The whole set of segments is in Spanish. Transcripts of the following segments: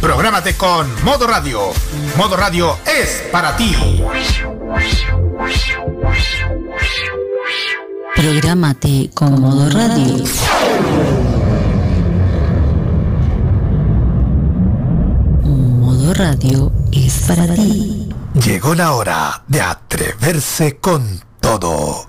Prográmate con Modo Radio. Modo Radio es para ti. Prográmate con Modo Radio. Modo Radio es para ti. Llegó la hora de atreverse con todo.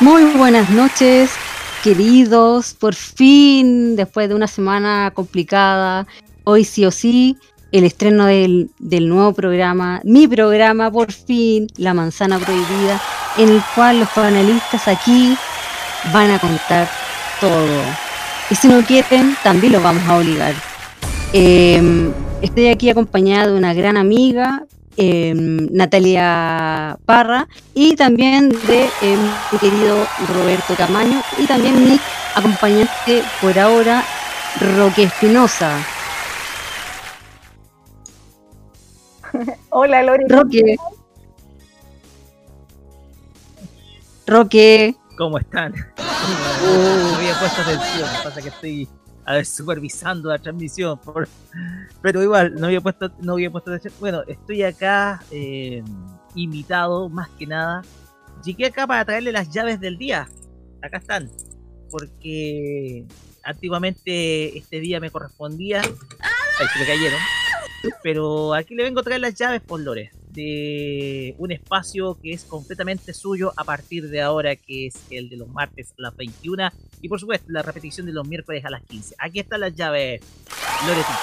Muy buenas noches, queridos. Por fin, después de una semana complicada, hoy sí o sí, el estreno del, del, nuevo programa, mi programa, por fin, La Manzana Prohibida, en el cual los panelistas aquí van a contar todo. Y si no quieren, también los vamos a obligar. Eh, estoy aquí acompañada de una gran amiga, eh, Natalia Parra y también de eh, mi querido Roberto Camaño y también mi acompañante por ahora, Roque Espinosa. Hola, Lori. Roque. Roque. ¿Cómo están? No había puesto atención, pasa que estoy a ver, supervisando la transmisión, por... pero igual, no había puesto, no había puesto atención. Bueno, estoy acá eh, invitado, más que nada. Llegué acá para traerle las llaves del día. Acá están. Porque antiguamente este día me correspondía. Ahí se me cayeron. Pero aquí le vengo a traer las llaves por Lores de un espacio que es completamente suyo a partir de ahora, que es el de los martes a las 21 y por supuesto la repetición de los miércoles a las 15. Aquí están las llaves, Loretito.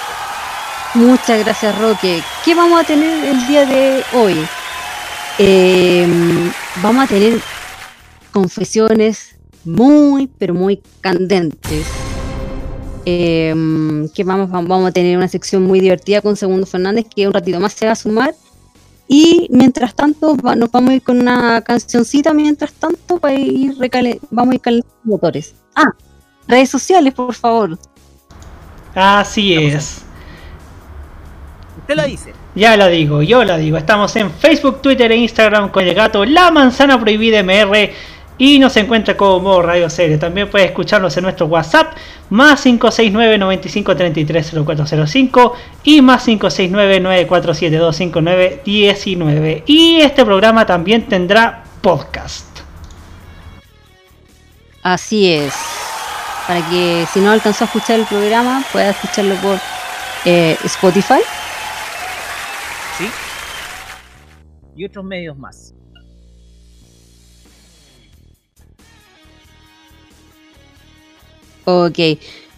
Muchas gracias, Roque. ¿Qué vamos a tener el día de hoy? Eh, vamos a tener confesiones muy, pero muy candentes. Eh, que vamos, vamos a tener una sección muy divertida con Segundo Fernández, que un ratito más se va a sumar. Y mientras tanto, nos vamos a ir con una cancioncita mientras tanto para ir vamos a ir calentando motores. Ah, redes sociales, por favor. Así es. Usted lo dice. Ya lo digo, yo lo digo. Estamos en Facebook, Twitter e Instagram con el gato La Manzana Prohibida MR y nos encuentra como Radio Serie. También puede escucharnos en nuestro WhatsApp más 569 95 33 0405 y más 569 9472 5919. Y este programa también tendrá podcast. Así es. Para que si no alcanzó a escuchar el programa, pueda escucharlo por eh, Spotify. Sí. Y otros medios más. Ok,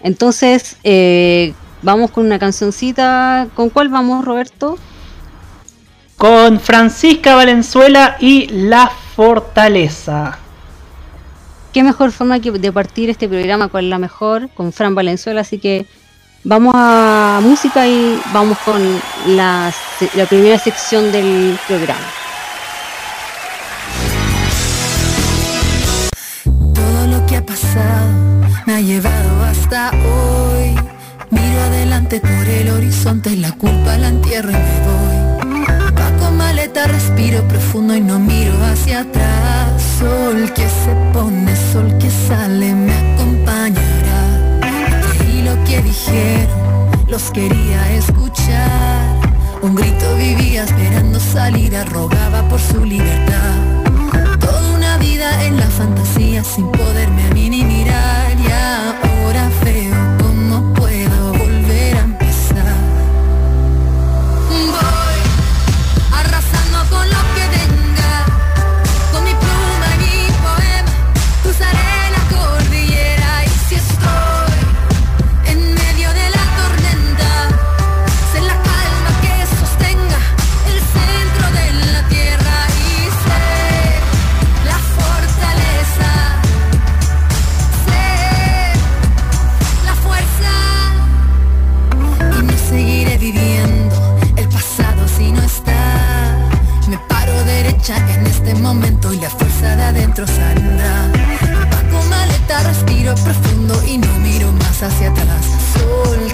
entonces eh, vamos con una cancioncita. ¿Con cuál vamos, Roberto? Con Francisca Valenzuela y La Fortaleza. Qué mejor forma que de partir este programa con la mejor, con Fran Valenzuela, así que vamos a música y vamos con la, la primera sección del programa. Todo lo que ha pasado me ha llevado hasta hoy. Miro adelante por el horizonte, la culpa la entierro y me voy. Paco maleta, respiro profundo y no miro hacia atrás. Sol que se pone, sol que sale, me acompañará. Y lo que dijeron, los quería escuchar. Un grito vivía esperando salir, rogaba por su libertad. Toda una vida en la fantasía sin poderme a a Satanás. Sol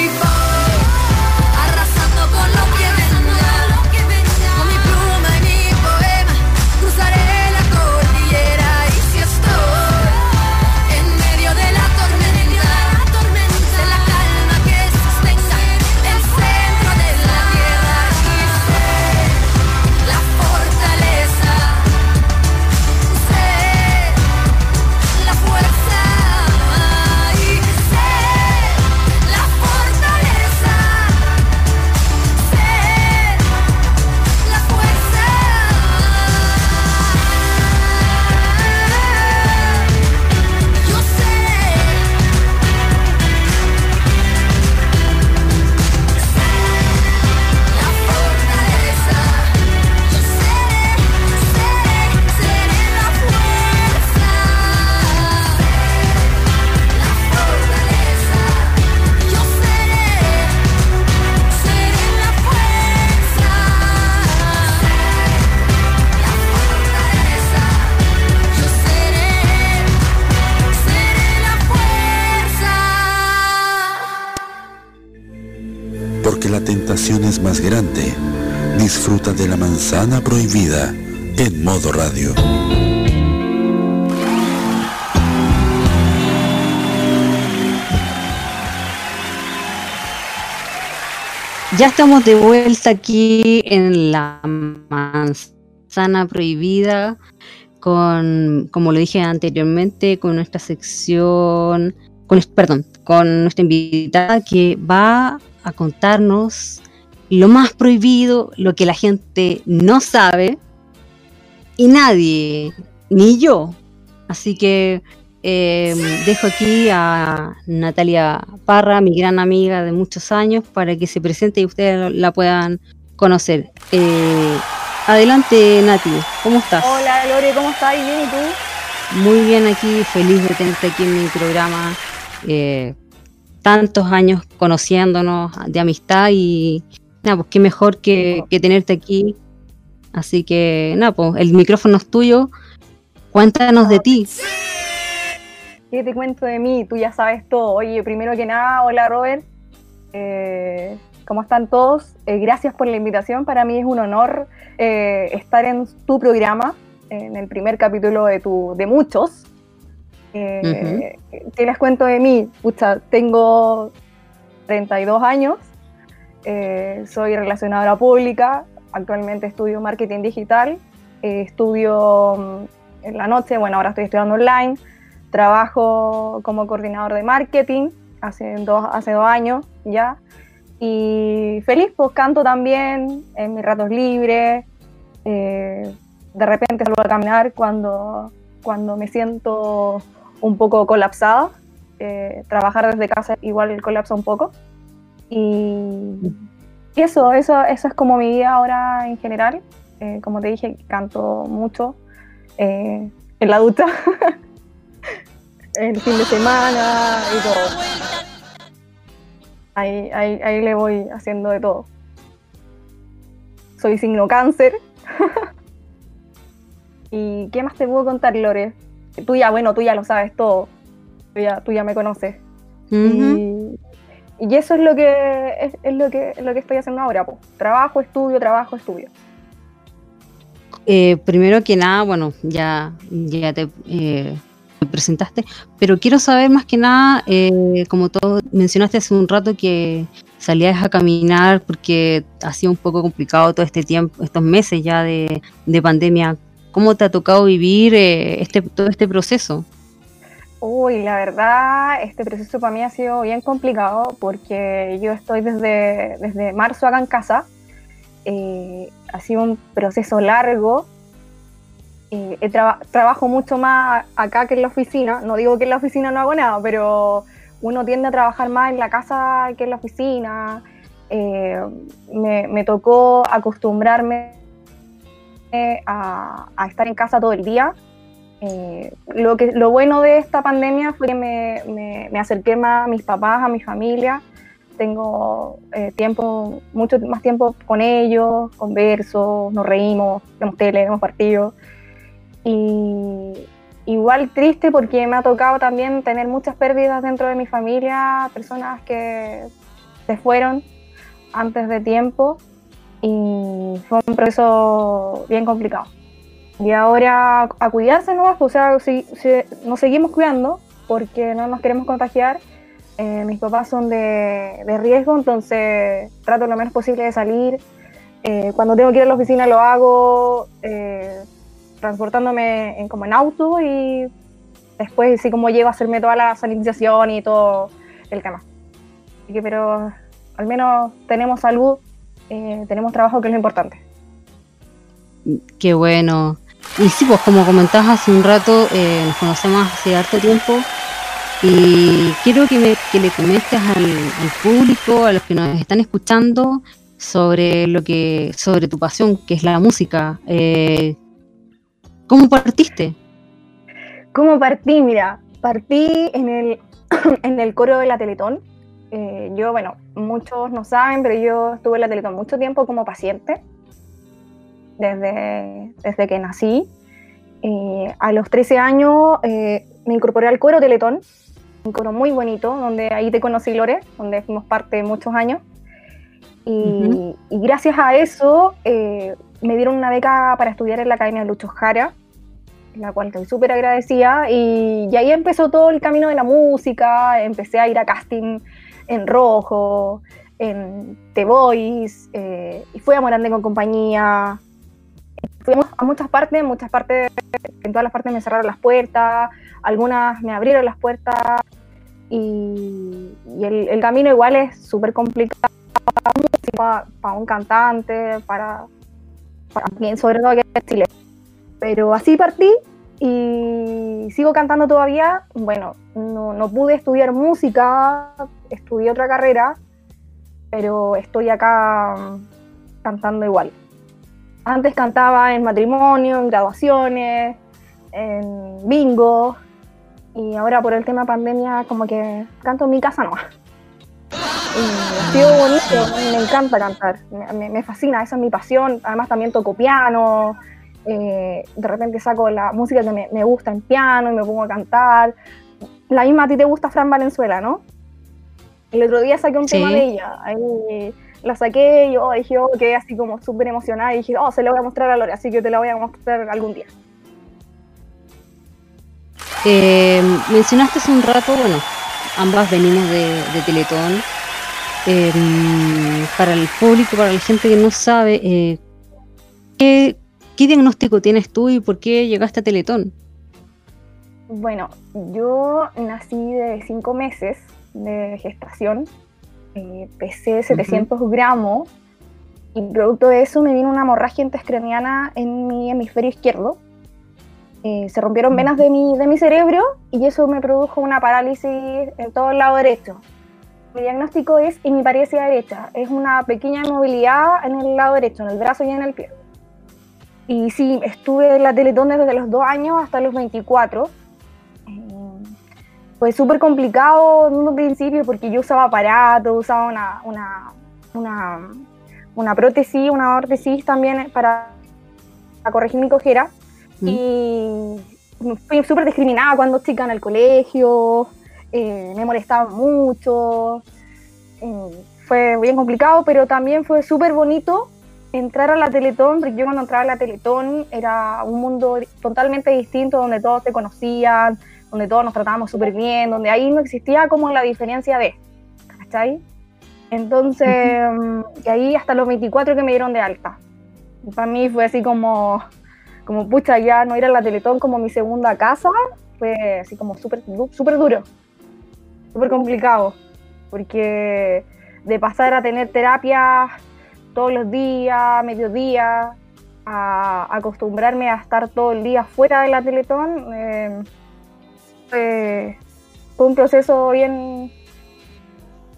de la manzana prohibida en modo radio. Ya estamos de vuelta aquí en la manzana prohibida con, como lo dije anteriormente, con nuestra sección, con, perdón, con nuestra invitada que va a contarnos lo más prohibido, lo que la gente no sabe y nadie, ni yo. Así que eh, dejo aquí a Natalia Parra, mi gran amiga de muchos años, para que se presente y ustedes la puedan conocer. Eh, adelante, Nati, ¿cómo estás? Hola, Lore, ¿cómo estás? ¿Bien y tú? Muy bien aquí, feliz de tenerte aquí en mi programa. Eh, tantos años conociéndonos de amistad y, nada, pues qué mejor que, tenerte aquí. Así que, nada, pues el micrófono es tuyo. Cuéntanos de ti. ¿Qué te cuento de mí? Tú ya sabes todo. Oye, primero que nada, hola Robert. Eh, ¿Cómo están todos? Eh, gracias por la invitación. Para mí es un honor eh, estar en tu programa, en el primer capítulo de, tu, de muchos. ¿Qué les cuento de mí? Pucha, tengo 32 años eh, soy relacionadora pública, actualmente estudio marketing digital, eh, estudio mm, en la noche, bueno, ahora estoy estudiando online, trabajo como coordinador de marketing hace dos, hace dos años ya, y feliz, pues canto también en mis ratos libres, eh, de repente salgo a caminar cuando, cuando me siento un poco colapsada, trabajar desde casa igual colapsa un poco. Y, eso, eso, eso es como mi vida ahora en general. Eh, como te dije, canto mucho eh, en la ducha, el fin de semana y todo. Ahí, ahí, ahí le voy haciendo de todo. Soy signo cáncer. ¿Y qué más te puedo contar, Lore? Tú ya, bueno, tú ya lo sabes todo. Tú ya, tú ya me conoces. y, y eso es lo que es, lo que lo que estoy haciendo ahora, pues. trabajo, estudio, trabajo, estudio. Eh, primero que nada, bueno, ya, ya te eh, presentaste, pero quiero saber más que nada, eh, como tú mencionaste hace un rato que salías a caminar porque ha sido un poco complicado todo este tiempo, estos meses ya de, de pandemia. ¿Cómo te ha tocado vivir este, todo este proceso? Uy, la verdad, este proceso para mí ha sido bien complicado porque yo estoy desde, desde marzo acá en casa. Eh, ha sido un proceso largo. Eh, trabajo mucho más acá que en la oficina. No digo que en la oficina no hago nada, pero uno tiende a trabajar más en la casa que en la oficina. Eh, me, tocó acostumbrarme a, a estar en casa todo el día Eh, lo, que, lo bueno de esta pandemia fue que me, me, acerqué más a mis papás, a mi familia. Tengo eh, tiempo, mucho más tiempo con ellos, converso, nos reímos, vemos tele, vemos partidos. Y igual triste porque me ha tocado también tener muchas pérdidas dentro de mi familia, personas que se fueron antes de tiempo y fue un proceso bien complicado. Y ahora a cuidarse ¿no? o sea, si, si, nos seguimos cuidando porque no nos queremos contagiar. Eh, mis papás son de, de, riesgo, entonces trato lo menos posible de salir. Eh, cuando tengo que ir a la oficina lo hago eh, transportándome en, como en auto y después sí como llego a hacerme toda la sanitización y todo el tema. Así que, pero al menos tenemos salud, tenemos trabajo que es lo importante. Qué bueno. Y sí, pues como comentabas hace un rato, eh, nos conocemos hace harto tiempo y quiero que, me, le comentes al, al, público, a los que nos están escuchando, sobre lo que, sobre tu pasión, que es la música. Eh, ¿Cómo partiste? ¿Cómo partí? Mira, partí en el, en el coro de la Teletón. Eh, yo, bueno, muchos no saben, pero yo estuve en la Teletón mucho tiempo como paciente desde, desde que nací. Eh, a los 13 años eh, me incorporé al coro Teletón, un coro muy bonito, donde ahí te conocí, Lore, donde fuimos parte muchos años. Y, uh -huh. y gracias a eso eh, me dieron una beca para estudiar en la Academia de Lucho Jara, la cual estoy súper agradecida. Y, y, ahí empezó todo el camino de la música, empecé a ir a casting en Rojo, en The Voice, eh, y fui a Morande con compañía, fuimos a muchas partes, muchas partes, en todas las partes me cerraron las puertas, algunas me abrieron las puertas y, el, camino igual es súper complicado para, para, un cantante, para, para sobre todo aquí en Chile. Pero así partí y sigo cantando todavía. Bueno, no, no pude estudiar música, estudié otra carrera, pero estoy acá cantando igual. Antes cantaba en matrimonio, en graduaciones, en bingo, y ahora por el tema pandemia como que canto en mi casa nomás. Y ha sido bonito, me encanta cantar, me, me, fascina, esa es mi pasión. Además también toco piano, eh, de repente saco la música que me, me, gusta en piano y me pongo a cantar. La misma a ti te gusta Fran Valenzuela, ¿no? El otro día saqué un sí. tema de ella, ahí la saqué y yo dije, oh, quedé así como súper emocionada y dije, oh, se la voy a mostrar a Lore, así que te la voy a mostrar algún día. Eh, mencionaste hace un rato, bueno, ambas venimos de, de Teletón. Eh, para el público, para la gente que no sabe, eh, ¿qué, ¿qué, diagnóstico tienes tú y por qué llegaste a Teletón? Bueno, yo nací de cinco meses de gestación, eh, pesé 700 uh -huh. gramos y producto de eso me vino una hemorragia intescraniana en mi hemisferio izquierdo. Eh, se rompieron venas de mi, de mi cerebro y eso me produjo una parálisis en todo el lado derecho. Mi diagnóstico es hemiparesia derecha, es una pequeña movilidad en el lado derecho, en el brazo y en el pie. Y sí, estuve en la Teletón desde los 2 años hasta los 24. Fue súper complicado en un principio porque yo usaba aparato, usaba una, una, una, una prótesis, una órtesis también para, para corregir mi cojera. Mm. Y fui súper discriminada cuando chica en el colegio, eh, me molestaba mucho. Eh, fue bien complicado, pero también fue súper bonito entrar a la Teletón, porque yo cuando entraba a la Teletón era un mundo totalmente distinto, donde todos te conocían, donde todos nos tratábamos súper bien, donde ahí no existía como la diferencia de, ¿cachai? Entonces, -huh. y ahí hasta los 24 que me dieron de alta. Y para mí fue así como, como pucha, ya no ir a la Teletón como mi segunda casa, fue así como súper super duro, súper complicado, porque de pasar a tener terapias todos los días, mediodía, a acostumbrarme a estar todo el día fuera de la Teletón, eh, fue, un proceso bien,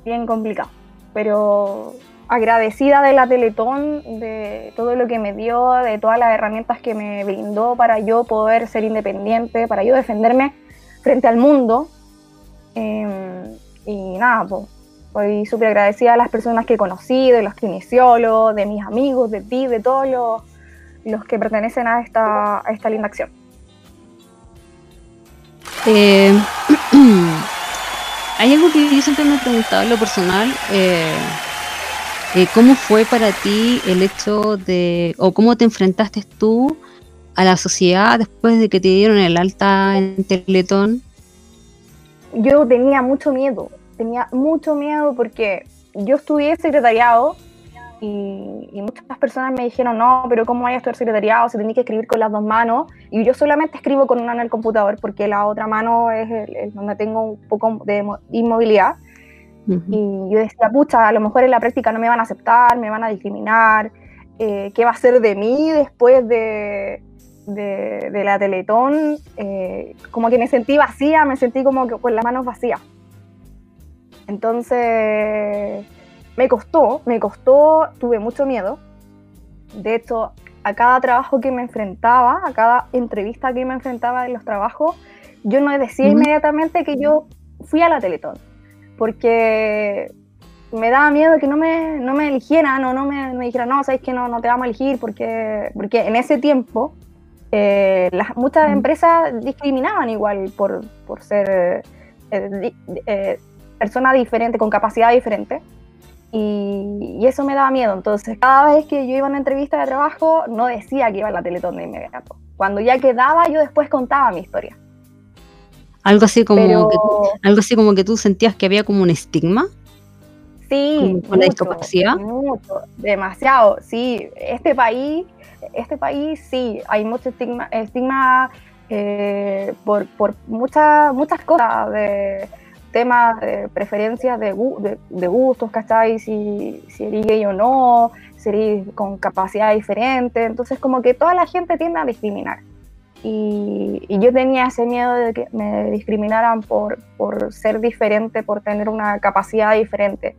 bien complicado. Pero agradecida de la Teletón, de todo lo que me dio, de todas las herramientas que me brindó para yo poder ser independiente, para yo defenderme frente al mundo. Em, y nada, pues, estoy súper agradecida a las personas que he conocido, de los kinesiólogos, de mis amigos, de ti, de todos los, los que pertenecen a esta, a esta linda acción. Eh, hay algo que yo siempre me he preguntado en lo personal. Eh, eh, ¿Cómo fue para ti el hecho de, o cómo te enfrentaste tú a la sociedad después de que te dieron el alta en Teletón? Yo tenía mucho miedo, tenía mucho miedo porque yo estudié secretariado y, muchas personas me dijeron, no, pero ¿cómo voy a estudiar secretariado si tenía que escribir con las dos manos? Y yo solamente escribo con una en el computador porque la otra mano es el, donde tengo un poco de inmovilidad. Y yo decía, pucha, a lo mejor en la práctica no me van a aceptar, me van a discriminar, eh, ¿qué va a ser de mí después de, de, la Teletón? Eh, como que me sentí vacía, me sentí como que con las manos vacías. Entonces, me costó, me costó, tuve mucho miedo. De hecho, a cada trabajo que me enfrentaba, a cada entrevista que me enfrentaba en los trabajos, yo no decía inmediatamente que yo fui a la Teletón, porque me daba miedo que no me, no me eligieran o no me, me dijeran, no, sabes que no, no te vamos a elegir, porque, porque en ese tiempo eh, las, muchas empresas discriminaban igual por, por ser eh, eh, persona diferente, con capacidad diferente. Y, eso me daba miedo. Entonces, cada vez que yo iba a una entrevista de trabajo, no decía que iba a la Teletón de inmediato. Cuando ya quedaba, yo después contaba mi historia. Algo así como, que, algo así como que tú sentías que había como un estigma. Sí, con la discapacidad. Mucho, demasiado. Sí, este país, este país sí, hay mucho estigma, estigma eh, por, por muchas, muchas cosas de temas de preferencias de, de, gustos, ¿cachai? Si, si eres gay o no, si eres con capacidad diferente. Entonces, como que toda la gente tiende a discriminar. Y, yo tenía ese miedo de que me discriminaran por, por ser diferente, por tener una capacidad diferente,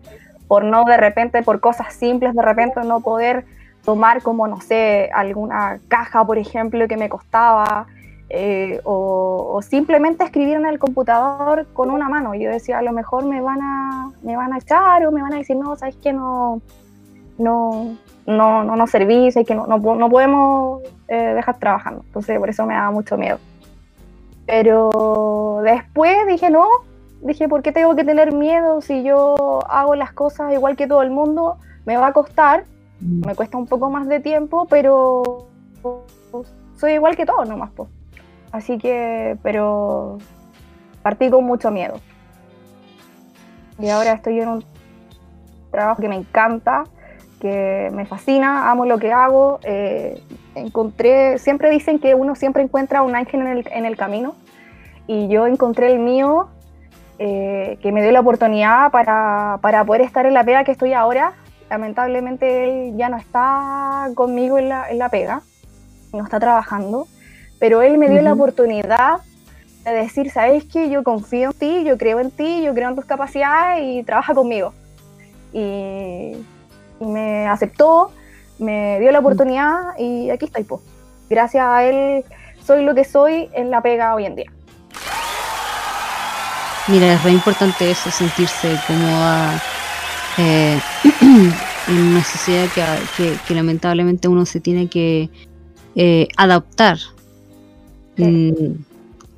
por no de repente, por cosas simples, de repente no poder tomar como, no sé, alguna caja, por ejemplo, que me costaba, eh, o, simplemente escribir en el computador con una mano. Yo decía, a lo mejor me van a, me van a echar o me van a decir, no, sabes que no, no, no, no nos servís, que no, no, no podemos eh, dejar trabajando. Entonces, por eso me daba mucho miedo. Pero después dije, no, dije, ¿por qué tengo que tener miedo si yo hago las cosas igual que todo el mundo? Me va a costar, mm. me cuesta un poco más de tiempo, pero soy igual que todos nomás. Pues. Así que, pero partí con mucho miedo. Y ahora estoy en un trabajo que me encanta, que me fascina, amo lo que hago. Eh, encontré, siempre dicen que uno siempre encuentra un ángel en el, camino. Y yo encontré el mío, eh, que me dio la oportunidad para, para, poder estar en la pega que estoy ahora. Lamentablemente él ya no está conmigo en la, en la pega, no está trabajando pero él me dio la oportunidad de decir, sabes que yo confío en ti, yo creo en ti, yo creo en tus capacidades y trabaja conmigo. Y, me aceptó, me dio la oportunidad y aquí estoy. pues. Gracias a él soy lo que soy en la pega hoy en día. Mira, es re importante eso, sentirse cómoda eh, en una sociedad que, lamentablemente uno se tiene que eh, adaptar Mm,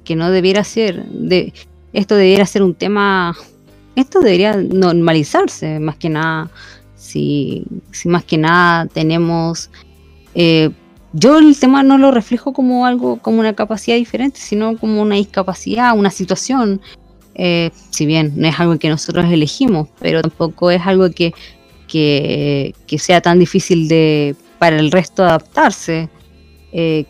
que no debiera ser, de, esto debiera ser un tema, esto debería normalizarse más que nada, si, si más que nada tenemos, eh, yo el tema no lo reflejo como algo, como una capacidad diferente, sino como una discapacidad, una situación, eh, si bien no es algo que nosotros elegimos, pero tampoco es algo que, que, sea tan difícil de para el resto adaptarse. Eh,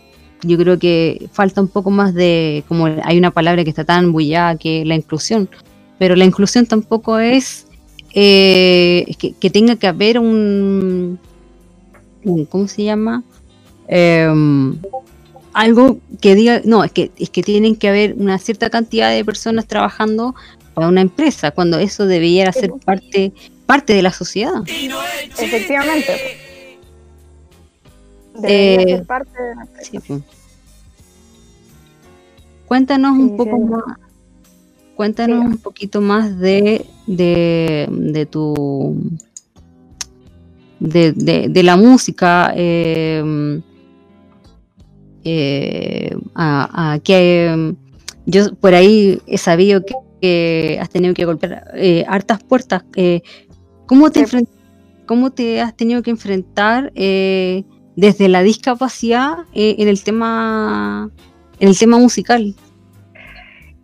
yo creo que falta un poco más de, como hay una palabra que está tan bullada que la inclusión, pero la inclusión tampoco es eh, que, tenga que haber un, ¿cómo se llama? Em, algo que diga, no, es que, es que tienen que haber una cierta cantidad de personas trabajando para una empresa, cuando eso debiera ser parte parte de la sociedad. Efectivamente. Debería Eh, ser parte de Sí, pues. Cuéntanos un poco sí. más, cuéntanos un poquito más de, de, de tu de, de- de la música. eh, eh, a, a que yo por ahí he sabido que, que has tenido que golpear eh, hartas puertas. eh, ¿cómo, te Sí. ¿Cómo te has tenido que enfrentar eh, desde la discapacidad eh, en el tema en el tema musical?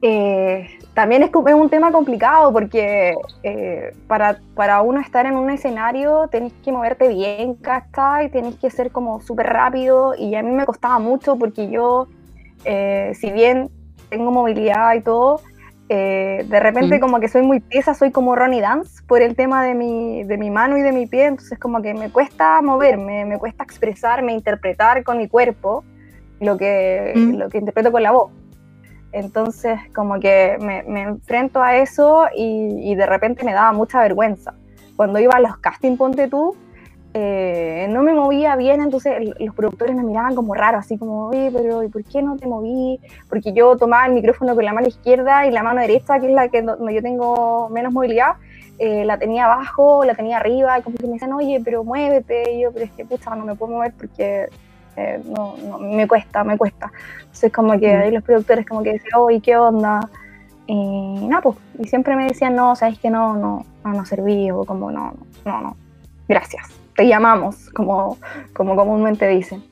Eh, también es, es un tema complicado porque eh, para, para uno estar en un escenario tenés que moverte bien, ¿cachai? Tenés que ser como súper rápido y a mí me costaba mucho porque yo, si bien tengo movilidad y todo, eh, de repente Mm. como que soy muy tiesa, soy como Ronnie Dance por el tema de mi, de mi mano y de mi pie, entonces como que me cuesta moverme, me cuesta expresarme, interpretar con mi cuerpo lo que, Mm. lo que interpreto con la voz. Entonces, como que me, me enfrento a eso y, y de repente me daba mucha vergüenza. Cuando iba a los casting, ponte tú, eh, no me movía bien, entonces los productores me miraban como raro, así como, oye, pero ¿y por qué no te moví? Porque yo tomaba el micrófono con la mano izquierda y la mano derecha, que es la que donde yo tengo menos movilidad, eh, la tenía abajo, la tenía arriba, y como que me decían, oye, pero muévete, y yo, pero es que pucha, no me puedo mover porque eh, no, no, me cuesta, me cuesta. Entonces como que Mm. ahí los productores como que decían, oye, ¿qué onda? Y nada, pues, y siempre me decían, no, sabes que no, no, no, no serví, o como, no, no, no, gracias, te llamamos, como, como comúnmente dicen.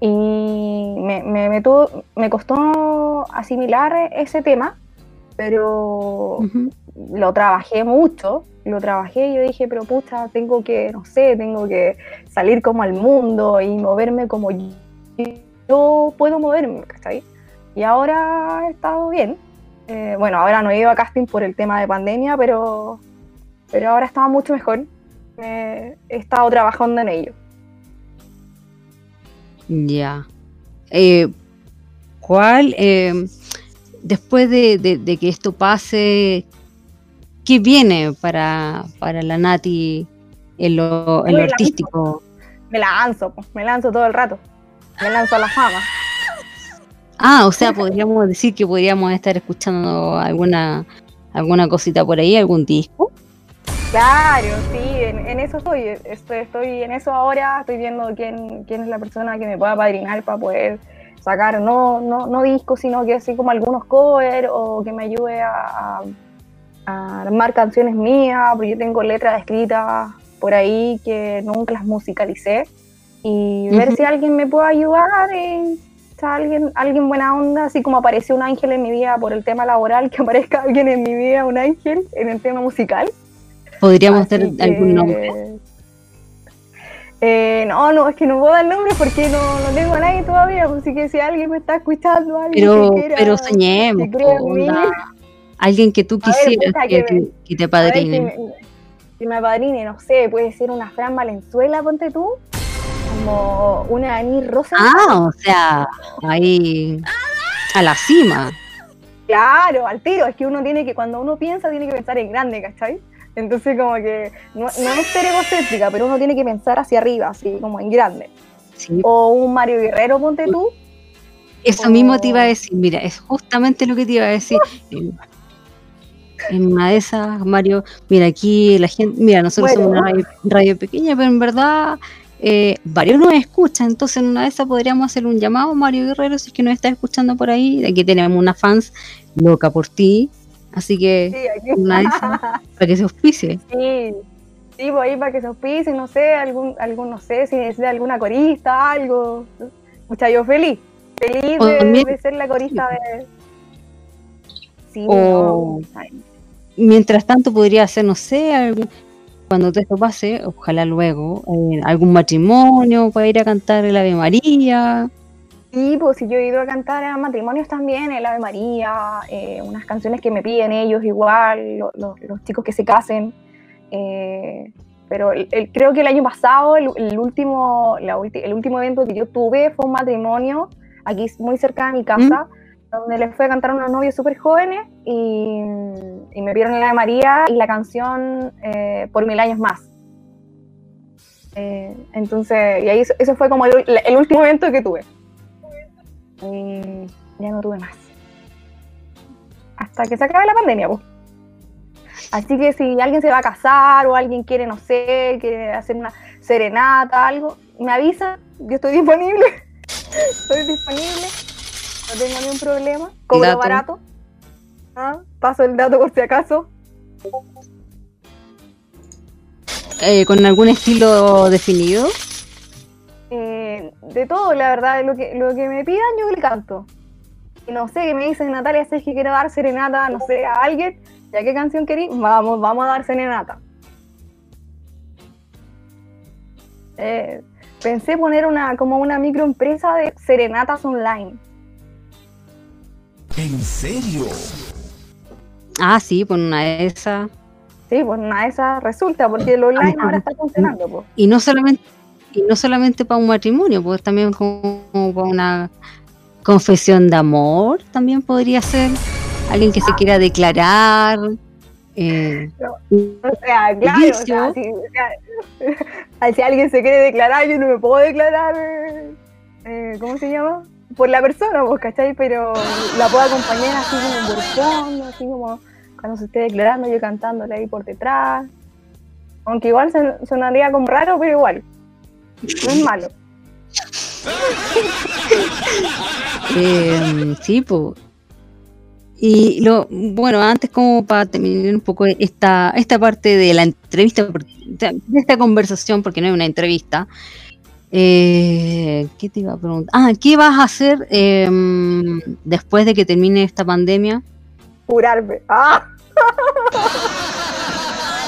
Y me, me, me, tuvo- me costó asimilar ese tema, pero lo trabajé mucho, lo trabajé y yo dije, pero pucha, tengo que, no sé, tengo que salir como al mundo y moverme como yo puedo moverme, ¿cachai? Y ahora he estado bien. Eh, bueno, ahora no he ido a casting por el tema de pandemia, pero, pero ahora estaba mucho mejor. Eh, he estado trabajando en ello. Ya. Eh, ¿Cuál, eh, después de, de- de que esto pase, qué viene para, para la Nati en lo, en artístico? Me lanzo, pues, me lanzo todo el rato. Me lanzo a la fama. Ah, o sea, podríamos decir que podríamos estar escuchando alguna, alguna cosita por ahí, algún disco. Claro, sí, en, en eso estoy. estoy. Estoy en eso ahora, estoy viendo quién, quién es la persona que me pueda padrinar para poder sacar no, no, no discos, sino que así como algunos covers o que me ayude a, armar canciones mías, porque yo tengo letras escritas por ahí que nunca las musicalicé. Y ver si alguien me puede ayudar, y, alguien, alguien buena onda, así como apareció un ángel en mi vida por el tema laboral, que aparezca alguien en mi vida, un ángel, en el tema musical. Podríamos hacer algún que- nombre. Eh, no, no, es que no puedo dar nombre porque no, no tengo a nadie todavía, pues, así que si alguien me está escuchando, alguien Pero, que quiera, pero soñemos, que alguien que tú ver, quisieras pucha, que, que me- te- que te a ver, padrine. que me, que me apadrine, no sé, puede ser una Fran Valenzuela, ponte tú, como una Ani Rosa. Ah, o sea, ahí a la cima. Claro, al tiro, es que uno tiene que, cuando uno piensa, tiene que pensar en grande, ¿cachai? Entonces como que no, no es ser egocéntrica, pero uno tiene que pensar hacia arriba, así como en grande. Sí, O un Mario Guerrero, ponte tú, Eso mismo te iba a decir, mira, es justamente lo que te iba a decir. En, en una de esas, Mario, mira, aquí la gente, mira, nosotros somos una radio, radio pequeña, pero en verdad eh, varios nos escuchan, entonces en una de esas podríamos hacer un llamado, Mario Guerrero, si es que nos está escuchando por ahí, aquí tenemos una fans loca por ti, así que sí, una para que se auspicie. Sí, sí, pues ahí para que se auspice, no sé, algún, algún, no sé, si necesita alguna corista, algo. Mucha yo feliz, feliz de, de ser la corista de. Sí, O- no, Mientras tanto podría hacer, no sé, algún- cuando todo esto pase, ojalá luego, eh, algún matrimonio para ir a cantar el Ave María. Sí, pues si yo he ido a cantar a matrimonios también, el Ave María, eh, unas canciones que me piden ellos igual, lo- lo- los chicos que se casen. eh, pero el- el- creo que el año pasado, el, el último, la ulti- el último evento que yo tuve fue un matrimonio aquí muy cerca de mi casa, donde les fui a cantar a unos novios súper jóvenes y, y me vieron en la de María y la canción eh, Por Mil Años Más. Entonces, y ahí eso, eso fue como el, el último evento que tuve. Y ya no tuve más. Hasta que se acabe la pandemia, pues. Así que si alguien se va a casar o alguien quiere, no sé, quiere hacer una serenata, algo, me avisa, yo estoy disponible. estoy disponible. No tengo ningún problema. Cobro Dato. barato. Ah, Paso el dato por si acaso. Eh, ¿Con algún estilo definido? De todo, la verdad, lo que, lo que me pidan yo le canto. Y no sé, que me dicen Natalia, sé que quiero dar serenata, no sé, a alguien, ya qué canción querí, vamos, vamos a dar serenata. Eh, pensé poner una como una microempresa de serenatas online. ¿En serio? Ah, sí, por una de esas. Sí, pues una de esas resulta, porque el online ahora está funcionando. Pues. Y no solamente, y no solamente para un matrimonio, pues también como, para una confesión de amor, también podría ser. Alguien que se quiera declarar. eh, O sea, claro, o sea, si, o sea, si alguien se quiere declarar, yo no me puedo declarar, eh, ¿cómo se llama? Por la persona, pues, ¿cachai? Pero la puedo acompañar así como por fondo, así como cuando se esté declarando, yo cantándole ahí por detrás. Aunque igual son- sonaría como raro, pero igual. No es malo. Eh, sí, pues. Y lo, bueno, antes como para terminar un poco esta, esta parte de la entrevista, de esta conversación, porque no es una entrevista, eh, ¿qué te iba a preguntar? Ah, ¿qué vas a hacer eh, después de que termine esta pandemia? Curarme. ¡Ah!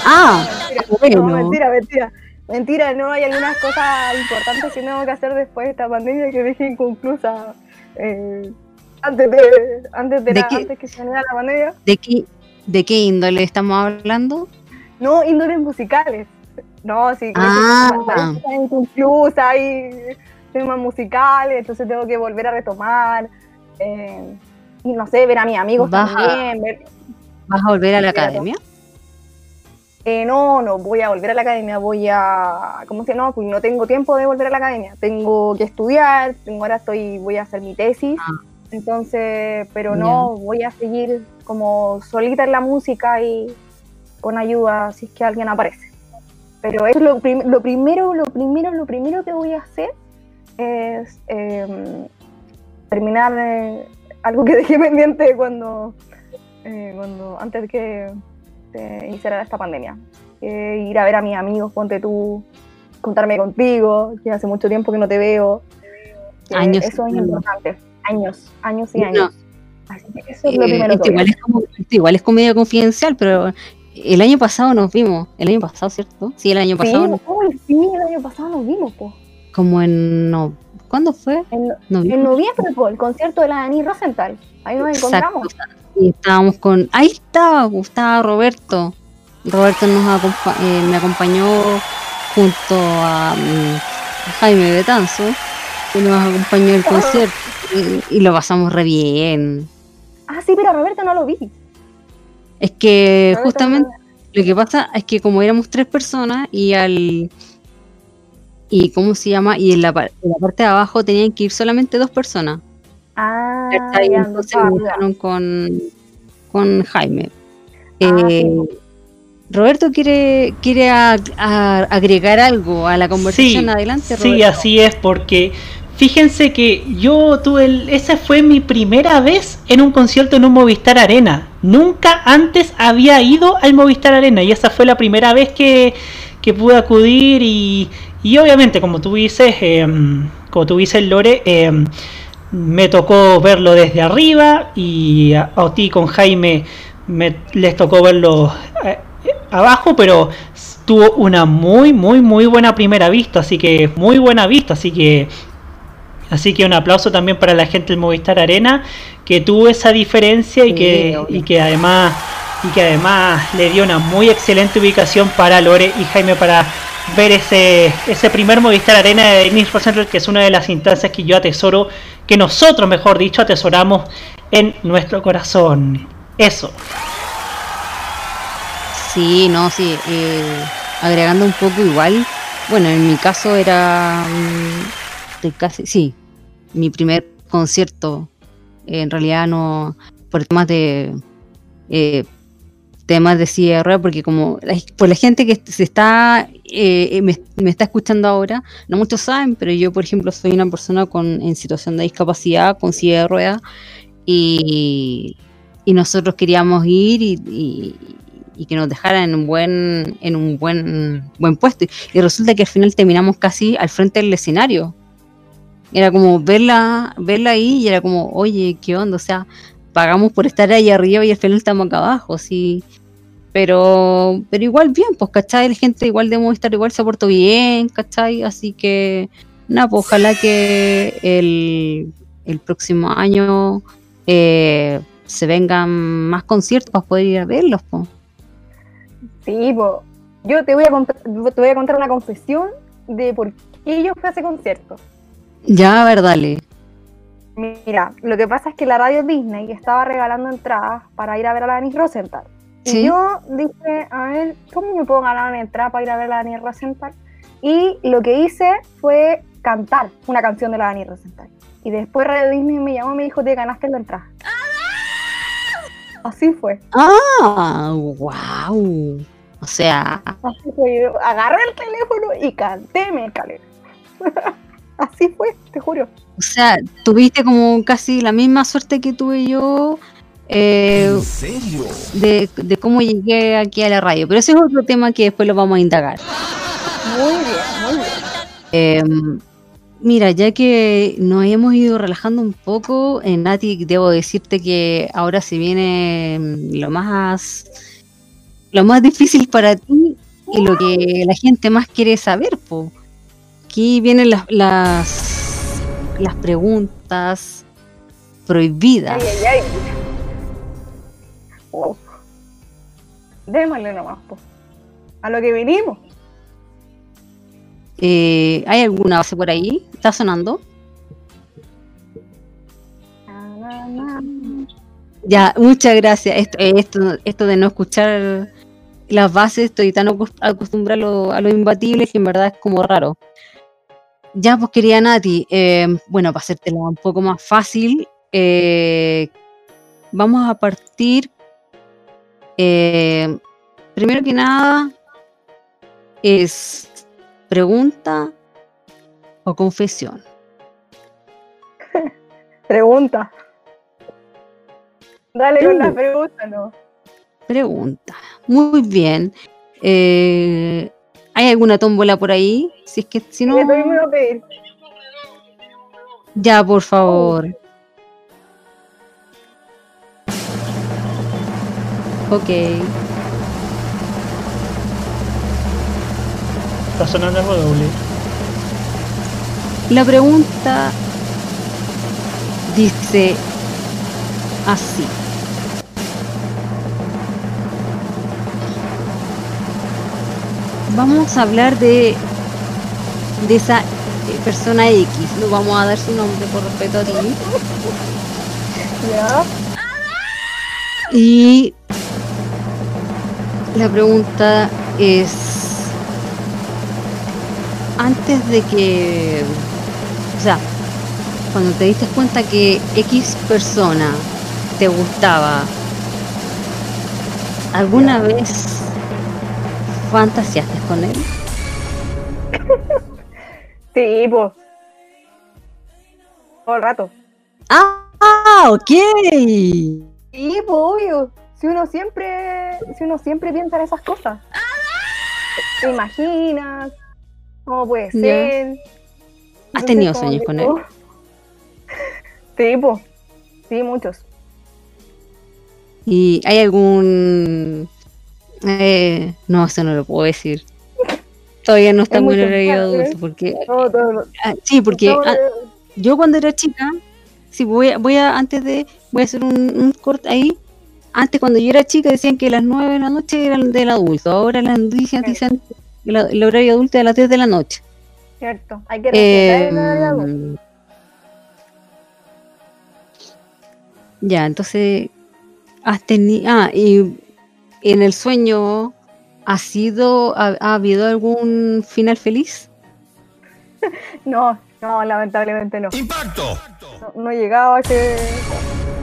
Ah, No, bueno, mentira, mentira. Mentira, no, hay algunas cosas importantes que tengo que hacer después de esta pandemia que dejé inconclusa eh, antes de antes de, ¿De la- qué? antes que se la pandemia. ¿de qué, ¿de qué índole estamos hablando? No, índoles musicales. No, sí, Ah. que están inconclusas, hay temas musicales, entonces tengo que volver a retomar. eh, y no sé, ver a mis amigos Vas a- también. ver- ¿Vas a volver a la claro. Eh, no, no voy a volver a la academia, voy a, ¿cómo se llama? Pues no tengo tiempo de volver a la academia, tengo que estudiar, tengo, ahora estoy, voy a hacer mi tesis, Ah. entonces, pero no, voy a seguir como solita en la música y con ayuda si es que alguien aparece. Pero eso es lo, prim- lo primero, lo primero, lo primero que voy a hacer es em, terminar eh, algo que dejé pendiente cuando, eh, cuando antes de que se iniciara esta pandemia. Eh, ir a ver a mis amigos, ponte tú, contarme contigo, que hace mucho tiempo que no te veo. Que Años Eso es importante. Años, años y No. años. Así que eso es lo Eh, primero que igual es como- esto igual es comedia confidencial, pero el año pasado nos vimos. El año pasado, ¿cierto? Sí, el año pasado. Sí, nos- uy, sí, el año pasado nos vimos, po. Como en. No, ¿Cuándo fue? En, Noviembre. en noviembre, po, el concierto de la Dani Rosenthal. Ahí nos Exacto. encontramos. Y estábamos con. Ahí estaba, estaba Roberto. Roberto nos acompa- eh, me acompañó junto a mm, Jaime Betanzo, que nos acompañó el concierto. Y, y lo pasamos re bien. Ah, sí, pero a Roberto no lo vi. Es que Roberto justamente lo que pasa es que como éramos tres personas y al y cómo se llama y en la, en la parte de abajo tenían que ir solamente dos personas Ah, ¿cachai? ya, entonces no dejaron con con Jaime Ah, Eh, sí. Roberto quiere quiere a- a- agregar algo a la conversación Sí, adelante Sí, Roberto. así es, porque fíjense que yo tuve, el- esa fue mi primera vez en un concierto en un Movistar Arena. Nunca antes había ido al Movistar Arena y esa fue la primera vez que, que pude acudir y, y obviamente, como tú dices, em, como tú dices, Lore, em, me tocó verlo desde arriba y a, a ti con Jaime me, les tocó verlo eh, abajo, pero tuvo una muy, muy, muy buena primera vista, así que muy buena vista, así que así que un aplauso también para la gente del Movistar Arena que tuvo esa diferencia y Sí, que y que además y que además le dio una muy excelente ubicación para Lore y Jaime para ver ese, ese primer Movistar Arena de Denis Rosenthal, que es una de las instancias que yo atesoro, que nosotros, mejor dicho, atesoramos en nuestro corazón. Eso. Sí, no, sí. eh, agregando un poco igual. Bueno, en mi caso era mm, casi, sí, mi primer concierto. En realidad no, por temas de eh, temas de ruedas, porque como por la gente que se está eh, me, está escuchando ahora, no muchos saben, pero yo por ejemplo soy una persona con en situación de discapacidad con silla de ruedas y, y nosotros queríamos ir y que nos dejaran en un buen en un buen buen puesto. Y resulta que al final terminamos casi al frente del escenario. Era como verla verla ahí y era como oye qué onda o sea pagamos por estar ahí arriba y al final estamos acá abajo sí pero pero igual bien pues ¿cachai? la gente igual de Movistar igual se portó bien ¿cachai? así que nada pues ojalá que el, el próximo año eh, se vengan más conciertos para poder ir a verlos pues. Sí, po. yo te voy, a cont- te voy a contar una confesión de por qué yo fui a ese concierto. ya a ver dale Mira, lo que pasa es que la radio Disney estaba regalando entradas para ir a ver a la Denise Rosenthal. Sí. Y yo dije, a ver, ¿cómo me puedo ganar una entrada para ir a ver a la Denise Rosenthal? Y lo que hice fue cantar una canción de la Denise Rosenthal. Y después Radio Disney me llamó y me dijo, te ganaste la entrada. Así fue. ah wow o sea Así fue. Agarré el teléfono y canté mi escalera. Así fue, te juro. O sea, tuviste como casi la misma suerte que tuve yo eh, serio? de, de cómo llegué aquí a la radio. Pero ese es otro tema que después lo vamos a indagar. Muy bien, muy bien. Eh, mira, ya que nos hemos ido relajando un poco, en Nati, debo decirte que ahora se viene mm, lo más, lo más difícil para ti y lo que la gente más quiere saber. Po. Aquí vienen las, las, las preguntas prohibidas. Ay, ay, ay. Wow. Démosle nomás, po. A lo que vinimos. Eh, ¿Hay alguna base por ahí? ¿Está sonando? Na, na, na. Ya, muchas gracias. Esto, eh, esto, esto de no escuchar las bases, estoy tan acos- acostumbrada a lo, a lo imbatible que en verdad es como raro. Ya, pues querida Nati, eh, bueno, para hacértelo un poco más fácil, eh, vamos a partir. eh, primero que nada, es pregunta o confesión. Pregunta. Dale con la Uh. pregunta, ¿no? Pregunta. Muy bien. Eh, ¿Hay alguna tómbola por ahí? Si es que si no, pedir. ya por favor. Ok. Está sonando el doble. La pregunta dice así. Vamos a hablar de, de esa eh, persona X. No vamos a dar su nombre por respeto a ti. Y la pregunta es, antes de que, o sea, cuando te diste cuenta que X persona te gustaba, ¿alguna vez fantaseaste con él? Sí, pues. Todo el rato. Ah, ok. Sí, pues, obvio. Si uno siempre, si uno siempre piensa en esas cosas. Te imaginas cómo puede ser. ¿Has tenido sueños con él? Sí, pues. Sí, muchos. ¿Y hay algún... eh, no, eso no lo puedo decir. Todavía no está Es muy adulto, ¿eh? porque... Ah, sí, porque ah, yo cuando era chica, sí, voy a, voy a, antes de, voy a hacer un, un corte ahí. Antes cuando yo era chica decían que las 9 de la noche eran del adulto, ahora las noticias Sí. dicen que la- el horario adulto es a las 10 de la noche. Cierto. Hay que respetar el horario adulto. Em, ya, entonces has tenido. Ah, y en el sueño ¿Ha sido, ha, ha habido algún final feliz? No, no, lamentablemente no. ¡Impacto! No, no he llegado a ese,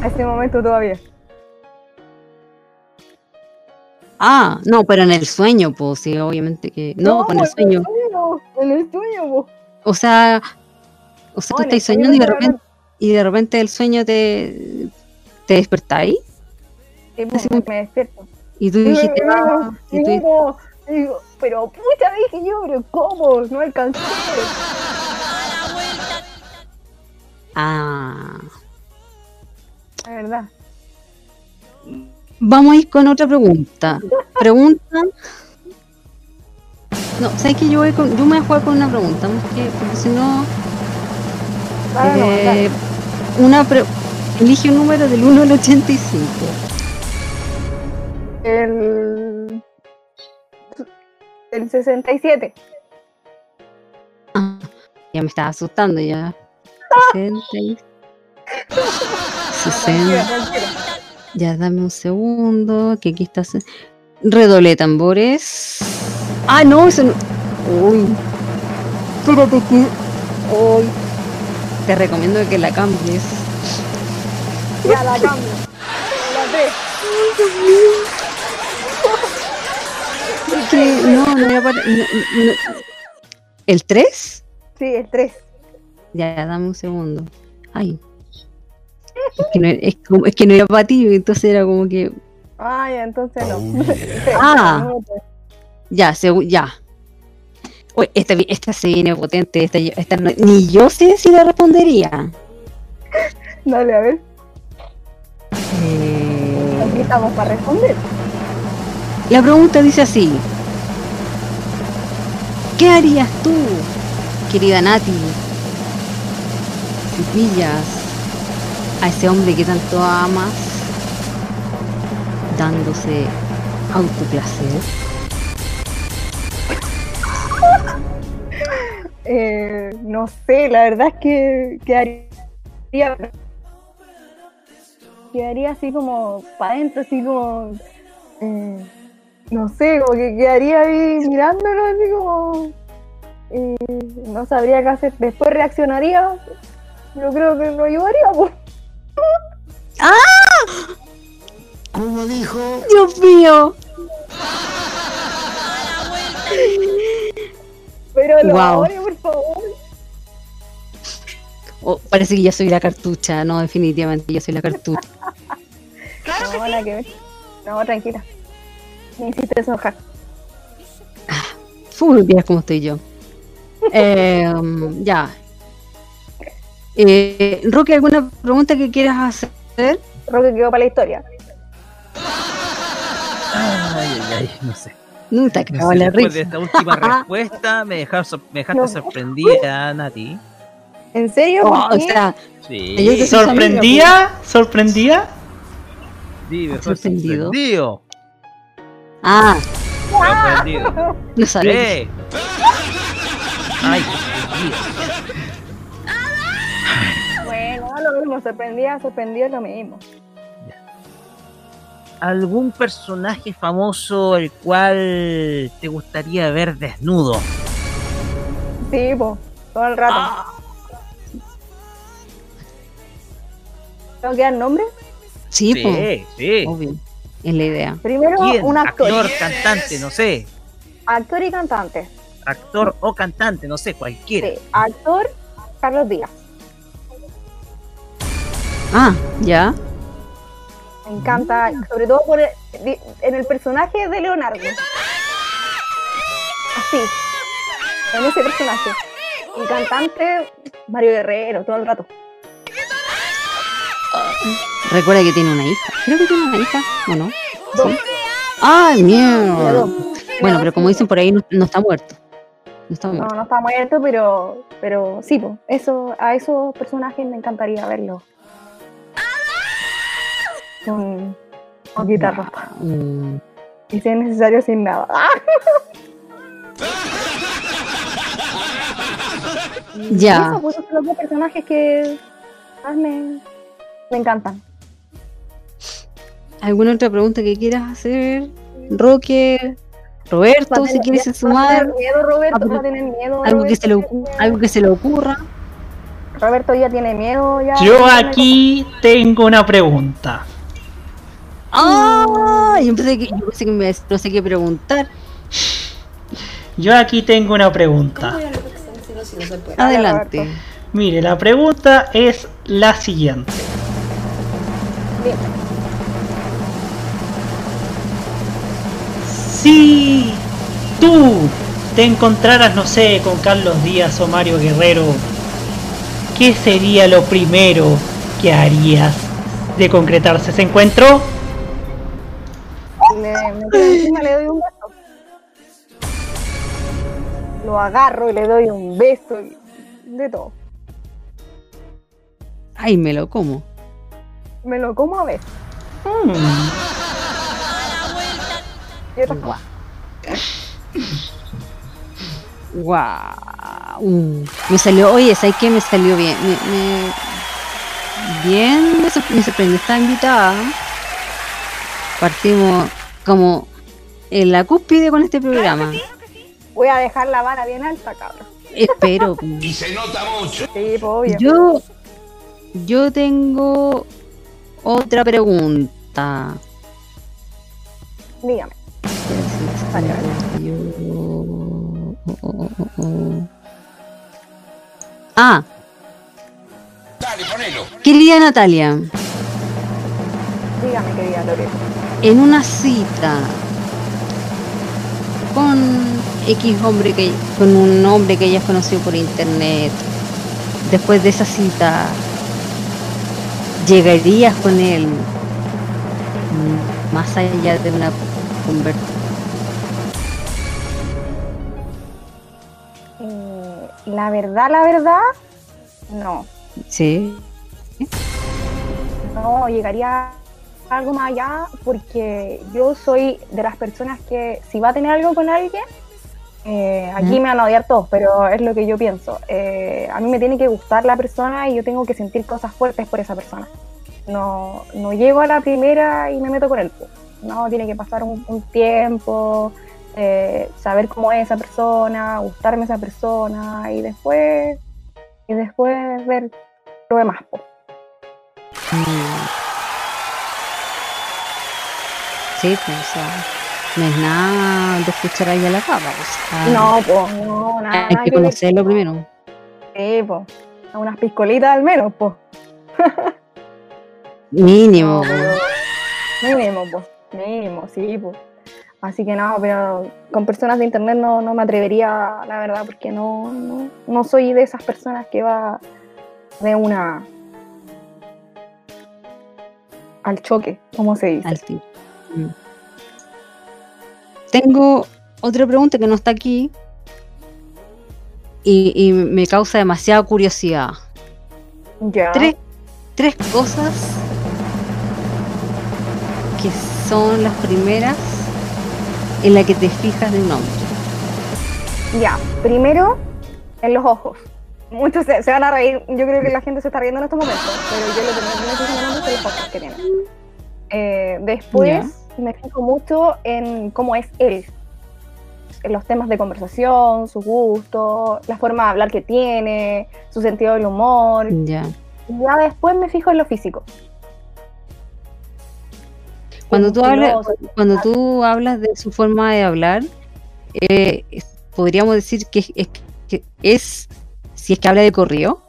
a ese momento todavía. Ah, no, pero en el sueño, pues sí, obviamente que. No, con el pues, sueño. En el sueño, po. O sea, o sea, No, tú en el estás sueño soñando y de repente, y de repente el sueño te, te despertáis Sí, como- me despierto. Y tú dijiste, ah, y Y tú- digo, digo, pero pucha, dije yo, pero ¿cómo? No alcancé. ah. La verdad. Vamos a ir con otra pregunta. Pregunta. No, ¿sabes que yo, voy con- yo me voy a jugar con una pregunta? Porque, porque si no. Ah, no, eh, una pre- Elige un número del 1 al 85. El. El 67. Ah, ya me estaba asustando ya. 60. y- 60. Ya dame un segundo. Que aquí está. se- Redoble tambores. Ah, no, eso no. Uy. Espérate que. Uy. Te recomiendo que la cambies. Ya la cambio. La tres. Es que no, no voy a parar- no, no. ¿El 3? Sí, el 3. Ya, dame un segundo. Ay. Es que no, es como- es que no era para ti, entonces era como que. Ah, ya, entonces no. Ah. No, pues. Ya, segu- ya. Uy, esta, esta se viene potente. Esta, esta no- ni yo sé si la respondería. Dale, a ver. Eh, Aquí estamos para responder. La pregunta dice así: ¿Qué harías tú, querida Nati, si pillas a ese hombre que tanto amas dándose autoplacer? Eh, no sé, la verdad es que quedaría. Quedaría así como para adentro, así como. eh, no sé, como que quedaría ahí mirándolo, así como. eh, no sabría qué hacer. Después reaccionaría. Yo creo que lo ayudaría, pues. Como dijo, ¡Dios mío! Pero lo Guau. ahora, por favor. Oh, parece que yo soy la cartucha. No, definitivamente yo soy la cartucha. no, nada que ver. No, tranquila. Me hiciste enojar. Fue bien como estoy yo. Eh, ya. Eh, Roque, ¿alguna pregunta que quieras hacer? Creo que quedó para la historia. Ay, ay, ay, no sé. No te No sé, la después de risa. esta última respuesta me dejaste, me dejaste No. sorprendida, Nati. ¿En serio? Oh, ¿Por o sea, Sí, ¿Sorprendía? ¿Sorprendía? sí, me sorprendido. sorprendido. Ah, Sorprendido. no sabía. ¡Eh! Ay, sorprendido. Bueno, lo mismo, sorprendía, sorprendido es lo mismo. ¿Algún personaje famoso el cual te gustaría ver desnudo? Sí, po, todo el rato. Ah. ¿Tengo que dar nombre? Sí, Sí, pues, sí. obvio. Es la idea. Primero, ¿Quién? un actor. Actor, cantante, no sé. Actor y cantante. Actor o cantante, no sé, cualquiera. Sí, actor, Carlos Díaz. Ah, ya. Me encanta, sobre todo por el- en el personaje de Leonardo. Así, en ese personaje. Y cantante, Mario Guerrero, todo el rato. Recuerda que tiene una hija. Creo que tiene una hija, ¿o no? ¡Ay, mierda! Bueno, pero como dicen por ahí, no, no está muerto. No está muerto. no está muerto, pero, pero sí, po, eso, a esos personajes me encantaría verlos. Con, con guitarra. Mm, Y si es necesario, sin nada. Ya. Eso, pues, esos son los dos personajes que más me, me encantan. ¿Alguna otra pregunta que quieras hacer? Roque, Roberto, si quieres va sumar, miedo, Roberto, va a tener miedo. algo que, se le, Roberto, ocu- algo que se le ocurra. Roberto ya tiene miedo. Ya Yo aquí tengo una pregunta. ¡Ah! Yo pensé que, yo pensé que me, no sé qué preguntar. Yo aquí tengo una pregunta. Adelante. Mire, la pregunta es la siguiente. Si tú te encontraras, no sé, con Carlos Díaz o Mario Guerrero, ¿qué sería lo primero que harías de concretarse ese encuentro? Le, me tiro encima, le doy un beso. Lo agarro y le doy un beso. y De todo. Ay, me lo como. Me lo como a veces. Hmm, Y otras cosas. Guau. Uh, me salió, oye, ¿sabes qué? Me salió bien. Me, me- bien, me, sor- me sorprendió esta invitada. Partimos como en la cúspide con este programa. Voy a dejar la vara bien alta, cabrón. Espero. Sí, pues, obvio. Yo, yo tengo otra pregunta. Dígame. Vale, vale. Yo- oh, oh, oh, oh. Ah. Querida Natalia, Dígame, querida Loreto. en una cita con X hombre que con un hombre que hayas conocido por internet, después de esa cita, ¿llegarías con él más allá de una conversación? Eh, la verdad, la verdad, no. Sí. No llegaría algo más allá porque yo soy de las personas que si va a tener algo con alguien, eh, aquí ¿Mm? me van a odiar todos, pero es lo que yo pienso. Eh, a mí me tiene que gustar la persona y yo tengo que sentir cosas fuertes por esa persona. No, no llego a la primera y me meto con él. No, tiene que pasar un, un tiempo, eh, saber cómo es esa persona, gustarme esa persona y después, y después ver lo demás. Mm. Sí, pues, no es nada de escuchar ahí a la capa. o sea, No, pues, no, nada. hay que conocerlo primero. Sí, pues. A unas piscolitas al menos, pues. Mínimo. Pero mínimo, pues. Mínimo, sí, pues. Así que no, pero con personas de internet no, no me atrevería, la verdad, porque no, no, no soy de esas personas que va de una al choque, como se dice. al. Mm. Tengo otra pregunta que no está aquí y, y me causa demasiada curiosidad. Ya. Tres, tres cosas que son las primeras en las que te fijas de un hombre. Ya, primero, en los ojos. Muchos se, se van a reír, yo creo que la gente se está riendo en estos momentos, pero yo lo que me fijo en los ojos que tiene. Eh, después me fijo mucho en cómo es él, en los temas de conversación, su gusto, la forma de hablar que tiene, su sentido del humor. Ya. Y ya después me fijo en lo físico. Cuando tú hablas, cuando tú hablas de su forma de hablar, eh, podríamos decir que es, es- que es si es que habla de corrido.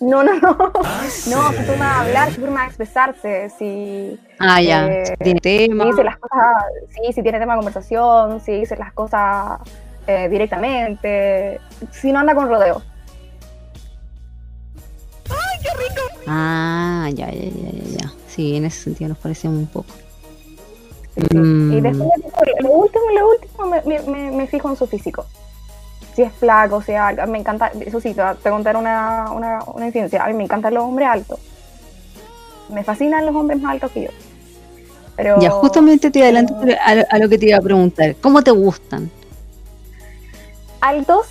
No, no, no. No, su forma de hablar, su forma de expresarse, si, Ah, ya. Eh, si tiene tema. si dice las cosas, sí, si tiene tema de conversación, si dice las cosas eh, directamente, si no anda con rodeo. Ah, ya, ya, ya, ya, ya. Sí, en ese sentido nos parecemos un poco. Sí, sí. Mm. Y después lo último, lo último me- me fijo en su físico. Si es flaco, si es alto, me encanta, eso sí, te voy a contar una, una, una incidencia. A mí me encantan los hombres altos. Me fascinan los hombres más altos que yo. Pero Ya, justamente te adelanto a, lo- a lo que te iba a preguntar. ¿Cómo te gustan? altos,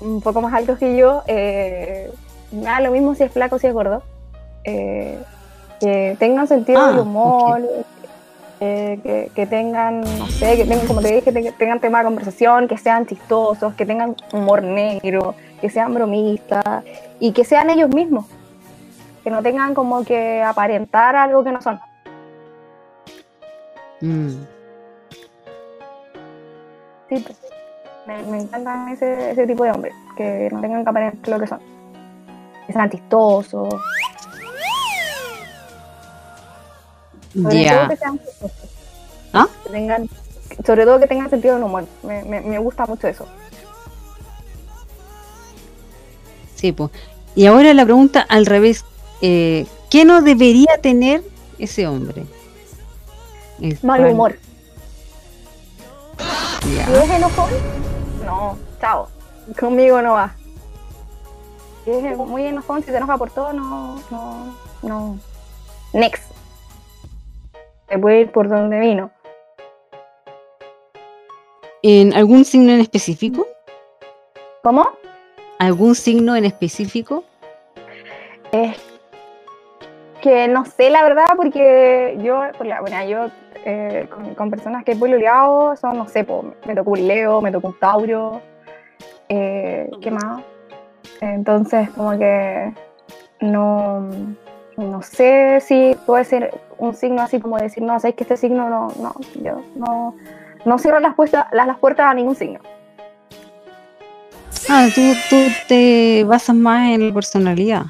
un poco más altos que yo, eh, me da lo mismo si es flaco o si es gordo. Eh, que tengan sentido Ah, del humor, eh, que, que tengan, no sé, que tengan, como te dije, que tengan tema de conversación, que sean chistosos, que tengan humor negro, que sean bromistas y que sean ellos mismos. Que no tengan como que aparentar algo que no son. Mm. Sí, pues. Me, me encantan ese, ese tipo de hombres, que no tengan que aparentar lo que son. Que sean chistosos. Sobre todo que sean. ¿Ah? Que tengan, sobre todo que tengan sentido del humor. Me, me, me gusta mucho eso. Sí, pues. Y ahora la pregunta al revés. eh, ¿Qué no debería tener ese hombre? El Mal cual- humor. Ya. Si es enojón, no, chao. Conmigo no va. Si es muy enojón, si se enoja por todo, no, no, no. Next. Se puede ir por donde vino. ¿En algún signo en específico? ¿Cómo? ¿Algún signo en específico? Es que no sé la verdad, porque yo, bueno, yo eh, con, con personas que he pololeado son, no sé, po, me tocó un Leo, me tocó un Tauro, eh, ¿qué más? Entonces, como que no, no sé si puede ser un signo así como decir, no, sabes que este signo no, no, yo no, no cierro las, puertas las, las puertas a ningún signo. Ah, tú, tú te basas más en la personalidad.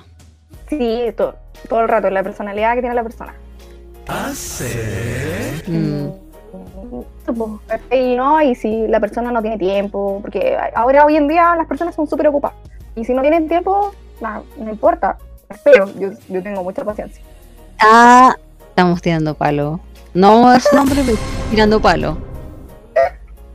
Sí, todo, todo el rato, en la personalidad que tiene la persona. Mm. Eso, pues, Y no, y si la persona no tiene tiempo, porque ahora hoy en día las personas son súper ocupadas. Y si no tienen tiempo, nada, no importa. Espero, yo, yo tengo mucha paciencia. Ah, estamos tirando palo. No es un hombre tirando palo.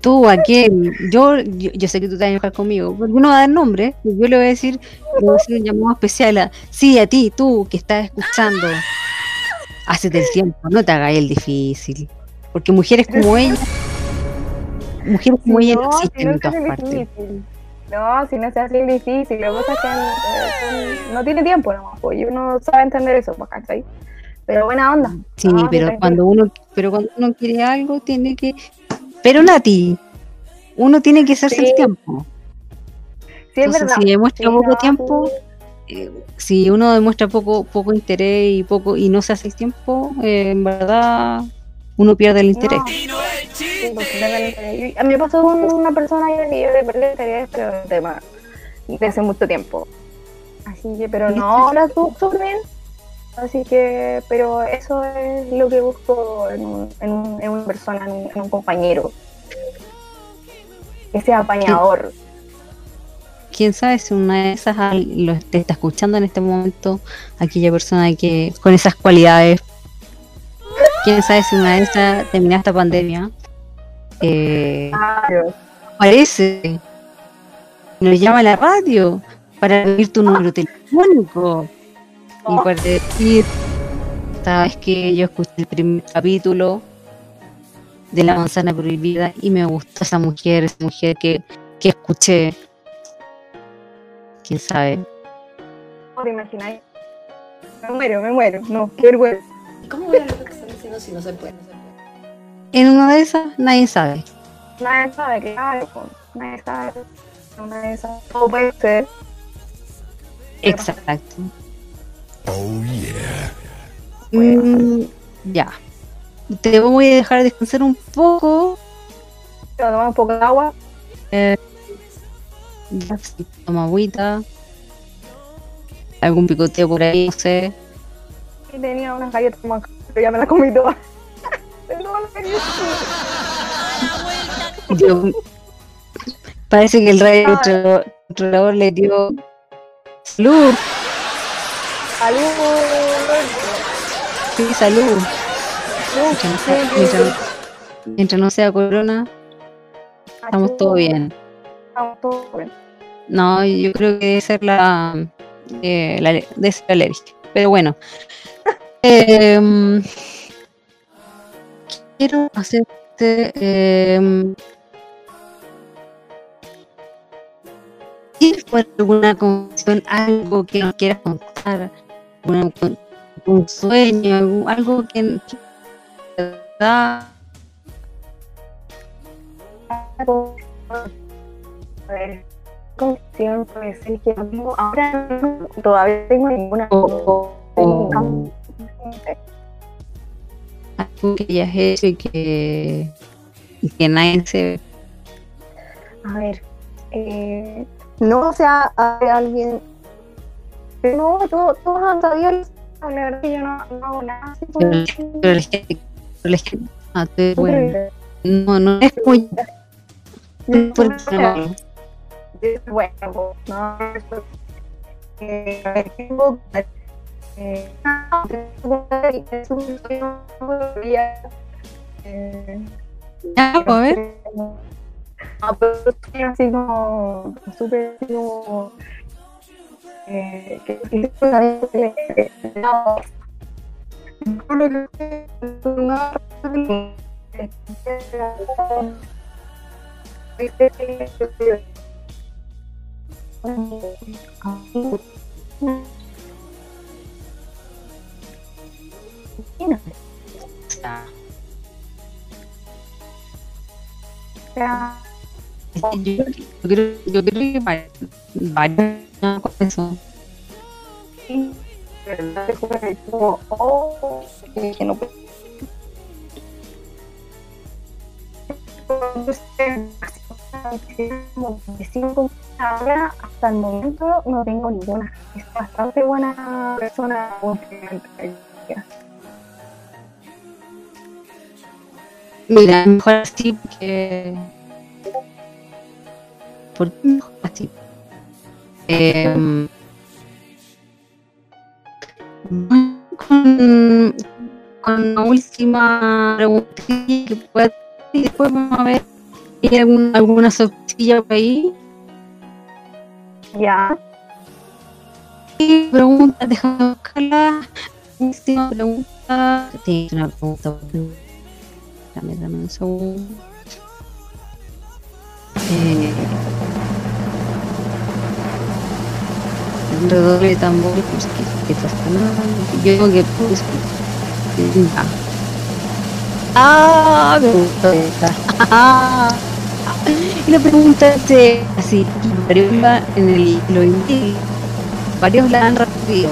Tú, aquel, yo, yo, yo sé que tú te vas a enojar conmigo, porque uno va a dar nombre, yo le voy a decir, le voy a decir un llamado especial a, sí, a ti, tú, que estás escuchando, hacete el tiempo, no te hagas el difícil, porque mujeres como ella, mujeres como ella no existen si no en se todas hace partes. difícil. No, si no se hace difícil, lo que pasa es que eh, no tiene tiempo nomás, pues, y uno sabe entender eso, pues, ¿cachai? Pero buena onda. Sí, No, pero cuando uno, pero cuando uno quiere algo, tiene que. Pero Nati, uno tiene que hacerse Sí, el tiempo. Sí, es Entonces, verdad. si demuestra poco no, tiempo, eh, si uno demuestra poco, poco interés y poco y no se hace el tiempo, eh, en verdad uno pierde el interés. No. A mí me pasó con una persona que yo le perdí el interés, pero tema de hace mucho tiempo. Así que, pero no, ahora súper bien. Así que, pero eso es lo que busco en, un- en, un- en una persona, en un, en un compañero. Que sea apañador. Quién sabe si una de esas lo te está escuchando en este momento, aquella persona que con esas cualidades. Quién sabe si una de esas termina esta pandemia. Eh, Claro. aparece, nos llama a la radio para pedir tu número telefónico y para decir, sabes que yo escuché el primer capítulo de La Manzana Prohibida y me gustó esa mujer, esa mujer que, que escuché. Quién sabe. ¿No te imagináis? Me muero, me muero. No, qué vergüenza. ¿Cómo voy a hablar si no, si no se puede? No se puede. En una de esas nadie sabe. Nadie sabe, claro. Nadie sabe. Una de esas. Todo puede ser. Exacto. Mm, ya. Te voy a dejar descansar un poco. Pero tomar un poco de agua. Eh, ya, sí, toma agüita. Algún picoteo por ahí, no sé. Y tenía unas galletas más, pero ya me las comí todas. Yo- parece que el control- controlador le dio salud. Salud. Sí, salud. Mientras no sea, mientras- mientras no sea corona, estamos todo bien. Estamos todos bien. No, yo creo que debe ser la, eh, la debe ser alergia. Pero bueno. Em, quiero hacerte. em, ¿Tienes por alguna condición algo que nos quieras contar? Una- un sueño, algo que, da A ver, como siempre, decir que ahora no- todavía no tengo ninguna. algo que hayas hecho y que, y que nadie se ve. A ver, eh, no, o sea, alguien. No, todos, todos han sabido. La verdad que yo no, no hago nada así por Pero, la gente, pero la gente- ah, eres bueno. No, no es muy No, por no. Bueno, no, eh, tengo eh, es un eh, Ya, pues, así como súper como eh, que que una vez que que con eso. como, oh, que no ahora hasta el momento no tengo ninguna. Es bastante buena persona. Mira, mejor así porque. ¿Por qué mejor así? Em, con, con la última pregunta que pueda y después vamos a ver si hay algún- alguna sorpresilla por ahí. Ya. Y pregunta, déjame buscarla. Última pregunta. Sí, una pregunta. Dame, dame un segundo. Eh, el redoble de tambor, pues que, que. Yo digo que pues, ya. Ah, me gustó. Ah. Y la pregunta es de, así, en el lo indie, varios la han repetido.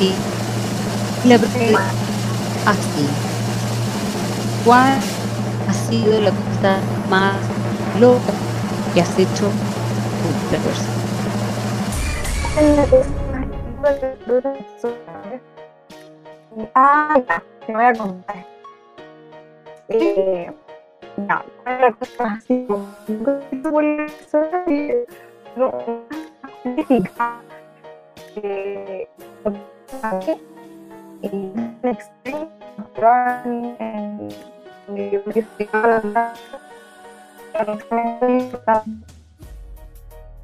Y la pregunta así. ¿Cuál ha sido la cosa más loca que has hecho? Ah, ya, te voy a contar. Eh, ya, ¿cuál es la cosa así? eh, no. Eh, eh, en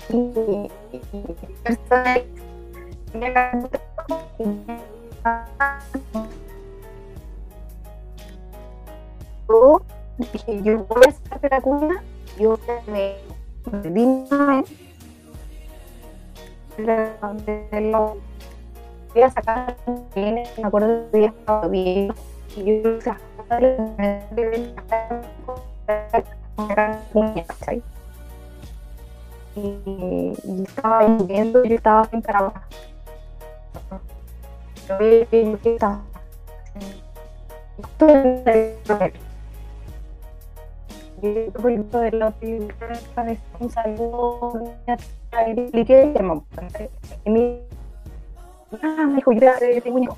Y, yo dije, yo voy a hacer la cuna, yo me de lo voy a sacar, me acuerdo que había estado bien, y yo o sea, y, estaba viviendo, yo estaba en Caracas. Yo vi que estaba el de la un saludo que me y me dijo yo tengo hijo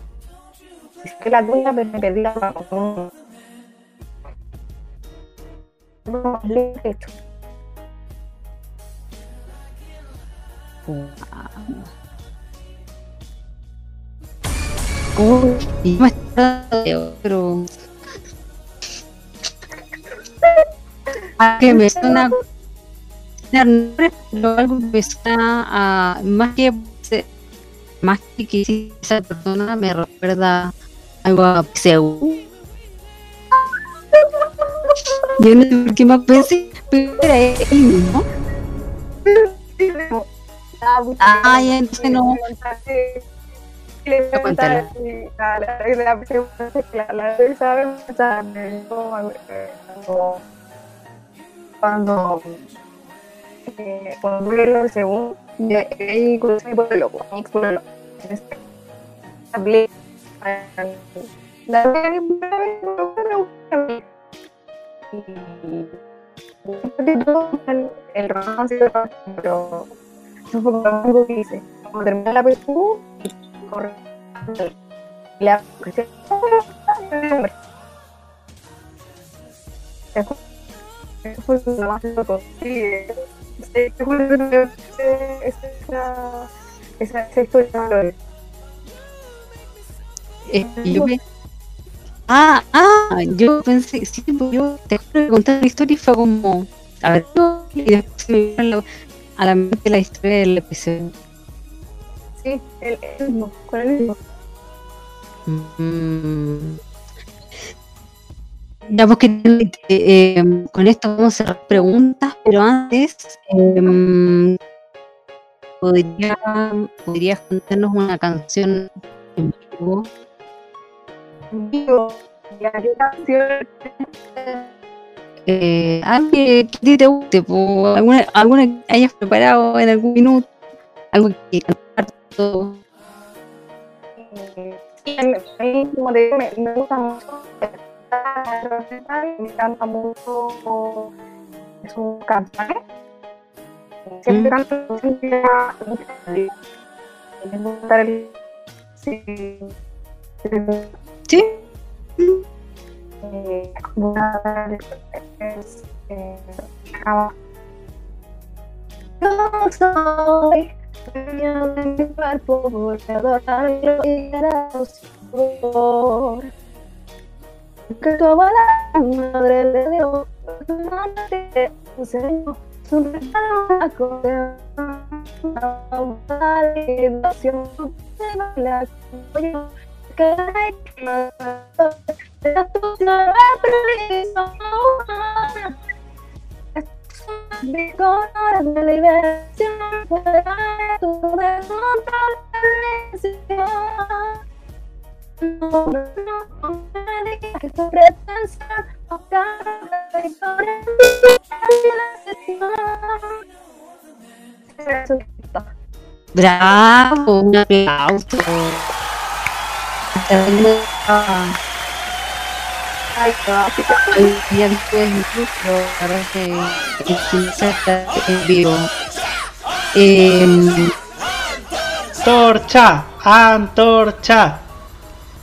es que la me perdí la mano no. Le Uy, y me está pero que me suena algo que a más que más que esa persona me recuerda algo a Pseu yo no sé por qué más pensé pero era él mismo ah ya entonces no le voy a Cuéntala. contar así, la, la, la, la, la, la, sabe, o sea, me- cuando, cuando, eh, ahí mi pueblo, pues, a mi ex pueblo. Este, Hablé, eh, la el romance, pero eso fue lo que hice. Cuando terminé la corre. Y la Eso fue lo más loco. Sí, eh, esa, esa, esa historia no lo es. Eh, yo me- Ah, ah, yo pensé, sí, yo te juro que contar la historia y fue como, a ver, y después se me a la, mente la historia del episodio. Sí, el, el mismo, con el mismo. Mm. Ya, porque eh, con esto vamos a cerrar preguntas, pero antes, eh, ¿podría, ¿podrías contarnos una canción en vivo? En vivo. Ya, ¿qué canción? Eh, algo que, a ti te guste, po, alguna, alguna que hayas preparado en algún minuto, algo que. Eh, sí, a mí, como te digo, me, me gusta mucho. Me encanta mucho sus canciones. Siempre canto, siempre me gusta el. Sí. ¿Sí? Eh. Yo soy y. Que tu abuela, madre de Dios, tu madre te enseñó, su regalo a correr, una validación la que yo, que hay que matar, de tu preciso. Mi corazón de liberación fuera de tu de control de decisión. No, no, no me digas que tu pretensión o cara de sobre la sesión. Bravo, un aplauso. Después incluso, en vivo. Torcha, antorcha.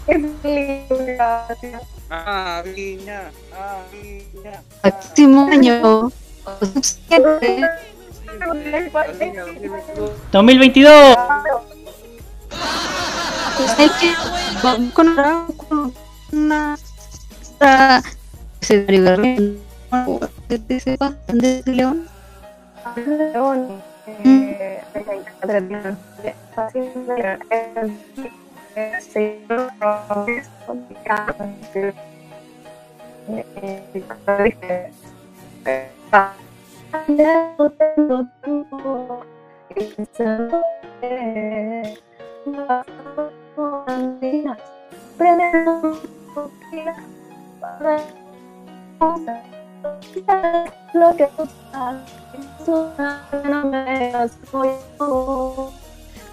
gracias. Ah, viña, ah, viña. próximo año, o subsiguiente, 2022. Vamos con una, escenario de de León. León, me lo que sabes. No me.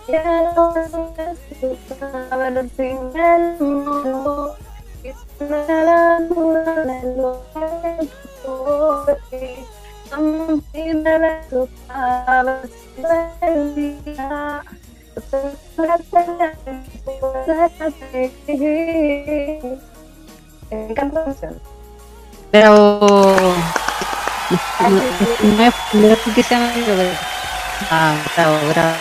Quiero saber fin del mundo. Y me la duda de lo que por ti. Si día. Me la canción. Pero no, no, no es, no es porque sea ah, bravo, bravo.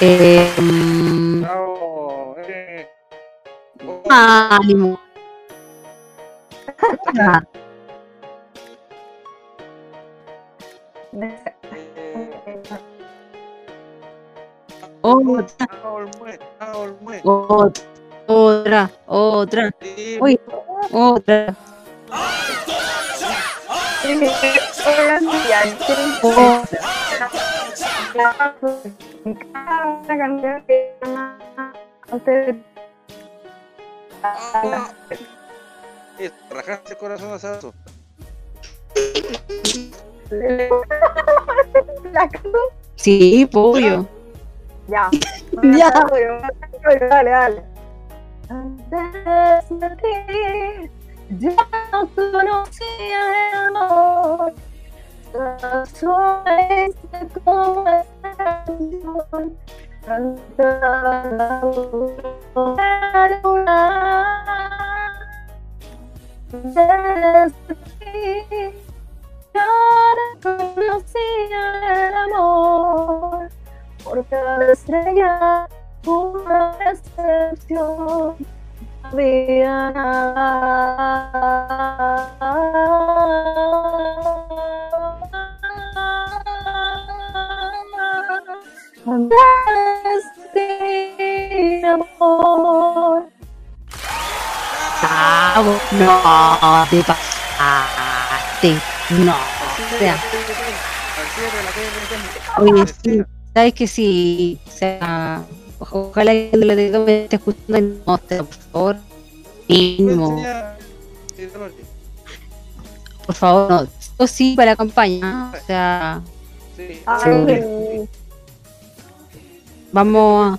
Eh, mm, Bravo, eh. ánimo. otra, otra, otra, otra, uy, otra, corazón canto. Sí, pollo. Ya. Ya. Dale, dale. Antes de ti, ya conocía el amor. Solo es como esta canción cantada por la luna. Desde ti, ya conocía el amor por cada estrella una excepción. No había amor. Ah, no, te pasaste. No. O sea, Al cierre la calle oye, sí, sabes que sí. O sea, ojalá que lo de me esté escuchando en Monster, por favor. Mínimo, por favor, no. Yo sí para la campaña. O sea, Sí. Ay, vamos a.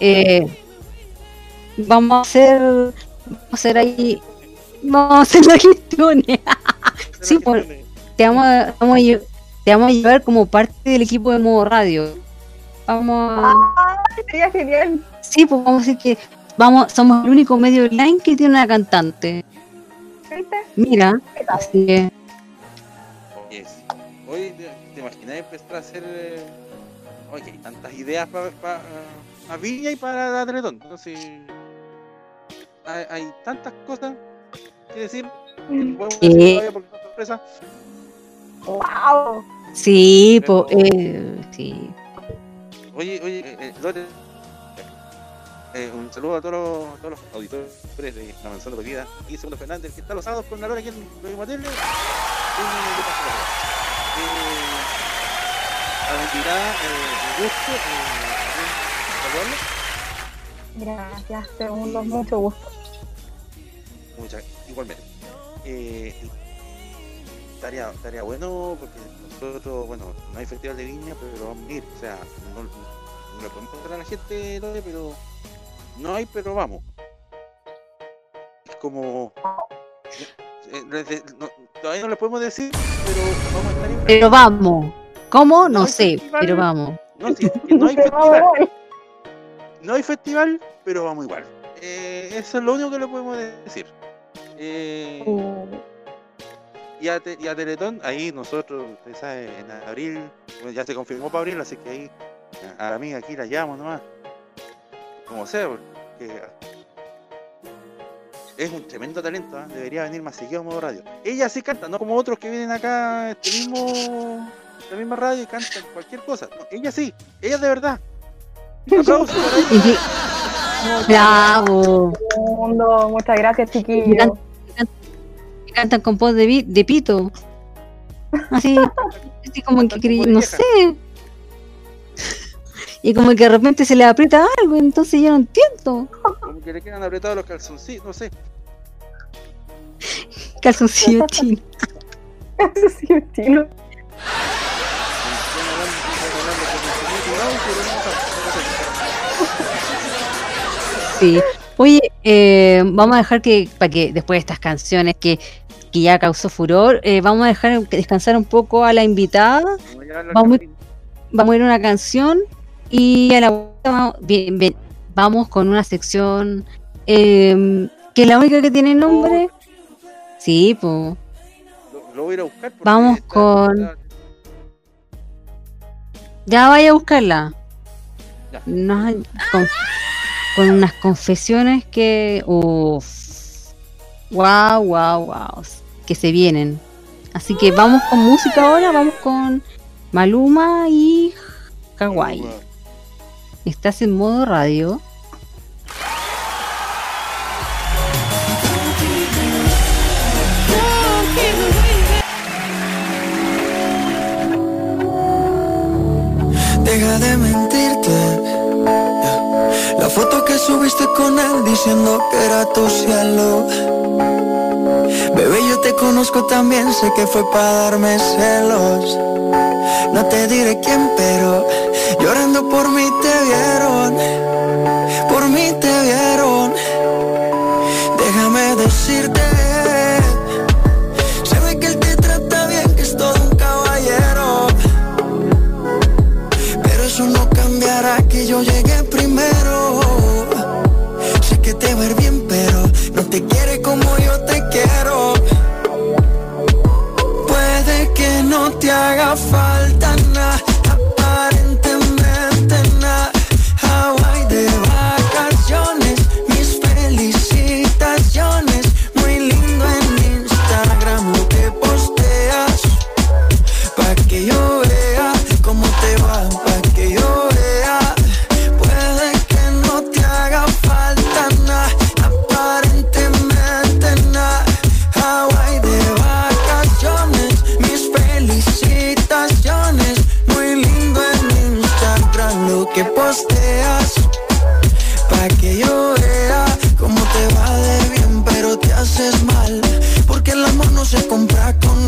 Eh, vamos a hacer. Vamos a hacer ahí. Vamos a hacer las gestiones. Sí, pues. te vamos, a, vamos a te vamos a llevar como parte del equipo de modo radio. Vamos a. ay, sería genial. Sí, pues vamos a decir que vamos, somos el único medio online que tiene una cantante. ¿Viste? Mira, así que. Oye, ¿te, te imaginas empezar a hacer. eh, Oye, hay tantas ideas para pa, a Viña y para la Teletón. Entonces. Hay, hay tantas cosas que decir. Que no podemos todavía porque es una sorpresa. ¡Wow! Sí, pues eh, sí. Oye, oye, eh, eh, Lore, eh, un saludo a todos los, a todos los auditores de La Manzana Prohibida y Segundo Fernández, que está los sábados con la Lore aquí en Rodrigo Matele. Eh, a eh, un gusto, eh. Gracias, segundo, mucho gusto. Muchas, igualmente. Eh, estaría, estaría bueno porque nosotros, bueno, no hay festival de viña, pero vamos a ir. O sea, no, no le podemos contar a la gente, pero no hay, pero vamos. Es como. eh, no- todavía no le podemos decir, pero vamos a estar en Pero vamos. ¿Cómo? No sé, festival. pero vamos. No, sí, no hay festival. No hay festival, pero vamos igual. Eh, eso es lo único que le podemos decir. Eh, Uh, y, a Te- y a Teletón, ahí nosotros, saben, en abril, bueno, ya se confirmó para abril, así que ahí a, la amiga aquí la llamo nomás. Como sea, porque es un tremendo talento, ¿ah? debería venir más seguido a modo radio. Ella sí canta, no como otros que vienen acá este mismo, la misma radio y cantan cualquier cosa. No, ella sí, ella de verdad. Aplausos Bravo. mundo, muchas gracias, chiquillos. Cantan con voz de, de pito. Así, así como que creí, no sé. Y como que de repente se le aprieta algo, entonces yo no entiendo. Como que le quedan apretados los calzoncillos, no sé. Calzoncillo chino. Es chino. Sí. Oye, eh, vamos a dejar que, para que después de estas canciones que, que ya causó furor, eh, vamos a dejar descansar un poco a la invitada. Vamos- a ir a una canción y a la vuelta vamos, bien- bien, vamos con una sección eh, que es la única que tiene nombre. Sí, pues. Lo, lo voy a ir a buscar. porque Vamos está- con- está- Ya vaya a buscarla. Ya. Con, con unas confesiones que. Uff. Wow, wow, wow. Que se vienen. Así que vamos con música ahora. Vamos con Maluma y Kawaii. Estás en modo radio. Deja de mentirte. La foto que subiste con él diciendo que era tu cielo. Bebé, yo conozco también, sé que fue para darme celos. No te diré quién, pero llorando por mí te vieron. No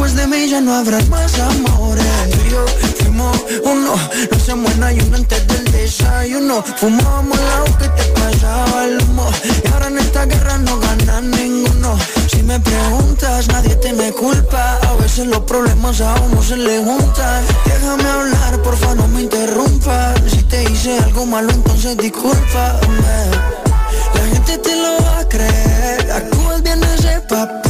Después de mí ya no habrá más amores. Tú y yo fuimos uno, no se muera y uno antes del desayuno. Fumábamos el agua que te pasaba el humo. Y ahora en esta guerra no gana ninguno. Si me preguntas, nadie te me culpa. A veces los problemas a uno se le juntan. Déjame hablar, porfa, no me interrumpas. Si te hice algo malo, entonces discúlpame. La gente te lo va a creer. Actúas bien ese papel,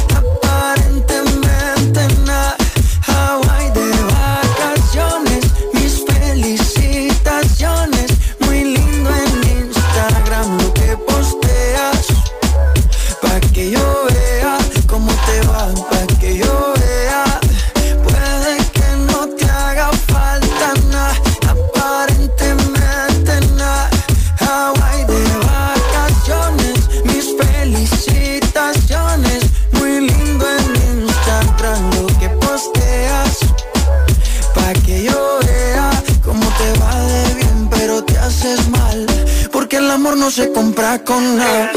se compra con nada.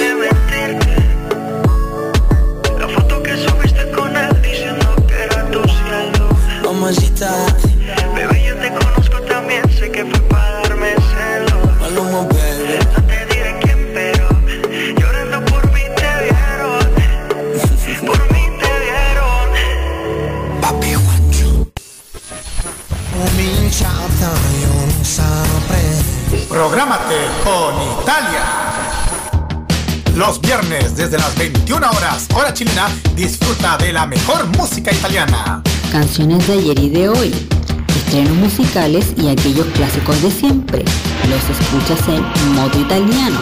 La foto que subiste con él diciendo que era tu cielo. Mamacita, bebé, yo te conozco también, sé que fue para darme celos. Maluma, baby. No te diré quién, pero llorando por mí te vieron. Por mí te vieron. Papi, saprei. Prográmate con Italia. Los viernes desde las 21 horas, hora chilena, disfruta de la mejor música italiana. Canciones de ayer y de hoy, estrenos musicales y aquellos clásicos de siempre. Los escuchas en modo italiano.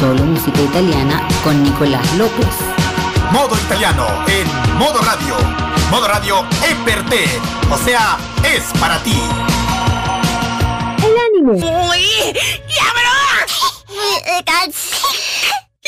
Solo música italiana con Nicolás López. Modo italiano en modo radio. Modo radio es per te, o sea, es para ti. El anime. ¡Uy!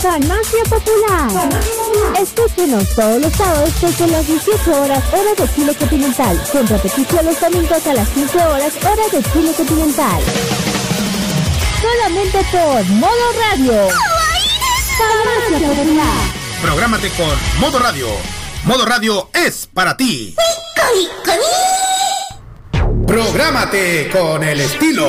Farmacia Popular. Escúchenos todos los sábados desde las 18 horas hora de Chile continental, con repetición los domingos a las 15 horas hora de Chile continental. Solamente por Modo Radio. Farmacia Popular. Prográmate con Modo Radio. Modo Radio es para ti. Prográmate con el estilo.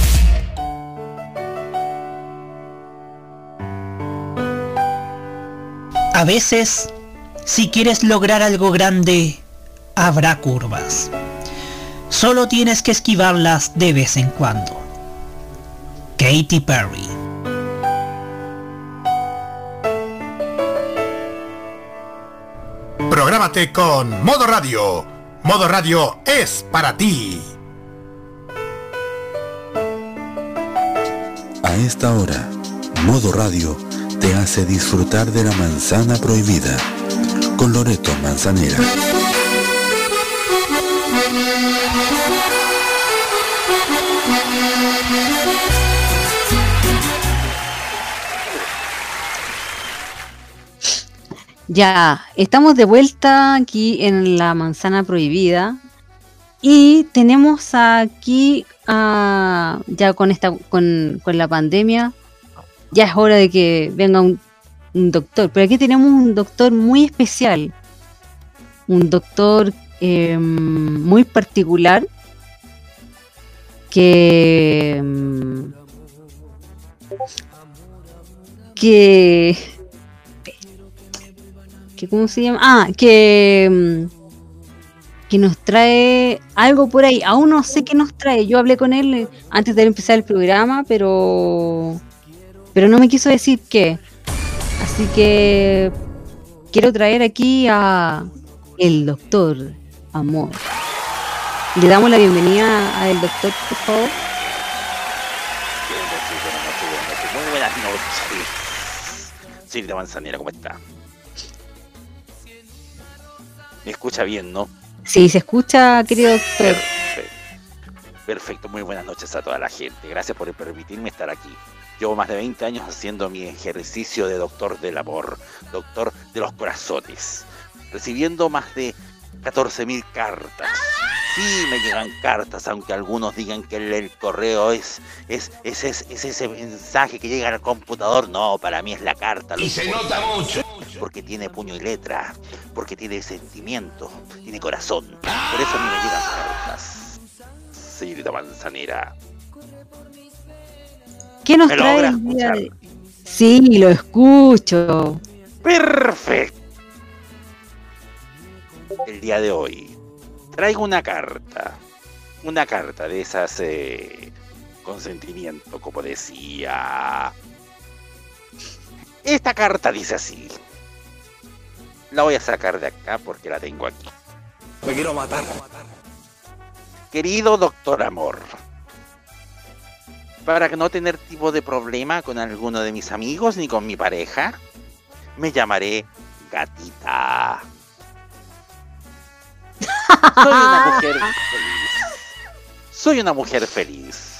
A veces, si quieres lograr algo grande, habrá curvas. Solo tienes que esquivarlas de vez en cuando. Katy Perry. Prográmate con Modo Radio. Modo Radio es para ti. A esta hora, Modo Radio te hace disfrutar de la manzana prohibida con Loreto Manzanera. Ya, estamos de vuelta aquí en la manzana prohibida y tenemos aquí ya con esta con la pandemia ya es hora de que venga un, doctor, pero aquí tenemos un doctor muy especial, un doctor eh, muy particular que mm, que que cómo se llama ah que mm, que nos trae algo por ahí. Aún no sé qué nos trae. Yo hablé con él antes de empezar el programa pero pero no me quiso decir qué así que quiero traer aquí a el doctor amor le damos la bienvenida al doctor por favor Muy buenas noches. Silvia Manzanera, ¿cómo está? Me escucha bien, ¿no? Sí, se escucha, querido doctor. Perfecto, muy buenas noches a toda la gente. Gracias por permitirme estar aquí. Llevo más de 20 años haciendo mi ejercicio de doctor del amor, doctor de los corazones, recibiendo más de 14.000 cartas. Sí, me llegan cartas, aunque algunos digan que el, el correo es, es, es, es- es ese mensaje que llega al computador. No, para mí es la carta. Y se nota mucho. Porque tiene puño y letra, porque tiene sentimiento, tiene corazón. Por eso a mí me llegan cartas. Señorita Manzanera. ¿Qué nos ¿Me trae el día de- Sí, lo escucho. Perfecto. El día de hoy traigo una carta. Una carta de esas eh, con sentimiento, como decía. Esta carta dice así. La voy a sacar de acá porque la tengo aquí. Me quiero matar. Querido doctor Amor, para no tener tipo de problema con alguno de mis amigos ni con mi pareja, me llamaré Gatita. Soy una mujer feliz. Soy una mujer feliz.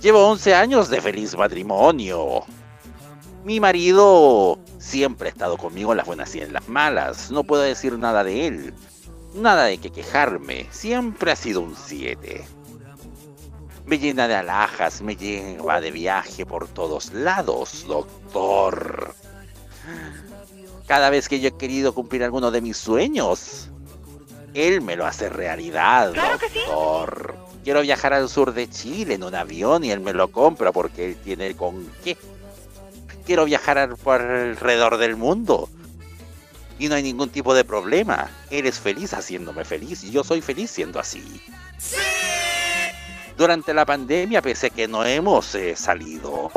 Llevo 11 años de feliz matrimonio. Mi marido siempre ha estado conmigo en las buenas y en las malas. No puedo decir nada de él. Nada de que quejarme. Siempre ha sido un 7. Me llena de alhajas, me lleva de viaje por todos lados, doctor. Cada vez que yo he querido cumplir alguno de mis sueños, él me lo hace realidad, doctor. Quiero viajar al sur de Chile en un avión y él me lo compra porque él tiene con qué. Quiero viajar al- por alrededor del mundo y no hay ningún tipo de problema. Él es feliz haciéndome feliz y yo soy feliz siendo así. Durante la pandemia, pese a que no hemos eh, salido,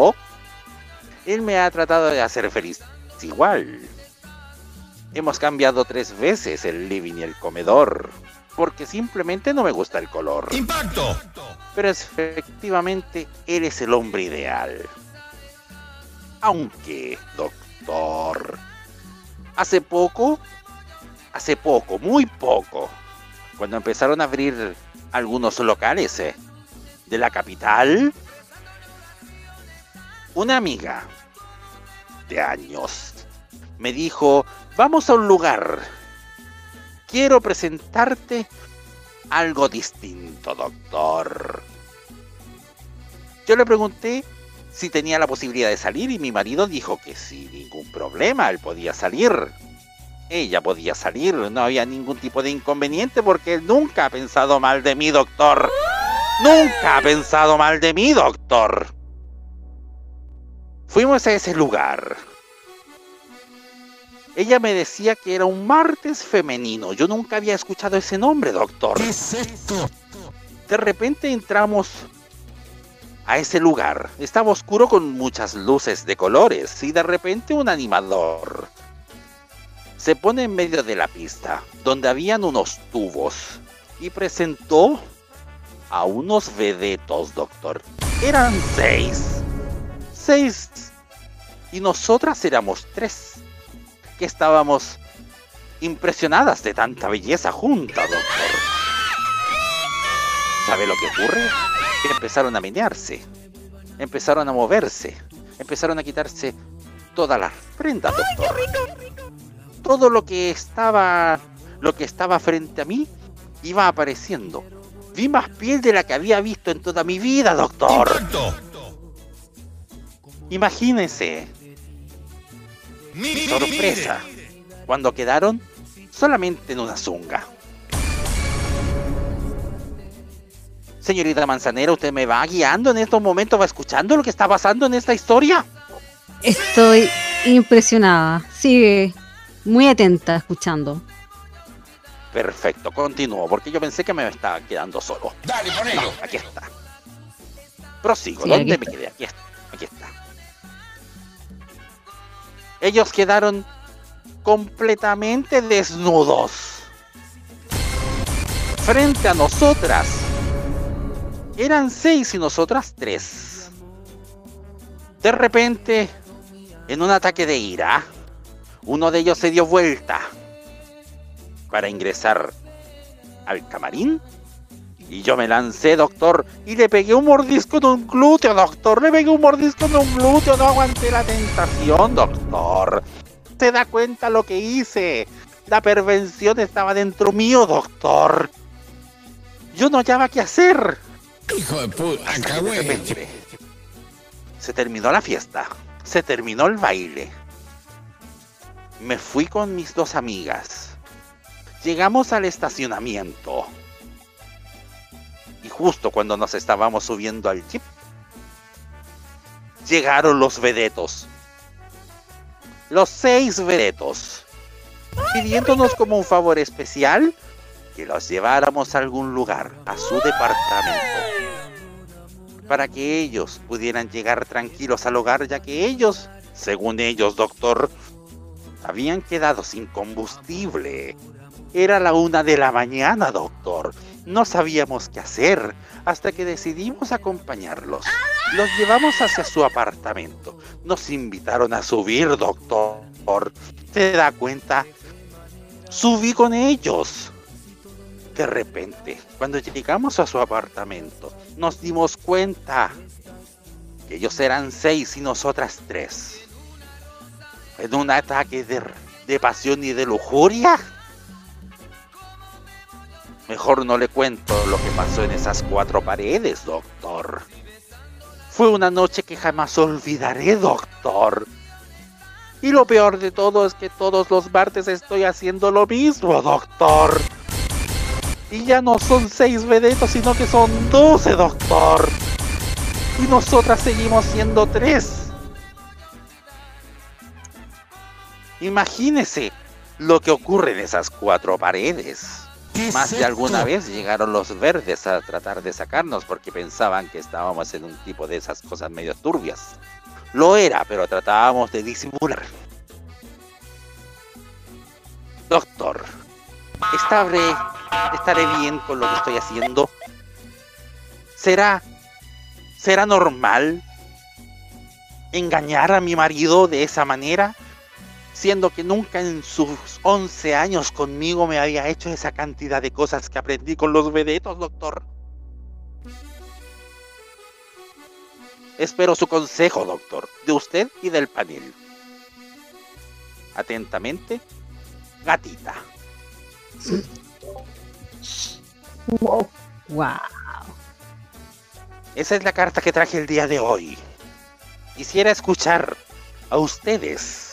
él me ha tratado de hacer feliz igual. Hemos cambiado tres veces el living y el comedor, porque simplemente no me gusta el color. ¡Impacto! Pero efectivamente, él es el hombre ideal. Aunque, doctor, hace poco, hace poco, muy poco, cuando empezaron a abrir algunos locales eh, de la capital, una amiga de años me dijo, vamos a un lugar, quiero presentarte algo distinto, doctor. Yo le pregunté si tenía la posibilidad de salir y mi marido dijo que sin ningún problema, él podía salir. Ella podía salir, no había ningún tipo de inconveniente porque él nunca ha pensado mal de mí, doctor. Nunca ha pensado mal de mí, doctor. Fuimos a ese lugar. Ella me decía que era un martes femenino. Yo nunca había escuchado ese nombre, doctor. ¿Qué es esto? De repente entramos a ese lugar. Estaba oscuro con muchas luces de colores y de repente un animador se pone en medio de la pista donde habían unos tubos y presentó a unos vedetos, doctor. Eran seis. Seis. Y nosotras éramos tres. Que estábamos impresionadas de tanta belleza junta, doctor. ¿Sabe lo que ocurre? Que empezaron a menearse. Empezaron a moverse. Empezaron a quitarse todas las prendas, doctor. Todo lo que estaba. Lo que estaba frente a mí iba apareciendo. Vi más piel de la que había visto en toda mi vida, doctor. Imagínense. Sorpresa. Cuando quedaron solamente en una zunga. Señorita Manzanera, ¿usted me va guiando en estos momentos? ¿Va escuchando lo que está pasando en esta historia? Estoy impresionada. Sigue muy atenta escuchando. Perfecto, continúo, porque yo pensé que me estaba quedando solo. Dale, ponelo. No, aquí está. Prosigo, Sí, ¿dónde me está. quedé? Aquí está, aquí está. Ellos quedaron completamente desnudos. Frente a nosotras. Eran seis y nosotras tres. De repente, en un ataque de ira, uno de ellos se dio vuelta para ingresar al camarín. Y yo me lancé, doctor, y le pegué un mordisco en un glúteo, doctor. Le pegué un mordisco en un glúteo, no aguanté la tentación, doctor. ¿Se da cuenta lo que hice? La pervención estaba dentro mío, doctor. Yo no hallaba qué hacer. Hijo de puta, de se terminó la fiesta, se terminó el baile. Me fui con mis dos amigas. Llegamos al estacionamiento. Y justo cuando nos estábamos subiendo al jeep, llegaron los vedetos. Los seis vedetos. Pidiéndonos como un favor especial que los lleváramos a algún lugar, a su departamento para que ellos pudieran llegar tranquilos al hogar, ya que ellos, según ellos, doctor, habían quedado sin combustible. Era la una de la mañana, doctor. No sabíamos qué hacer hasta que decidimos acompañarlos. Los llevamos hacia su apartamento. Nos invitaron a subir, doctor. ¿Se da cuenta? Subí con ellos. De repente, cuando llegamos a su apartamento, nos dimos cuenta que ellos eran seis y nosotras tres. En un ataque de, de pasión y de lujuria. Mejor no le cuento lo que pasó en esas cuatro paredes, doctor. Fue una noche que jamás olvidaré, doctor. Y lo peor de todo es que todos los martes estoy haciendo lo mismo, doctor. Y ya no son seis vedetos, sino que son doce, doctor. Y nosotras seguimos siendo tres. Imagínese lo que ocurre en esas cuatro paredes. Más de alguna vez llegaron los verdes a tratar de sacarnos porque pensaban que estábamos en un tipo de esas cosas medio turbias. Lo era, pero tratábamos de disimular. Doctor, ¿estaré, estaré bien con lo que estoy haciendo? ¿Será, será normal engañar a mi marido de esa manera? Siendo que nunca en sus 11 años conmigo me había hecho esa cantidad de cosas que aprendí con los vedetos, doctor. Espero su consejo, doctor, de usted y del panel. Atentamente, gatita. Wow. Wow. Esa es la carta que traje el día de hoy. Quisiera escuchar a ustedes,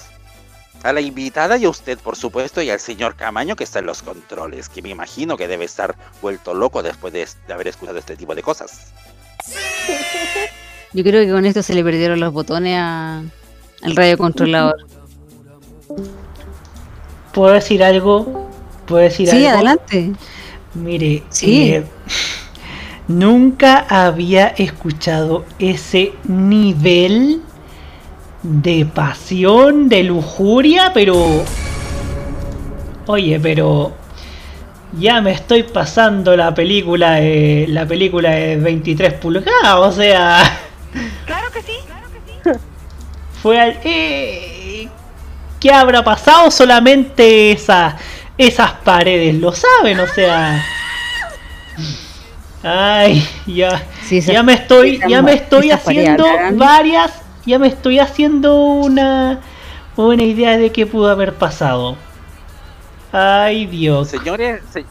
a la invitada y a usted, por supuesto, y al señor Camaño que está en los controles, que me imagino que debe estar vuelto loco después de, de haber escuchado este tipo de cosas. Yo creo que con esto se le perdieron los botones a, al radiocontrolador. ¿Puedo decir algo? ¿Puedo decir Sí, algo? adelante. Mire, Sí. eh, nunca había escuchado ese nivel de pasión, de lujuria, pero... Oye, pero... Ya me estoy pasando la película, de- la película de 23 pulgadas, o sea... Claro que sí. Fue al... eh, ¿Qué habrá pasado? Solamente esa, esas paredes lo saben, o sea... Ay, ya, Sí, ya me estoy, ya me estoy haciendo varias, ya me estoy haciendo una, una idea de qué pudo haber pasado. Ay, Dios. Señores, se-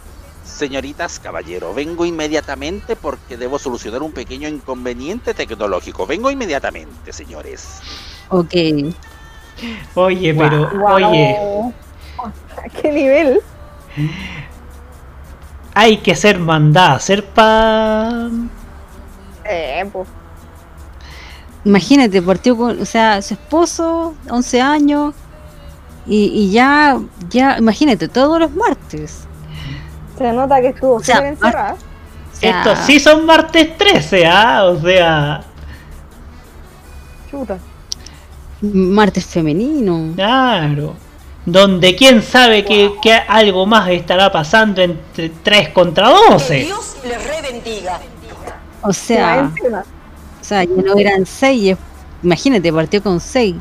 señoritas, caballero, vengo inmediatamente porque debo solucionar un pequeño inconveniente tecnológico. Vengo inmediatamente, señores. Ok. Oye, pero, Wow. oye, ¿A qué nivel? hay que ser mandada hacer pa... Eh, pues. Imagínate, partió con, o sea, su esposo, 11 años, y, y ya, ya, imagínate, todos los martes. Se nota que estuvo sea, encerrada. O sea, Estos sí son martes 13, ¿ah? O sea, Chuta. Martes femenino. claro. Donde quién sabe que, que algo más estará pasando entre 3 contra 12. Dios le rebendiga. O Más sea, encima. O sea, ya no eran 6, imagínate, partió con 6.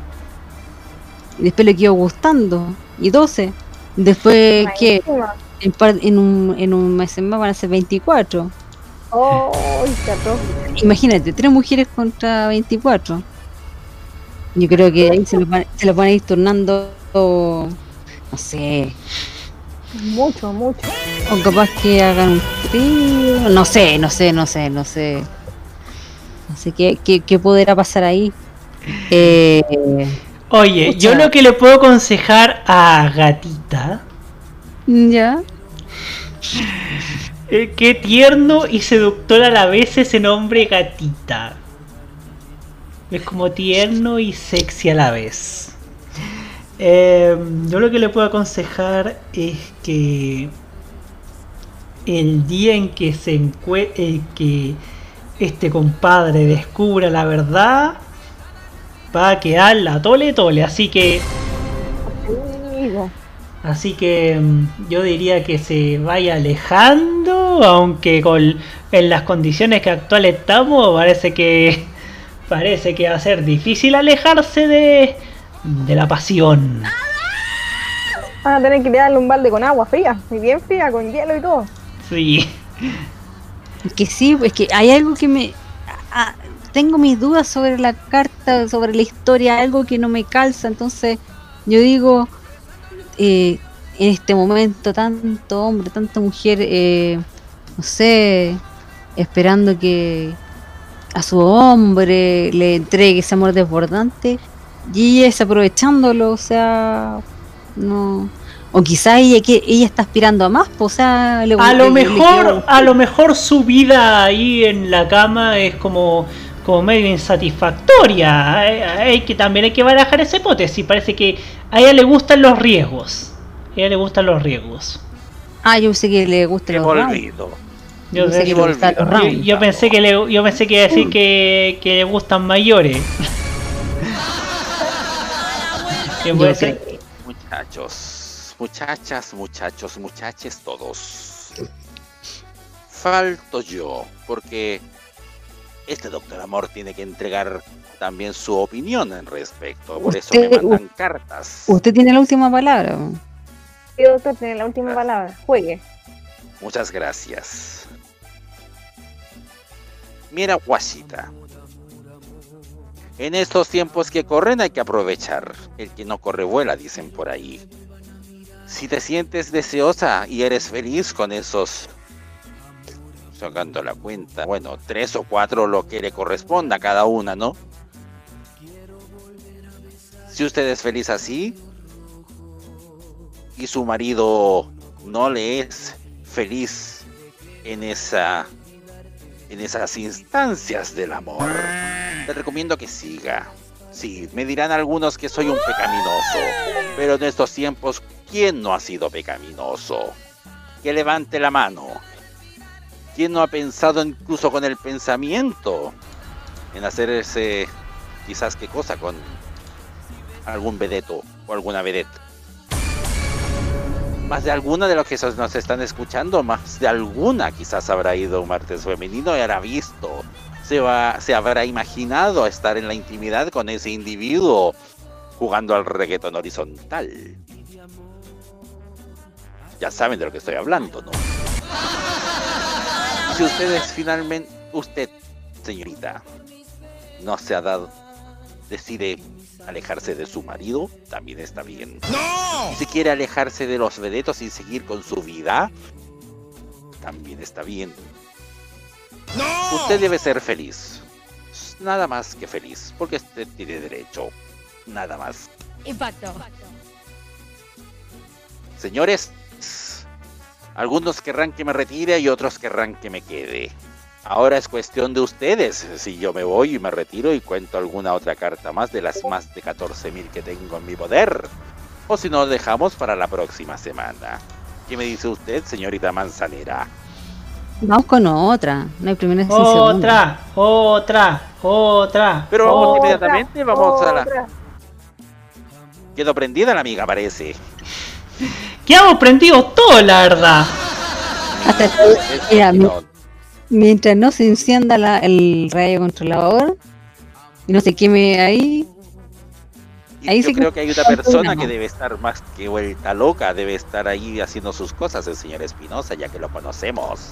Y después le quedó gustando. Y 12. Después, encima. En, en, un, en un mes más van a ser 24. Oh. Imagínate, tres mujeres contra 24. Yo creo que ahí se los van, se los van a ir turnando, no sé, Mucho, mucho. o capaz que hagan un trío, no sé, no sé, no sé, no sé. No sé qué, qué, qué podrá pasar ahí. Eh, Oye, yo lo que le puedo aconsejar a Gatita, ya, eh, qué tierno y seductor a la vez ese nombre Gatita. Es como tierno y sexy a la vez. Eh, yo lo que le puedo aconsejar es que el día en que se encue eh, que este compadre descubra la verdad va a quedar la tole tole así que. Así que mm, yo diría que se vaya alejando, aunque con en las condiciones que actuales estamos parece que parece que va a ser difícil alejarse de de la pasión. Van a tener que darle un balde con agua fría, muy bien fría, con hielo y todo. Sí. Que sí, es que hay algo que me... tengo mis dudas sobre la carta, sobre la historia, algo que no me calza, entonces yo digo, eh, en este momento tanto hombre, tanta mujer, eh, no sé, esperando que a su hombre le entregue ese amor desbordante y ella es aprovechándolo, o sea, no... O quizá ella, que ella está aspirando a más, pues, o sea, le- A lo le- mejor a lo mejor su vida ahí en la cama es como como medio insatisfactoria. Hay, hay que también hay que barajar esa hipótesis. Parece que a ella le gustan los riesgos. A ella le gustan los riesgos. Ah, yo sé que le gusta Qué los rounds. olvido. Yo, Pensé sé- que le gustaban los yo- rounds. yo pensé que le, yo pensé que iba a decir que, que le gustan mayores. Puede ser- Muchachos, muchachas, muchachos, muchaches todos. Falto yo, porque este doctor Amor tiene que entregar también su opinión en respecto. Por eso me mandan cartas. Usted tiene la última palabra. Sí, doctor, tiene la última palabra. Juegue. Muchas gracias. Mira, guasita. En estos tiempos que corren hay que aprovechar. El que no corre vuela, dicen por ahí. Si te sientes deseosa y eres feliz con esos sacando la cuenta. Bueno, tres o cuatro lo que le corresponda a cada una, ¿no? Si usted es feliz así y su marido no le es feliz en esa en esas instancias del amor, le recomiendo que siga. Sí, me dirán algunos que soy un pecaminoso, pero en estos tiempos, ¿quién no ha sido pecaminoso? Que levante la mano. ¿Quién no ha pensado incluso con el pensamiento en hacer ese, quizás qué cosa, con algún vedeto o alguna vedette? Más de alguna de los que nos están escuchando, más de alguna quizás habrá ido un martes femenino y habrá visto se, va, se habrá imaginado estar en la intimidad con ese individuo jugando al reggaetón horizontal. Ya saben de lo que estoy hablando, ¿no? Si ustedes finalmente, usted, señorita, no se ha dado, decide alejarse de su marido, también está bien. ¡No! Si quiere alejarse de los vedetos y seguir con su vida, también está bien. Usted debe ser feliz. Nada más que feliz, porque usted tiene derecho. Nada más. Impacto. Señores, algunos querrán que me retire y otros querrán que me quede. Ahora es cuestión de ustedes si yo me voy y me retiro y cuento alguna otra carta más de las más de 14.000 que tengo en mi poder. O si no, dejamos para la próxima semana. ¿Qué me dice usted, señorita Manzanera? Vamos con otra. No hay primera sin Otra, otra, otra. Pero vamos otra, inmediatamente, vamos a la. Quedó prendida la amiga, parece. Quedamos prendidos todo, la verdad. Hasta mira, mi- mientras no se encienda la- el radio controlador y no se queme ahí. Ahí Yo creo que hay una persona que debe estar más que vuelta loca, debe estar ahí haciendo sus cosas, el señor Espinosa, ya que lo conocemos.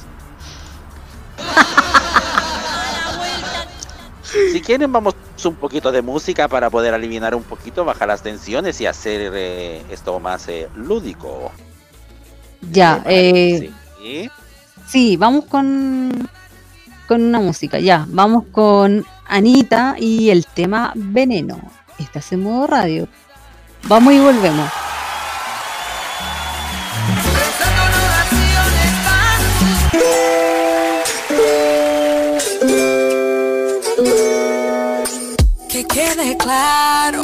Si quieren, vamos un poquito de música para poder aliviar un poquito, bajar las tensiones y hacer eh, esto más eh, lúdico. Ya, eh, ¿Sí? sí, vamos con, con una música. Ya, vamos con Anita y el tema Veneno. Estás en modo radio. Vamos y volvemos. Claro,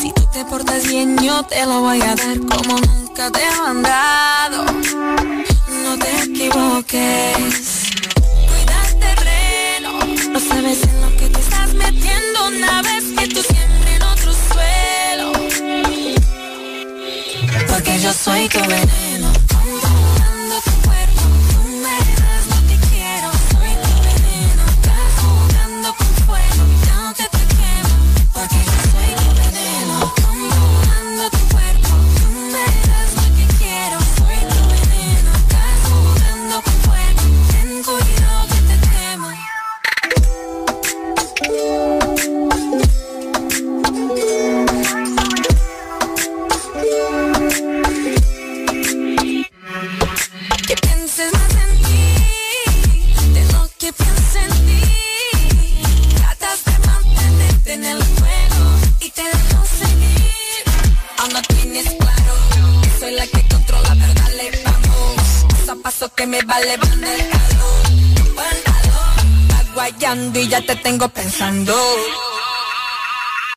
si tú te portas bien yo te lo voy a dar como nunca te he mandado. No te equivoques, cuida terreno, no sabes en lo que te estás metiendo una vez que tú siempre en otro suelo. Porque yo soy tu veneno, Paso que me va elevando el calor. Tu pantalón va guayando y ya te tengo pensando.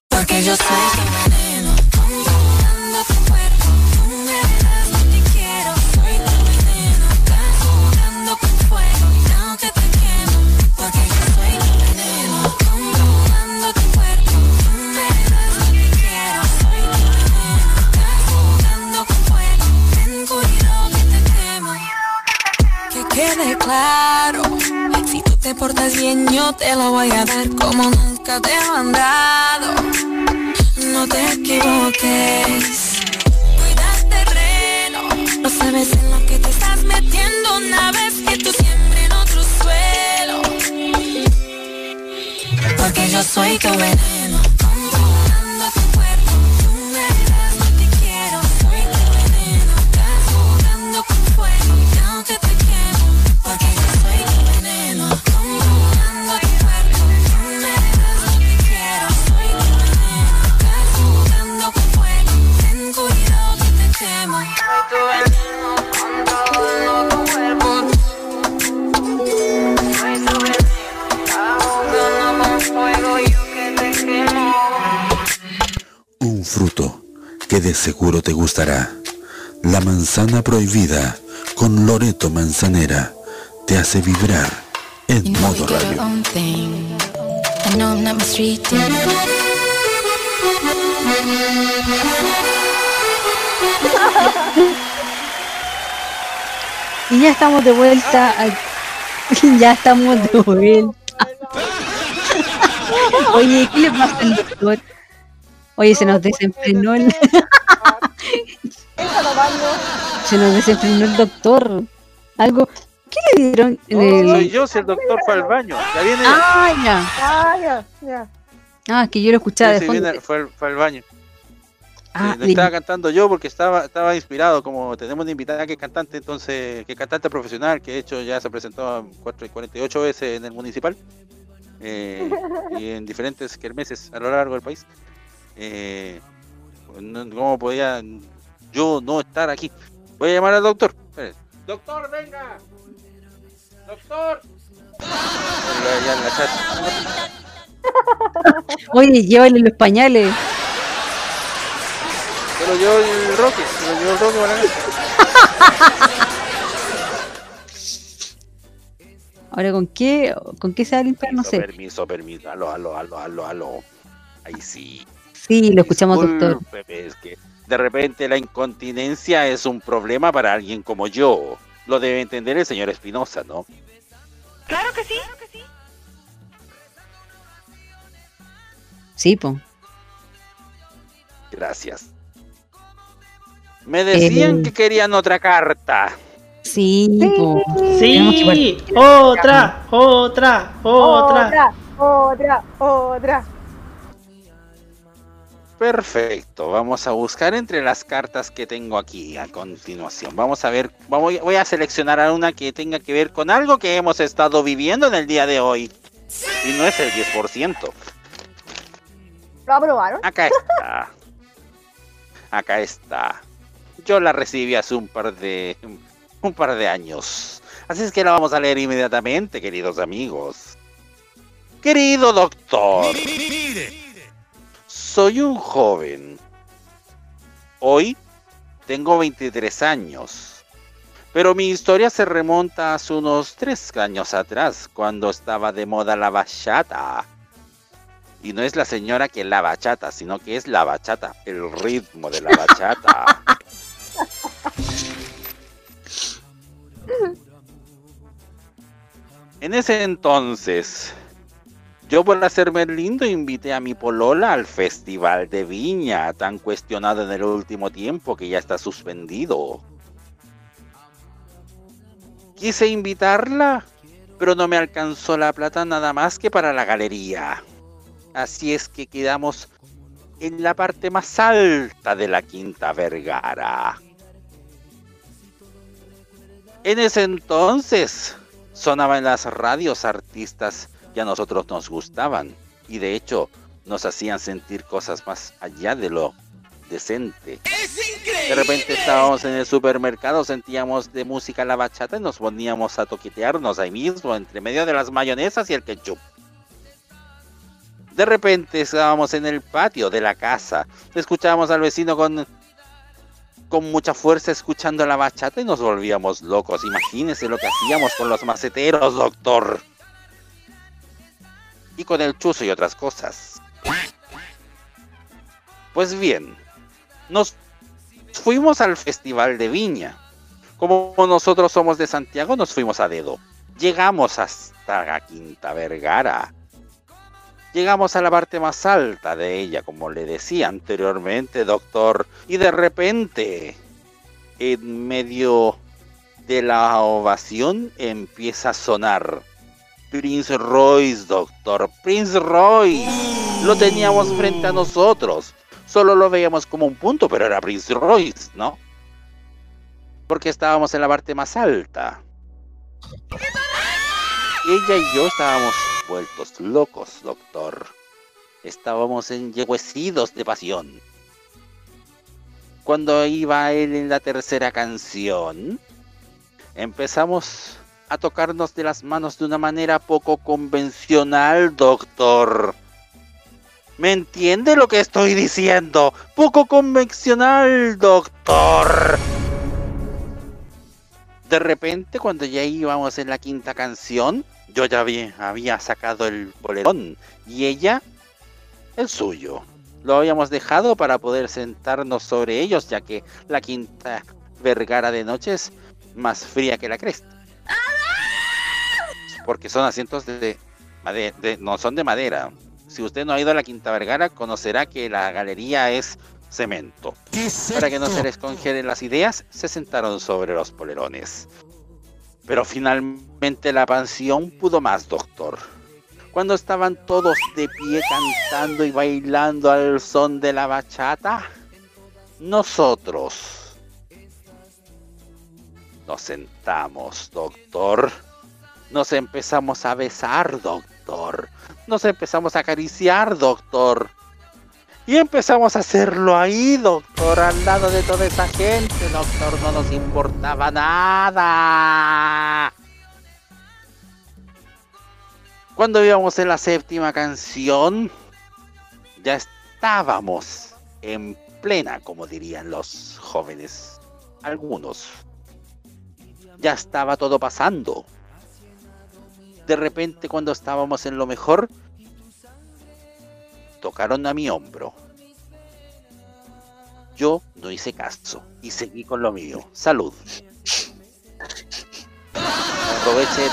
Porque yo soy claro, si tú te portas bien yo te lo voy a dar como nunca te he mandado. No te equivoques, cuida terreno, no sabes en lo que te estás metiendo una vez que tú siempre en otro suelo. Porque yo soy tu veneno, que de seguro te gustará. La manzana prohibida con Loreto Manzanera te hace vibrar en modo radio. Y ya estamos de vuelta. Ya estamos de vuelta. Oye, ¿qué le pasa al doctor? Oye, se nos desenfrenó el... Se nos desenfrenó el doctor. Algo... ¿Qué le dieron en el... Soy yo, si el doctor fue al baño. Ya viene. Ah, ya. Ah, ya, ya. Ah, es que yo lo escuchaba Sí, de fondo. viene, fue, al- fue al baño. Ah, le- estaba cantando yo porque estaba, estaba inspirado, como tenemos una invitada que es cantante, entonces, que es cantante profesional, que de hecho ya se presentó cuatro- 48 veces en el municipal eh, y en diferentes kermeses a lo largo del país. Eh, pues, no- ¿Cómo podía yo no estar aquí? Voy a llamar al doctor. Doctor, venga. Doctor. Ya en la chat. Oye, llévale los pañales. Se lo llevó el Roque, se lo llevó el Roque para. Ahora, ¿con qué, con qué se va a limpiar? No sé. Permiso, permiso. Aló, aló, aló, aló, aló. Ahí sí. Sí, lo escuchamos, doctor. Es que de repente la incontinencia es un problema para alguien como yo. Lo debe entender el señor Espinosa, ¿no? Claro que sí. Sí, po. Gracias. Me decían Eh. que querían otra carta. Sí, po. Que Sí, otra, otra, otra. Otra, otra, otra. Perfecto, vamos a buscar entre las cartas que tengo aquí a continuación. Vamos a ver, vamos, voy a seleccionar a una que tenga que ver con algo que hemos estado viviendo en el día de hoy. Y no es el 10%. ¿Lo aprobaron? Acá está. Acá está. Yo la recibí hace un par de un par de años. Así es que la vamos a leer inmediatamente, queridos amigos. Querido doctor. Soy un joven. Hoy tengo 23 años. Pero mi historia se remonta hace unos 3 años atrás, cuando estaba de moda la bachata. Y no es la señora que la bachata, sino que es la bachata, el ritmo de la bachata. en ese entonces, yo por hacerme lindo invité a mi polola al Festival de Viña, tan cuestionado en el último tiempo que ya está suspendido. Quise invitarla, pero no me alcanzó la plata nada más que para la galería. Así es que quedamos en la parte más alta de la Quinta Vergara. En ese entonces sonaban en las radios artistas que a nosotros nos gustaban y de hecho nos hacían sentir cosas más allá de lo decente. De repente estábamos en el supermercado, sentíamos de música la bachata y nos poníamos a toquetearnos ahí mismo, entre medio de las mayonesas y el ketchup. De repente estábamos en el patio de la casa, escuchábamos al vecino con, con mucha fuerza escuchando la bachata y nos volvíamos locos. Imagínense lo que hacíamos con los maceteros, doctor. Y con el chuzo y otras cosas. Pues bien, nos fuimos al Festival de Viña. Como nosotros somos de Santiago, nos fuimos a dedo. Llegamos hasta la Quinta Vergara. Llegamos a la parte más alta de ella, como le decía anteriormente, doctor. Y de repente, en medio de la ovación, empieza a sonar Prince Royce, doctor. Prince Royce. Lo teníamos frente a nosotros. Solo lo veíamos como un punto, pero era Prince Royce, ¿no? Porque estábamos en la parte más alta. Ella y yo estábamos vueltos locos, doctor. Estábamos enyeguecidos de pasión. Cuando iba él en la tercera canción, empezamos a tocarnos de las manos de una manera poco convencional, doctor. ¿Me entiende lo que estoy diciendo? Poco convencional, doctor. De repente, cuando ya íbamos en la quinta canción, yo ya había, había sacado el bolerón y ella el suyo. Lo habíamos dejado para poder sentarnos sobre ellos, ya que la quinta Vergara de noche es más fría que la cresta. Porque son asientos de, madera, no son de madera. Si usted no ha ido a la Quinta Vergara, conocerá que la galería es cemento. Para que no se les congelen las ideas, se sentaron sobre los polerones. Pero finalmente la pansión pudo más, doctor. Cuando estaban todos de pie cantando y bailando al son de la bachata, nosotros nos sentamos, doctor. Nos empezamos a besar, doctor. Nos empezamos a acariciar, doctor. Y empezamos a hacerlo ahí, doctor, al lado de toda esa gente, doctor. No nos importaba nada. Cuando íbamos en la séptima canción, ya estábamos en plena, como dirían los jóvenes, algunos. Ya estaba todo pasando. De repente, cuando estábamos en lo mejor, tocaron a mi hombro. Yo no hice caso y seguí con lo mío. Salud. Aproveche de.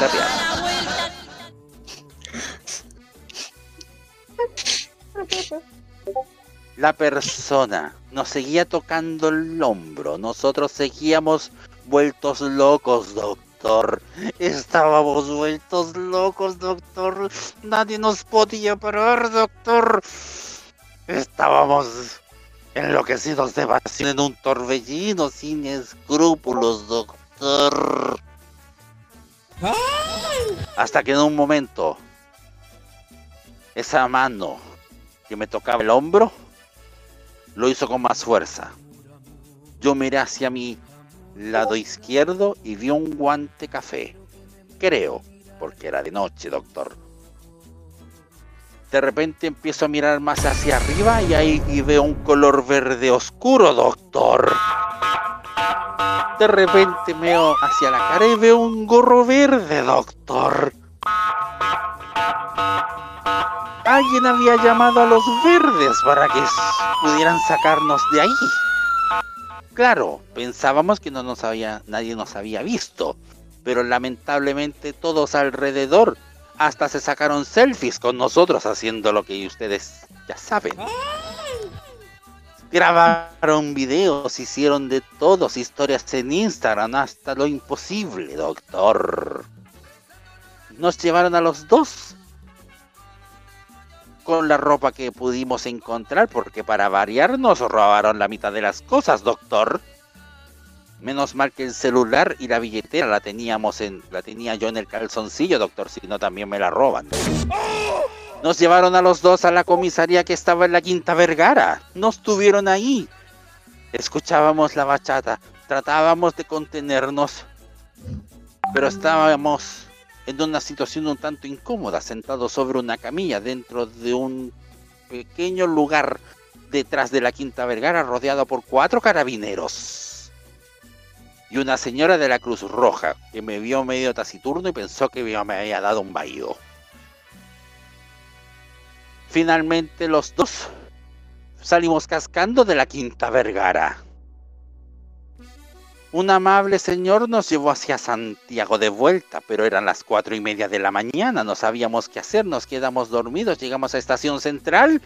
La persona nos seguía tocando el hombro. Nosotros seguíamos vueltos locos, doctor. Estábamos vueltos locos, doctor. Nadie nos podía parar, doctor. Estábamos enloquecidos de pasión en un torbellino sin escrúpulos, doctor. Hasta que en un momento, esa mano que me tocaba el hombro, lo hizo con más fuerza. Yo miré hacia mi lado izquierdo y vi un guante café. Creo, porque era de noche, doctor. De repente empiezo a mirar más hacia arriba y ahí veo un color verde oscuro, doctor. De repente veo hacia la cara y veo un gorro verde, doctor. Alguien había llamado a los verdes para que pudieran sacarnos de ahí. Claro, pensábamos que no nos había, nadie nos había visto, pero lamentablemente todos alrededor hasta se sacaron selfies con nosotros haciendo lo que ustedes ya saben. Grabaron videos, hicieron de todos, historias en Instagram, hasta lo imposible, doctor. Nos llevaron a los dos con la ropa que pudimos encontrar, porque para variar nos robaron la mitad de las cosas, doctor. Menos mal que el celular y la billetera la teníamos en, la tenía yo en el calzoncillo, doctor, si no también me la roban. Nos llevaron a los dos a la comisaría que estaba en la Quinta Vergara. Nos tuvieron ahí. Escuchábamos la bachata, tratábamos de contenernos, pero estábamos en una situación un tanto incómoda, sentado sobre una camilla dentro de un pequeño lugar detrás de la Quinta Vergara, rodeado por cuatro carabineros. Y una señora de la Cruz Roja, que me vio medio taciturno y pensó que me había dado un vaído. Finalmente los dos salimos cascando de la Quinta Vergara. Un amable señor nos llevó hacia Santiago de vuelta, pero eran las cuatro y media de la mañana, no sabíamos qué hacer, nos quedamos dormidos, llegamos a Estación Central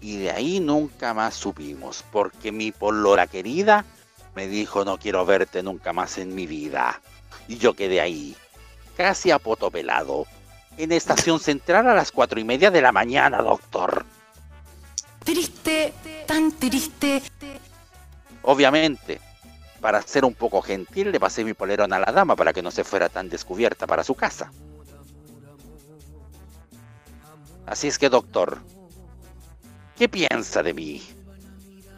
y de ahí nunca más supimos, porque mi polora querida me dijo no quiero verte nunca más en mi vida. Y yo quedé ahí, casi a poto pelado, en Estación Central a las cuatro y media de la mañana, doctor. Triste, tan triste. Obviamente, para ser un poco gentil, le pasé mi polerón a la dama para que no se fuera tan descubierta para su casa. Así es que, doctor, ¿qué piensa de mí?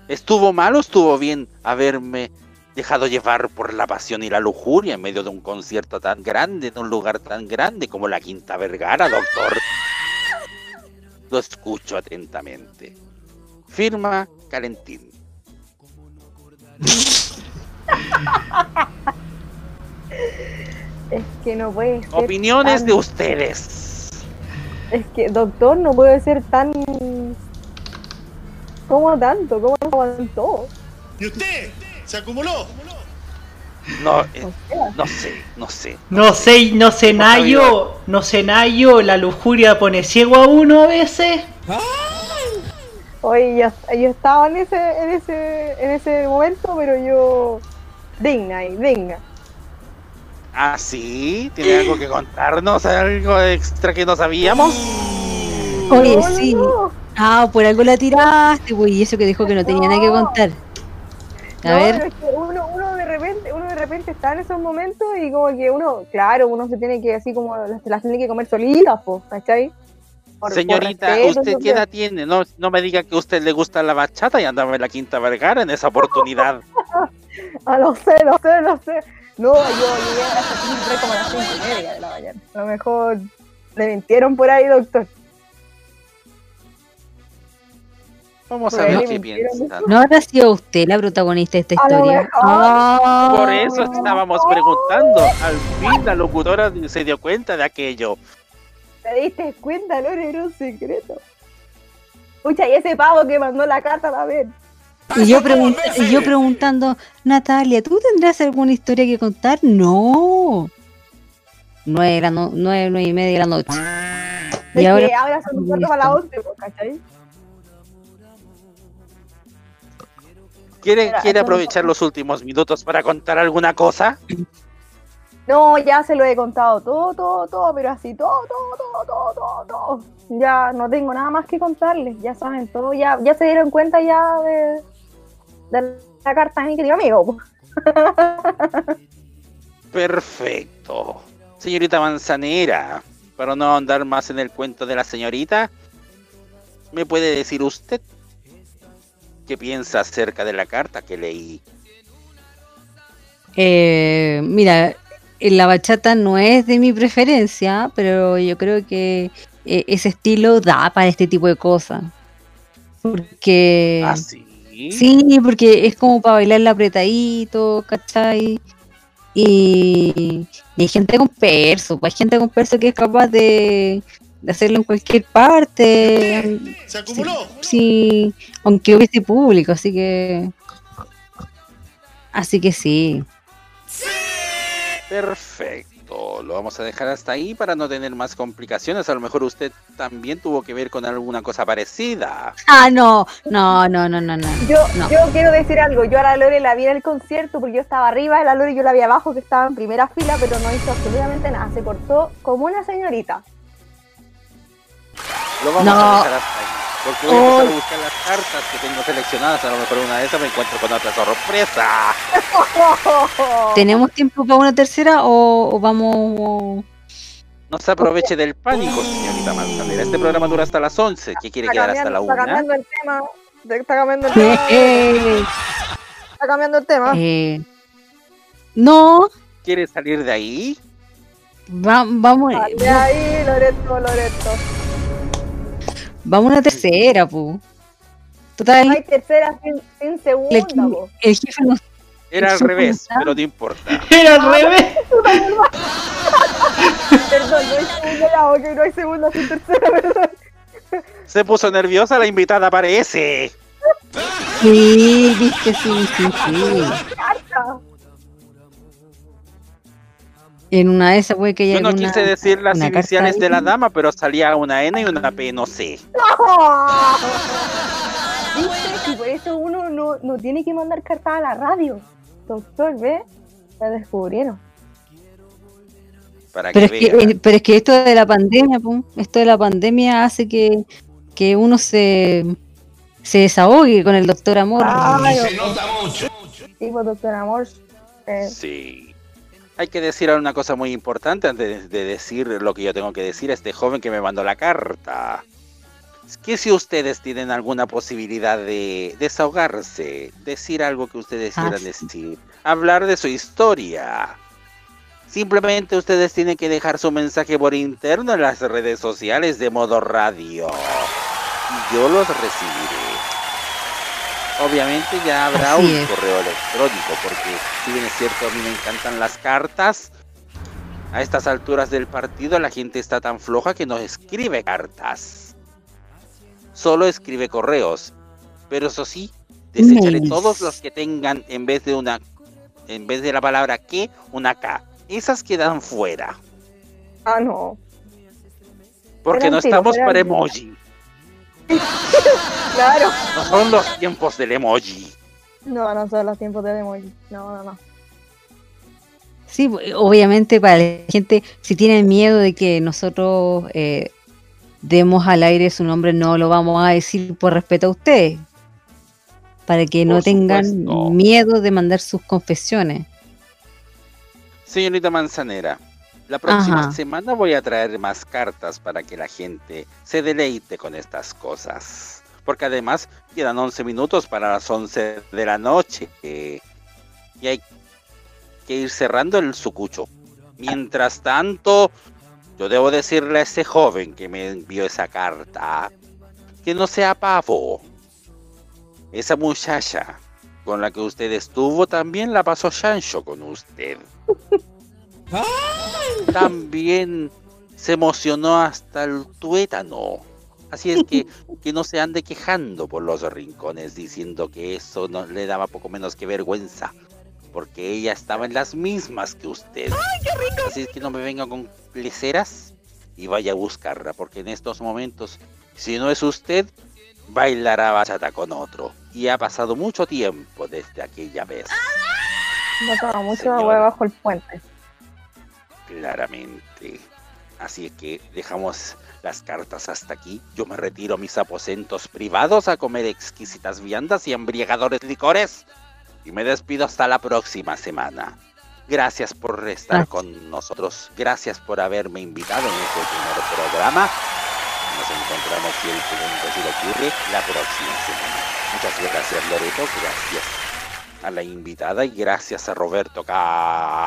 ¿Estuvo mal o estuvo bien haberme dejado llevar por la pasión y la lujuria en medio de un concierto tan grande, en un lugar tan grande como la Quinta Vergara, doctor? lo escucho atentamente. Firma Calentín. Es que no puede ser. Opiniones tan- de ustedes. Es que, doctor, no puede ser tan. ¿Cómo tanto? ¿Cómo no aguantó? ¿Y usted? ¿Se acumuló? No, eh, no sé, no sé. No sé, no sé, Nayo, no sé, Nayo, la lujuria pone ciego a uno a veces. Oye, yo, yo estaba en ese, en ese, en ese momento, pero yo. Digna ahí, digna. Ah, sí, tiene algo que contarnos, algo extra que no sabíamos. Oye, sí. Ah, por algo la tiraste, pues, y eso que dijo que no tenía nada que contar. A No, ver. pero es que uno, uno de repente, uno de repente está en esos momentos y como que uno, claro, uno se tiene que así como las, las tiene que comer solitas, pues, ¿cachai? Por- Señorita, ¿usted qué edad tiene? No, no me diga que a usted le gusta la bachata y andaba en la Quinta Vergara en esa oportunidad. Ah, lo sé, lo sé, lo sé. No, yo llegué a esa entré como a las cinco y media de la mañana. A lo mejor le mintieron por ahí, doctor. Vamos a ver qué piensa. ¿No habrá sido usted la protagonista de esta historia? Por eso estábamos preguntando. Al fin la locutora se dio cuenta de aquello. ¿Te diste cuenta, Lore? Era un secreto. Escucha, y ese pavo que mandó la carta también. Y yo, pregun- y yo preguntando, Natalia, ¿tú tendrás alguna historia que contar? No. Nueve, la no- nueve, nueve y media de la noche. Es Y ahora, que ahora son un cuarto para las once, pues, ¿cachai? ¿Quiere, ¿quiere aprovechar los últimos minutos para contar alguna cosa? No, ya se lo he contado todo, todo, todo, pero así, todo, todo, todo, todo, todo, todo. Ya no tengo nada más que contarles, ya saben todo, ya, ya se dieron cuenta ya de, de la carta de mi querido amigo. Perfecto. Señorita Manzanera, para no andar más en el cuento de la señorita, ¿me puede decir usted qué piensa acerca de la carta que leí? eh, mira, la bachata no es de mi preferencia, pero yo creo que eh, ese estilo da para este tipo de cosas. Porque... ¿Ah, sí? Sí, porque es como para bailarla apretadito, ¿cachai? Y, y hay gente con perso, pues hay gente con perso que es capaz de, de hacerlo en cualquier parte. ¿Se acumuló? Sí, aunque hubiese público, así que. Así que sí. Perfecto. Lo vamos a dejar hasta ahí para no tener más complicaciones. A lo mejor usted también tuvo que ver con alguna cosa parecida. Ah, no, no, no, no, no, no. Yo, no. yo quiero decir algo, yo a la Lore la vi en el concierto porque yo estaba arriba, a la Lore yo la vi abajo que estaba en primera fila, pero no hizo absolutamente nada, se portó como una señorita. Lo vamos No. a dejar hasta ahí. Porque voy a empezar Oh. a buscar las cartas que tengo seleccionadas. A lo mejor una de esas me encuentro con otra sorpresa. ¿Tenemos tiempo para una tercera o, o vamos.? No se aproveche del pánico, señorita Manzanera. Este programa dura hasta las 11. ¿Qué quiere Está quedar hasta la cambiando, está 1? cambiando el tema, está cambiando el tema, Eh, está cambiando el tema. eh, no, ¿Quiere salir de ahí? va- vamos. De ahí, Loreto, Loreto. Vamos a una tercera, pu. No Total, hay tercera sin, sin segunda, el, po. el jefe nos. Era al revés, pero no importa. Era al revés. Perdón, no hay segunda, ok, no hay segunda sin tercera, perdón. Se puso nerviosa la invitada, parece. Sí, viste, sí, sí, sí. En una de esas, puede que haya Yo no alguna- quise decir las iniciales de la dama, pero salía una N y una P, no sé. ¿Viste? Y por eso uno no, no tiene que mandar cartas a la radio. Doctor, ¿ve? La descubrieron. Para Pero es, que eh, pero es que esto de la pandemia, pu, esto de la pandemia hace que, que uno se, se desahogue con el doctor Amor. Ay, Se nota mucho. Sí, pues, doctor Amor. eh, Sí. Hay que decir una cosa muy importante antes de decir lo que yo tengo que decir a este joven que me mandó la carta. Es que si ustedes tienen alguna posibilidad de desahogarse, decir algo que ustedes Ah, quieran decir, hablar de su historia, simplemente ustedes tienen que dejar su mensaje por interno en las redes sociales de modo radio. y yo los recibiré. Obviamente ya habrá Así un es. correo electrónico, porque si bien es cierto, a mí me encantan las cartas. A estas alturas del partido la gente está tan floja que no escribe cartas. Solo escribe correos. Pero eso sí, desecharé Mails. todos los que tengan en vez de una en vez de la palabra que, una K. Esas quedan fuera. Ah, no. Porque no estamos para emoji. Claro. No son los tiempos del emoji. No, no son los tiempos de emoji. No, no, no. Sí, obviamente para la gente, si tienen miedo de que nosotros eh, demos al aire su nombre, no lo vamos a decir por respeto a ustedes. Para que no tengan supuesto. miedo de mandar sus confesiones. Señorita Manzanera, la próxima Ajá. semana voy a traer más cartas para que la gente se deleite con estas cosas. Porque además quedan 11 minutos para las 11 de la noche. eh, y hay que ir cerrando el sucucho. Mientras tanto, yo debo decirle a ese joven que me envió esa carta que no sea pavo. Esa muchacha con la que usted estuvo también la pasó Chancho con usted. También se emocionó hasta el tuétano. Así es que que no se ande quejando por los rincones diciendo que eso no le daba poco menos que vergüenza. Porque ella estaba en las mismas que usted. Así es que no me venga con leceras y vaya a buscarla. Porque en estos momentos, si no es usted, bailará bachata con otro. Y ha pasado mucho tiempo desde aquella vez. Mucho bajo el puente. Claramente. Así es que dejamos las cartas hasta aquí. Yo me retiro a mis aposentos privados a comer exquisitas viandas y embriagadores licores. Y me despido hasta la próxima semana. Gracias por estar Gracias. con nosotros. Gracias por haberme invitado en este primer programa. Nos encontramos, si el segundo si lo ocurre, la próxima semana. Muchas gracias, Loreto. Gracias a la invitada y gracias a Roberto Camaño.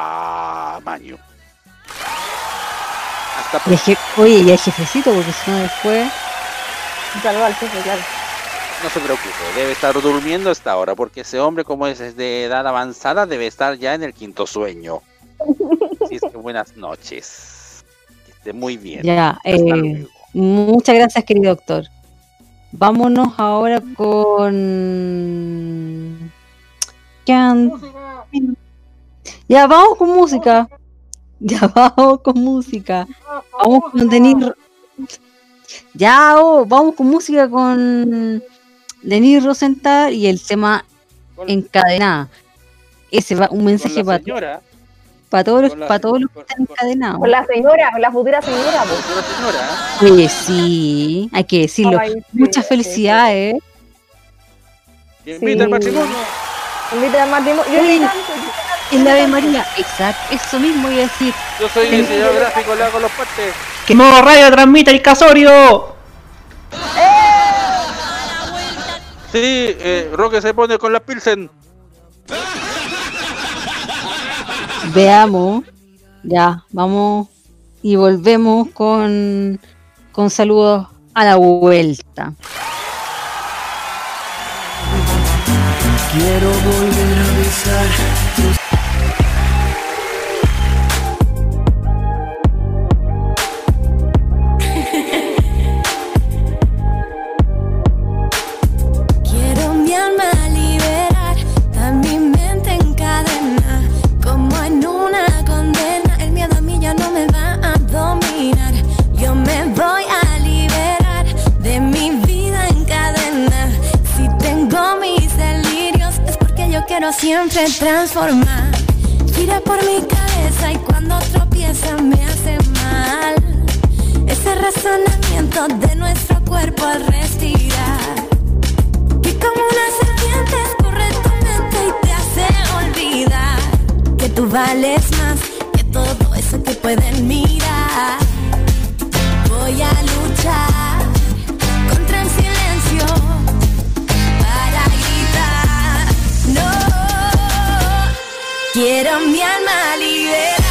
Hasta Y je- oye, y el jefecito, porque si no después. Un saludo al jefe, claro. No se preocupe, debe estar durmiendo a esta hora, porque ese hombre, como es de edad avanzada, debe estar ya en el quinto sueño. Así es que buenas noches. Que esté muy bien. Ya, Hasta eh, muchas gracias, querido doctor. Vámonos ahora con. Can- Ya, vamos con música. Ya, vamos con música. Vamos con Denis. Ya, oh, vamos con música con Denis Rosenthal y el tema encadenada. Ese va un mensaje para, señora, para todos los, la- para todos los que están encadenados. Con la señora, con la futura señora. pues. con la señora, Oye, sí, hay que decirlo. Ay, sí, Muchas sí, felicidades. que invita al Sí. matrimonio. Invita al matrimonio. Yo Oye, le canto. En la Ave María, exacto, eso mismo iba a decir. Yo soy diseñador gráfico, le hago los partes. ¡Que modo radio transmite el casorio! Sí, eh, Roque se pone con la Pilsen. Veamos. Ya, vamos y volvemos con, con saludos a la vuelta. Quiero volver siempre transformar. Gira por mi cabeza y cuando tropieza me hace mal. Ese razonamiento de nuestro cuerpo al respirar. Que como una serpiente escurre tu mente y te hace olvidar que tú vales más que todo eso que pueden mirar. Voy a luchar quiero mi alma liberar,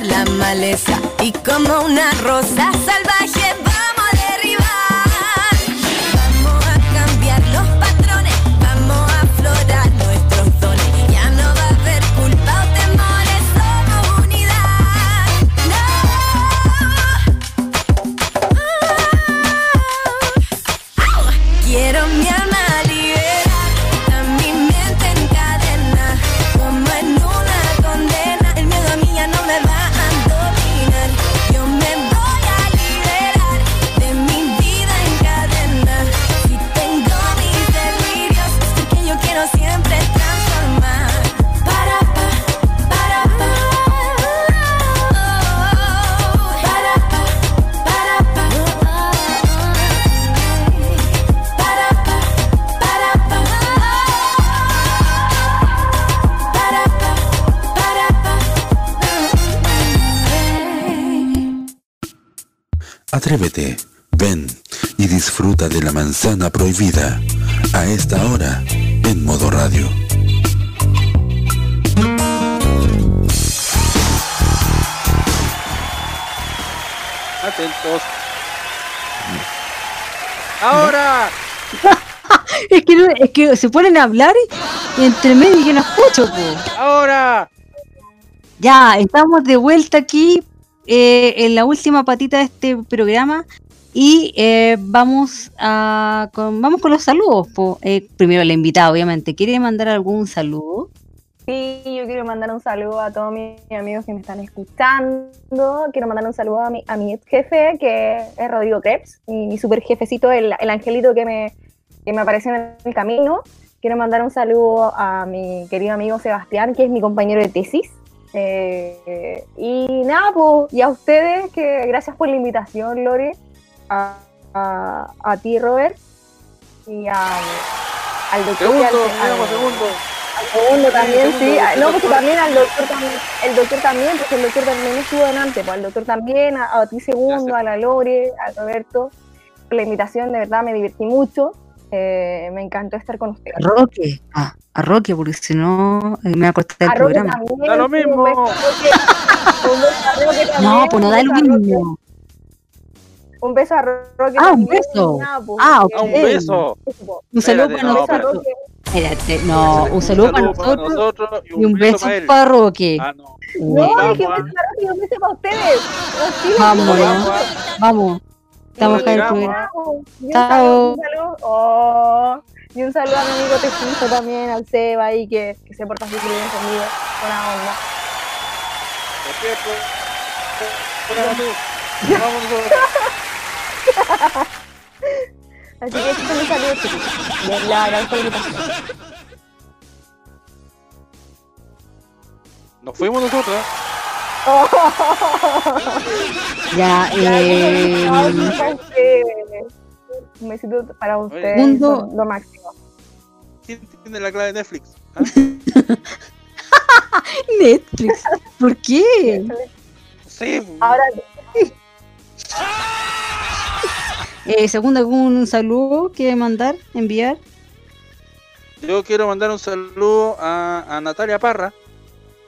la maleza. Y como una rosa salvaje, Atrévete, ven y disfruta de la manzana prohibida a esta hora en modo radio. Atentos. Ahora. es, que no- es que se ponen a hablar y entre medio yo no escucho, po. Ahora. Ya, estamos de vuelta aquí eh, en la última patita de este programa y eh, vamos a con, vamos con los saludos. Eh, primero la invitada, obviamente. ¿Quiere mandar algún saludo? Sí, yo quiero mandar un saludo a todos mis amigos que me están escuchando. Quiero mandar un saludo a mi, a mi ex jefe, que es Rodrigo Krebs, mi, mi super jefecito, el, el angelito que me, que me apareció en el camino. Quiero mandar un saludo a mi querido amigo Sebastián, que es mi compañero de tesis. Eh, y nada, pues, y a ustedes, que gracias por la invitación, Lore, a, a, a ti, Robert, y a, al doctor. Segundo, al- al- segundo. al segundo también, segundo, sí. No, porque segundo. también al doctor también, el doctor también, porque el doctor también estuvo delante, pues al doctor también, a, a ti segundo, a la Lore, a Roberto, por la invitación, de verdad me divertí mucho. Eh, me encantó estar con ustedes. A Roque. Ah, a Roque, porque si no eh, me va a cortar A el programa. Da lo sí, un mismo. beso a Roque. Un beso a Roque también, No, pues no da lo mismo. Un beso a Roque Ah, un beso. pues, Ah, Ah, un beso. Un saludo Espérate, para no, nosotros. Roque. Espérate, no, un saludo para nosotros nosotros y un beso para para Roque. Ah, no. No, Vamos, que un beso a Roque y un beso para ustedes. Vamos, digo. Vamos. Estamos acá en el Vamos. programa. Y un Chao. saludo, un saludo, oh, y un saludo a mi amigo Tecito también, al Seba ahí que, que se porta así bien conmigo. Buena onda. Nosotros. Así que ese es mi saludo, chicos. Les le agradezco la invitación. Nos fuimos nosotros. ¿Eh? Ya, eh. Un besito para ustedes. Segundo. son Lo máximo. ¿Quién tiene la clave de Netflix? ¿Ah? Netflix. ¿Por qué? Sí. Ahora, Eh, segundo, ¿algún saludo que mandar, enviar? Yo quiero mandar un saludo a, a Natalia Parra,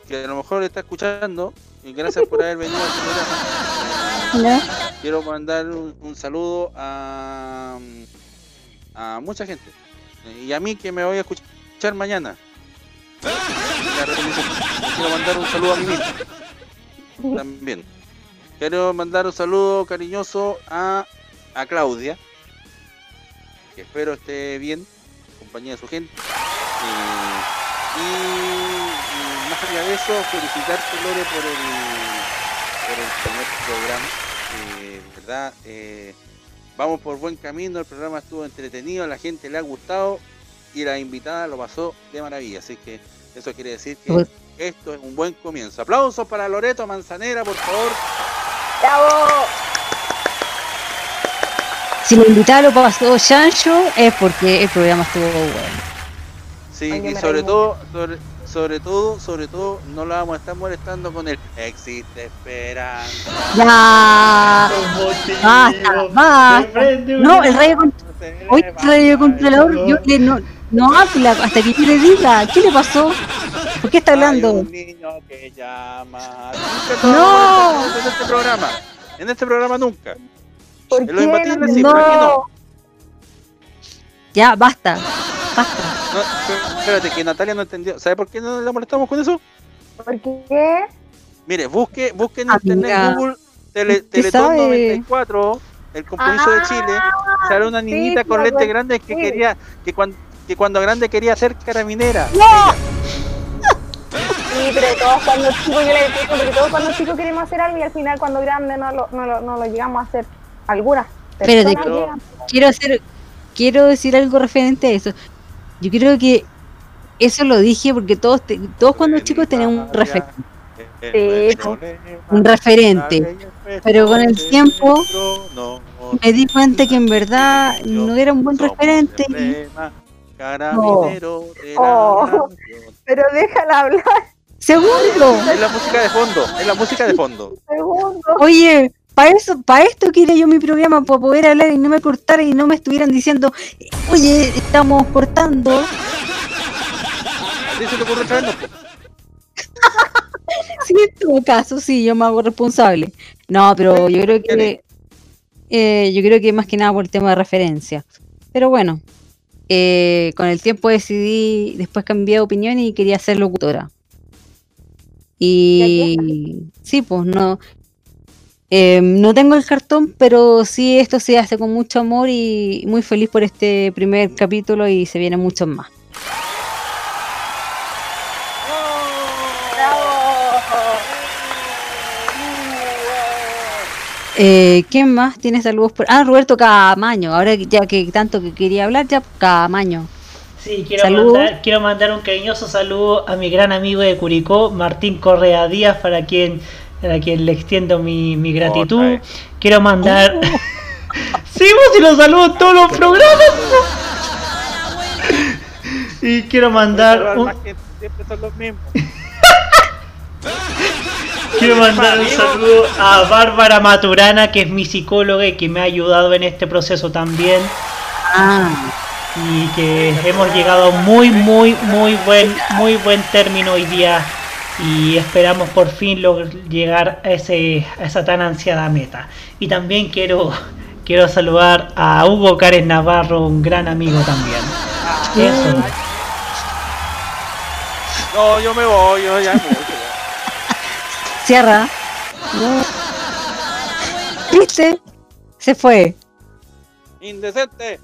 que a lo mejor está escuchando. Y gracias por haber venido programa. ¿Ya? Quiero mandar un, un saludo a, a mucha gente. Y a mí que me voy a escuchar mañana. Quiero mandar un saludo a mí mismo. También. Quiero mandar un saludo cariñoso a, a Claudia. Que espero esté bien. en Compañía de su gente. Eh, y, de eso, felicitarte Lore por el, por el primer programa. Eh, verdad, eh, vamos por buen camino, el programa estuvo entretenido, a la gente le ha gustado y la invitada lo pasó de maravilla. Así que eso quiere decir que Pues- esto es un buen comienzo. Aplausos para Loreto Manzanera, por favor. ¡Bravo! Si lo invitaba lo pasó Chancho es porque el programa estuvo bueno. Sí, Ay, y sobre todo, sobre, sobre todo, sobre todo, no la vamos a estar molestando con el existe esperanza. Ya. Basta, basta. No, el radio, con- hoy el radio controlador yo le, no, no habla hasta que yo le diga. ¿Qué le pasó? ¿Por qué está Hay hablando? un niño que llama. Nunca te No. En este programa. En este programa nunca. ¿Por En qué? los imbatibles No sí, pero aquí no. Ya, basta. No, pero- espérate, que Natalia no entendió. ¿Sabe por qué no la molestamos con eso? ¿Por qué? Mire, busque, busque en Amiga. internet Google tele, ¿Usted Teletón sabe? 94, el compromiso de Chile. Sale una niñita sí, con lentes grandes que quería, que cuando, que cuando grande quería ser carabinera. Sí, pero todos cuando chicos yo le entiendo, porque todos cuando chicos queremos hacer algo y al final cuando grande no lo, no lo, no lo llegamos a hacer. Algunas llegan. quiero hacer, quiero decir algo referente a eso. Yo creo que eso lo dije porque todos, te- todos cuando chicos tenemos un referente. Sí, un referente. Pero con el tiempo me di cuenta que en verdad no era un buen referente. la Oh, pero déjala hablar, Segundo, Es la música de fondo, es la música de fondo. segundo. oye, para eso, para esto quería yo mi programa, para poder hablar y no me cortaran y no me estuvieran diciendo, oye, estamos cortando. ¿A ti se te ocurre traernos? Sí, en todo caso, sí, yo me hago responsable. No, pero yo creo que eh, yo creo que más que nada por el tema de referencia. Pero bueno, eh, con el tiempo decidí, después cambié de opinión y quería ser locutora. Y sí, pues no, eh, no tengo el cartón, pero sí esto se hace con mucho amor y muy feliz por este primer capítulo y se vienen muchos más. Eh, ¿Quién más tiene saludos? Por... Ah, Roberto Camaño. Ahora que- ya que tanto que quería hablar, ya Camaño. Sí, quiero mandar, quiero mandar un cariñoso saludo a mi gran amigo de Curicó, Martín Correa Díaz, para quien, para quien le extiendo mi, mi gratitud. Quiero mandar. sí, vos si lo saludo en todos los programas. y quiero mandar un, siempre son los mismos. Quiero mandar un saludo a Bárbara Maturana, que es mi psicóloga y que me ha ayudado en este proceso también. Ah, Y que hemos llegado a muy, muy, muy buen, muy buen término hoy día. Y esperamos por fin llegar a, ese, a esa tan ansiada meta. Y también quiero, quiero saludar a Hugo Cárez Navarro, un gran amigo también. Eso. No, yo me voy, yo ya me voy. cierra. No. ¿Viste? Se fue. Indecente.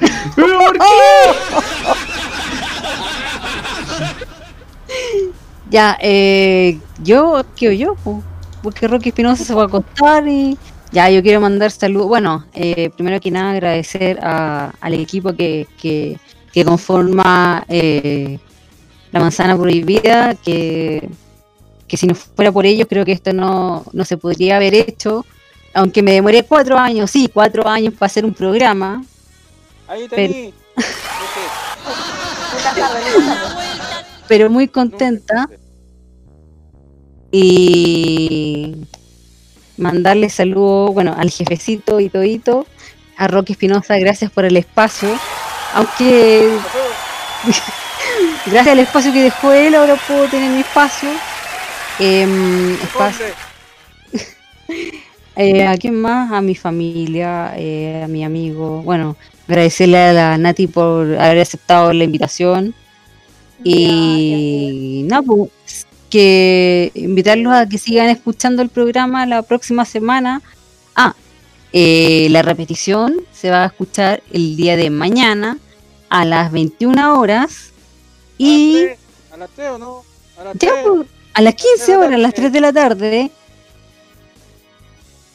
¿Pero por Ya, eh, yo, ¿qué yo? po? Porque Rocky Espinosa se va a acostar y ya, yo quiero mandar saludos. Bueno, eh, primero que nada agradecer a- al equipo que, que, que conforma eh, la manzana prohibida, que, que si no fuera por ellos creo que esto no, no se podría haber hecho. Aunque me demoré cuatro años, sí, cuatro años para hacer un programa, Ahí Pero- tení. Tarde. pero muy contenta. Y mandarle saludos, bueno, al jefecito y todito, a Roque Espinosa, gracias por el espacio. Aunque gracias al espacio que dejó él, ahora puedo tener mi espacio. Em, espacio- Eh, ¿A quién más? A mi familia, eh, a mi amigo. Bueno, agradecerle a la Nati por haber aceptado la invitación. Y nada, pues, que invitarlos a que sigan escuchando el programa la próxima semana. Ah, eh, la repetición se va a escuchar el día de mañana a las 21 horas. Y ¿A las 3 o no? A las ya, 3. pues, a las 15 horas, a las 3 de la tarde.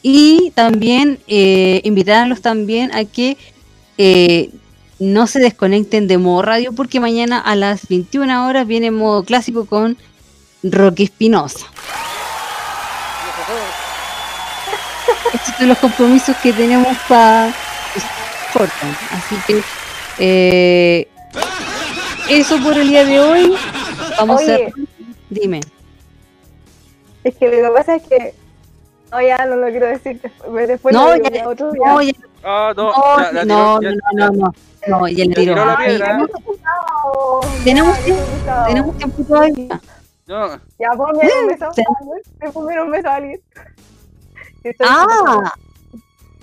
Y también eh, invitarlos también a que eh, no se desconecten de modo radio porque mañana a las 21 horas viene modo clásico con Rocky Espinosa. Estos son los compromisos que tenemos para. Así que eh, eso por el día de hoy. Vamos Oye. a. Dime. Es que lo que pasa es que. No, ya no lo quiero decir. Después, No, lo ya- otro día. no, ya- Ah, no, no, la no, tiró- no, ya- no, no, no, ya le tiró. Tenemos tenemos tiempo todavía. No, Ya, ponme un beso. Sí. Ponme un beso a alguien. Ah,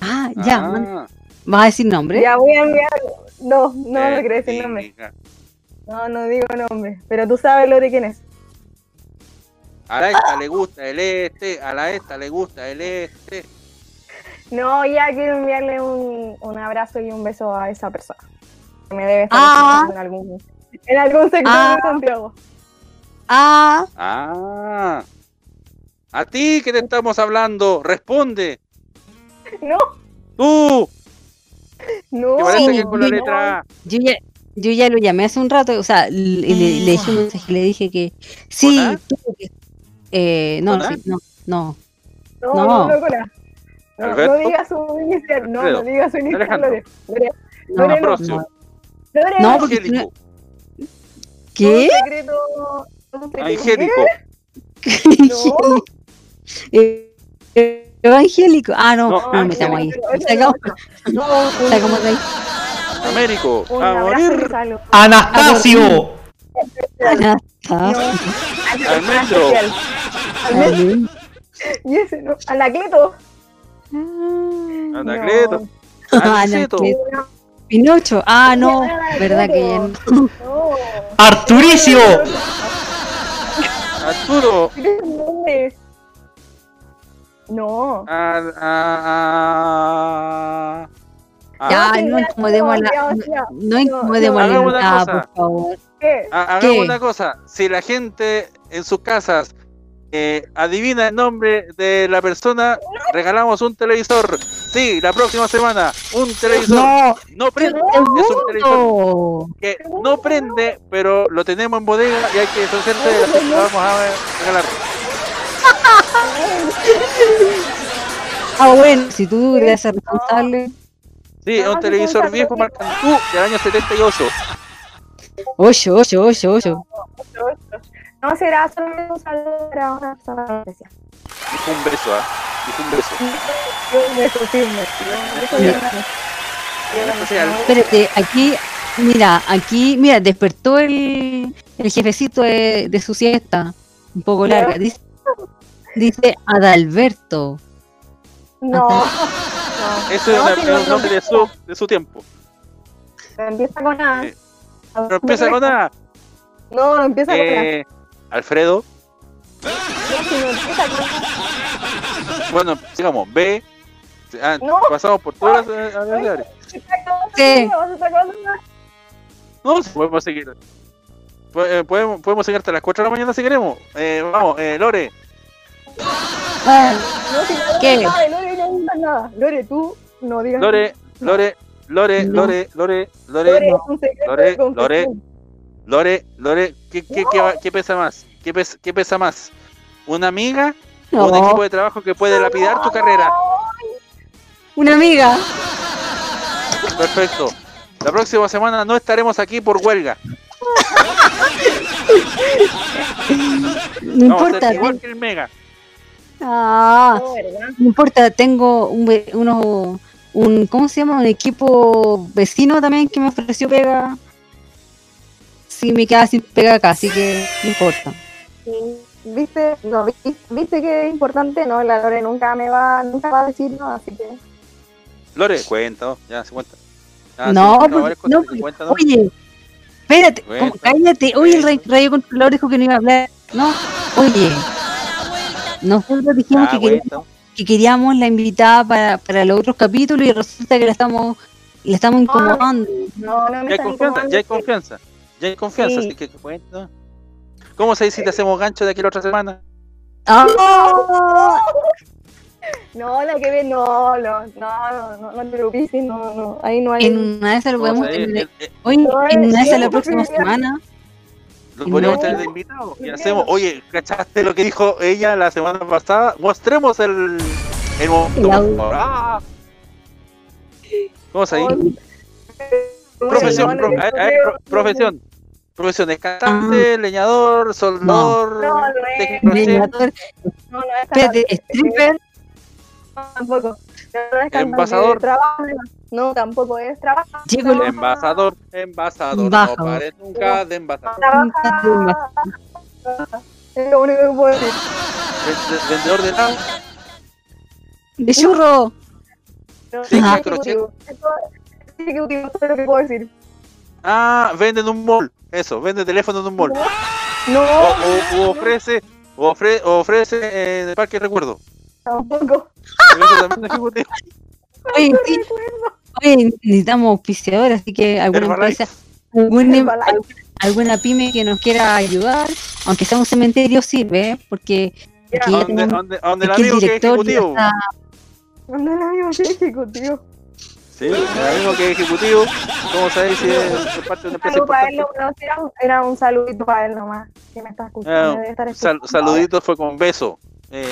ah, ya. Ah. man- ¿Vas a decir nombre? Ya voy a enviar. No, no, Eh, no quiero decir nombre. No, no digo nombre. Pero tú sabes lo de quién es. A la esta le gusta el este, a la esta le gusta el este. No, ya quiero enviarle un, un abrazo y un beso a esa persona. Que me debe estar Ah. en algún, en algún sector Ah. de Santiago. Ah, Ah. A ti que te estamos hablando, responde. No, Tú, no. que parece Sí, que con la yo- letra A. yo ya, yo ya lo llamé hace un rato, o sea, le, le, le dije un mensaje, le dije que sí, ¿Con A? tú, que- eh, no, ¿Con A? sí, no, no, No, No. no, no, Cola. No, no Alberto. diga su inicial. No, Alfredo. no diga su inicial. Alejandro. Lore. Lore, no, Lore, no. Ambrosio. no. Lore, No, no. porque- Angélico. ¿Qué? Un secreto. un secreto. Angélico. No. Eh, eh, Evangélico. Ah, no, No, no, me estamos ahí. Angélico, eso Sacamos, No, un- sacamos de ahí. Américo. un A morir. Anastasio. Anastasio. Almendro. Salud. Y ese no. Anacleto. Anacleto. Ah, Aniceto. Anacleto. Pinocho. Ah, no, verdad que ya no. No. Arturicio. Arturo. No. Ah, ah, ah, Ya, ah. no incomodemos la, no, ya. no incomodemos a la por favor. Hagamos ¿Qué? una cosa. Si la gente en sus casas eh, adivina el nombre de la persona, regalamos un televisor. Sí, la próxima semana. Un televisor. No, No prende. Es un televisor que no prende, pero lo tenemos en bodega y hay que deshacerse de la lo vamos a regalar. Ah, bueno, si tú debes ser responsable. Sí, es un televisor viejo marca del año 78. Ocho, ocho, ocho, ocho. No será solamente un saludo para una persona especial. Dijo un beso, ¿ah? Dijo un beso. Un beso, sí, un beso. Un beso. Espérate, aquí, mira, aquí, mira, despertó el, el jefecito de, de su siesta, un poco larga. Dice, dice Adalberto. No. no. Eso es, No, una- un nombre de su, de su tiempo. Empieza con A. Eh, No empieza con A. No, no empieza con A. Eh, Alfredo. No, no. Bueno, sigamos. B. Ah, No. Pasamos por todas las. Sí. Una. No, sí, podemos seguir. Eh, Podemos, podemos seguir hasta las 4 de la mañana si queremos. Eh, vamos, eh, Lore. Ah, No, si no ¿Qué? sabe, Lore, no digas nada. Lore, tú no digas Lore, Lore, Lore, No. Lore, Lore, Lore, Lore, Lore. Lore. Lore, Lore, ¿qué, qué, qué, va- qué pesa más? ¿Qué, pes- ¿Qué pesa más? ¿Una amiga o un No. equipo de trabajo que puede lapidar tu carrera? Una amiga. Perfecto. La próxima semana no estaremos aquí por huelga. No Vamos importa. igual que el Mega. Ah, No, no importa, tengo un, uno, un, ¿cómo se llama? Un equipo vecino también que me ofreció pega. Sí, me queda sin pega acá, así que no importa. Sí, ¿Viste? No, vi- ¿viste que es importante? No, la Lore nunca me va, nunca va a decir no, así que... Lore, cuenta, ¿no? Ya, se cuenta. Ah, no, sí, cosas no, que porque- cuentan, ¿no? oye, espérate, Cuenta, cállate. Oye, el ra- radio controlador dijo que no iba a hablar. No, oye, nosotros dijimos Ah, que, queríamos, cuenta. que queríamos la invitada para, para los otros capítulos y resulta que la estamos, la estamos incomodando. No, no me Ya hay confianza, ya hay confianza. Ya hay confianza, Sí. así que cuenta. ¿Cómo se dice si te hacemos gancho de aquí la otra semana? Ah, No, la que ve, no, no, no, no, no te sí, no, no, ahí no hay... en una de esas lo ¿Cómo podemos tener. El- el- Oye, No, en una de esas la próxima semana. Lo podríamos tener de invitado y hacemos, oye, ¿cachaste lo que dijo ella la semana pasada? Mostremos el, el momento. Ah, ¿Cómo se dice? Profesión, profesión. Profesión, es cantante, leñador, soldador, No, no es. Leñador, No, no es cantante. stripper, No, tampoco. No, no es cantante. Envasador. Trabaja. No, tampoco es trabajo. Gigolo. Envasador, no pare nunca de envasador. Trabaja. Es lo único que puedo decir. Vende- Vendedor de helado, de churro. No, Sí, es Ajá. ejecutivo. Eso es ejecutivo, eso es lo que puedo decir. Ah, vende en un mall. Eso, vende teléfono en un mall. No, O, o- o ofrece, o ofre- o ofrece en el parque recuerdo. tampoco. Eso también es ejecutivo. Oye, sí, oye, necesitamos auspiciadores, así que alguna Herbalife. empresa, alguna, Herbalife. alguna pyme que nos quiera ayudar, aunque sea un cementerio sirve, ¿eh? porque aquí ya Donde, tenemos donde, donde el el amigo que es ejecutivo. está- No es amigo que es ejecutivo. Sí, el amigo que es ejecutivo. ¿Cómo sabéis si es parte de una empresa para él, no, era, un, era un saludito para él nomás. Que me está escuchando. Ah, estar sal- saludito fue con beso. Eh,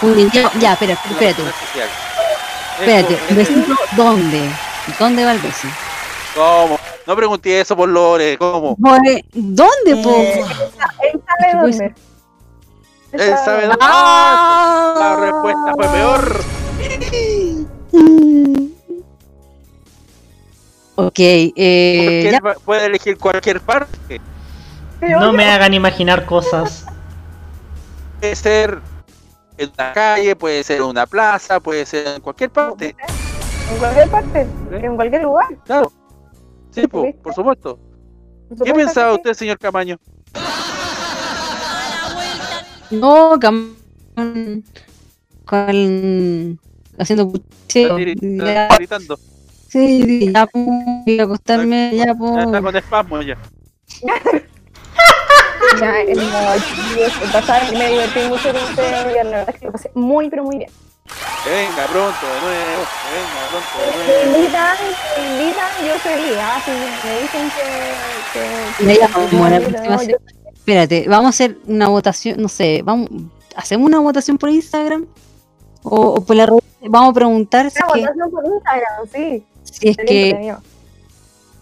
Sí, ya, espera, espérate, espérate, Eso, besito, ¿dónde? ¿Dónde va el beso? ¿Cómo? No pregunté eso por Lore, ¿cómo? ¿Dónde, po? Él sabe dónde. Él sabe dónde. ¡Ah! La respuesta fue peor. Ok, eh, Porque ya, puede elegir cualquier parte. No me hagan imaginar cosas. Puede ser en una calle, puede ser en una plaza, puede ser en cualquier parte. En cualquier parte. En cualquier lugar. Claro. Sí, po, por supuesto. ¿Qué pensaba que usted, señor Camaño? no, cam- con, con- haciendo Está está gritando. sí, ya, voy a acostarme, ya. Ya está con espasmo ya. Ya, eh, no, pasado me divertí mucho con ustedes. y La verdad es que lo pasé muy, pero muy bien. Venga pronto de nuevo. Que venga pronto de Me nuevo. invitan, me invitan, yo feliz. Ah, sí, me dicen que. que, ya, que- la no, yo- Espérate, vamos a hacer una votación, no sé, vamos, hacemos una votación por Instagram o, o por la red, vamos a preguntar si, es que, votación por Instagram, sí. si es Sería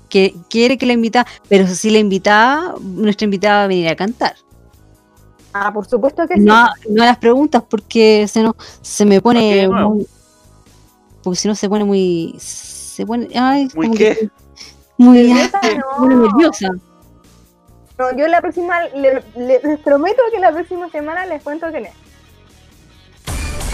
que, que quiere que la invitada, pero si la invitada, nuestra invitada va a venir a cantar. Ah, por supuesto que sí. No, a- no a las preguntas porque se no, se me ¿Por qué pone muy, porque si no se pone muy, se pone, ay, ¿Muy qué? que- muy, Nerviosa, ay, no. muy nerviosa. No, yo la próxima, le- le- les prometo que la próxima semana les cuento quién es.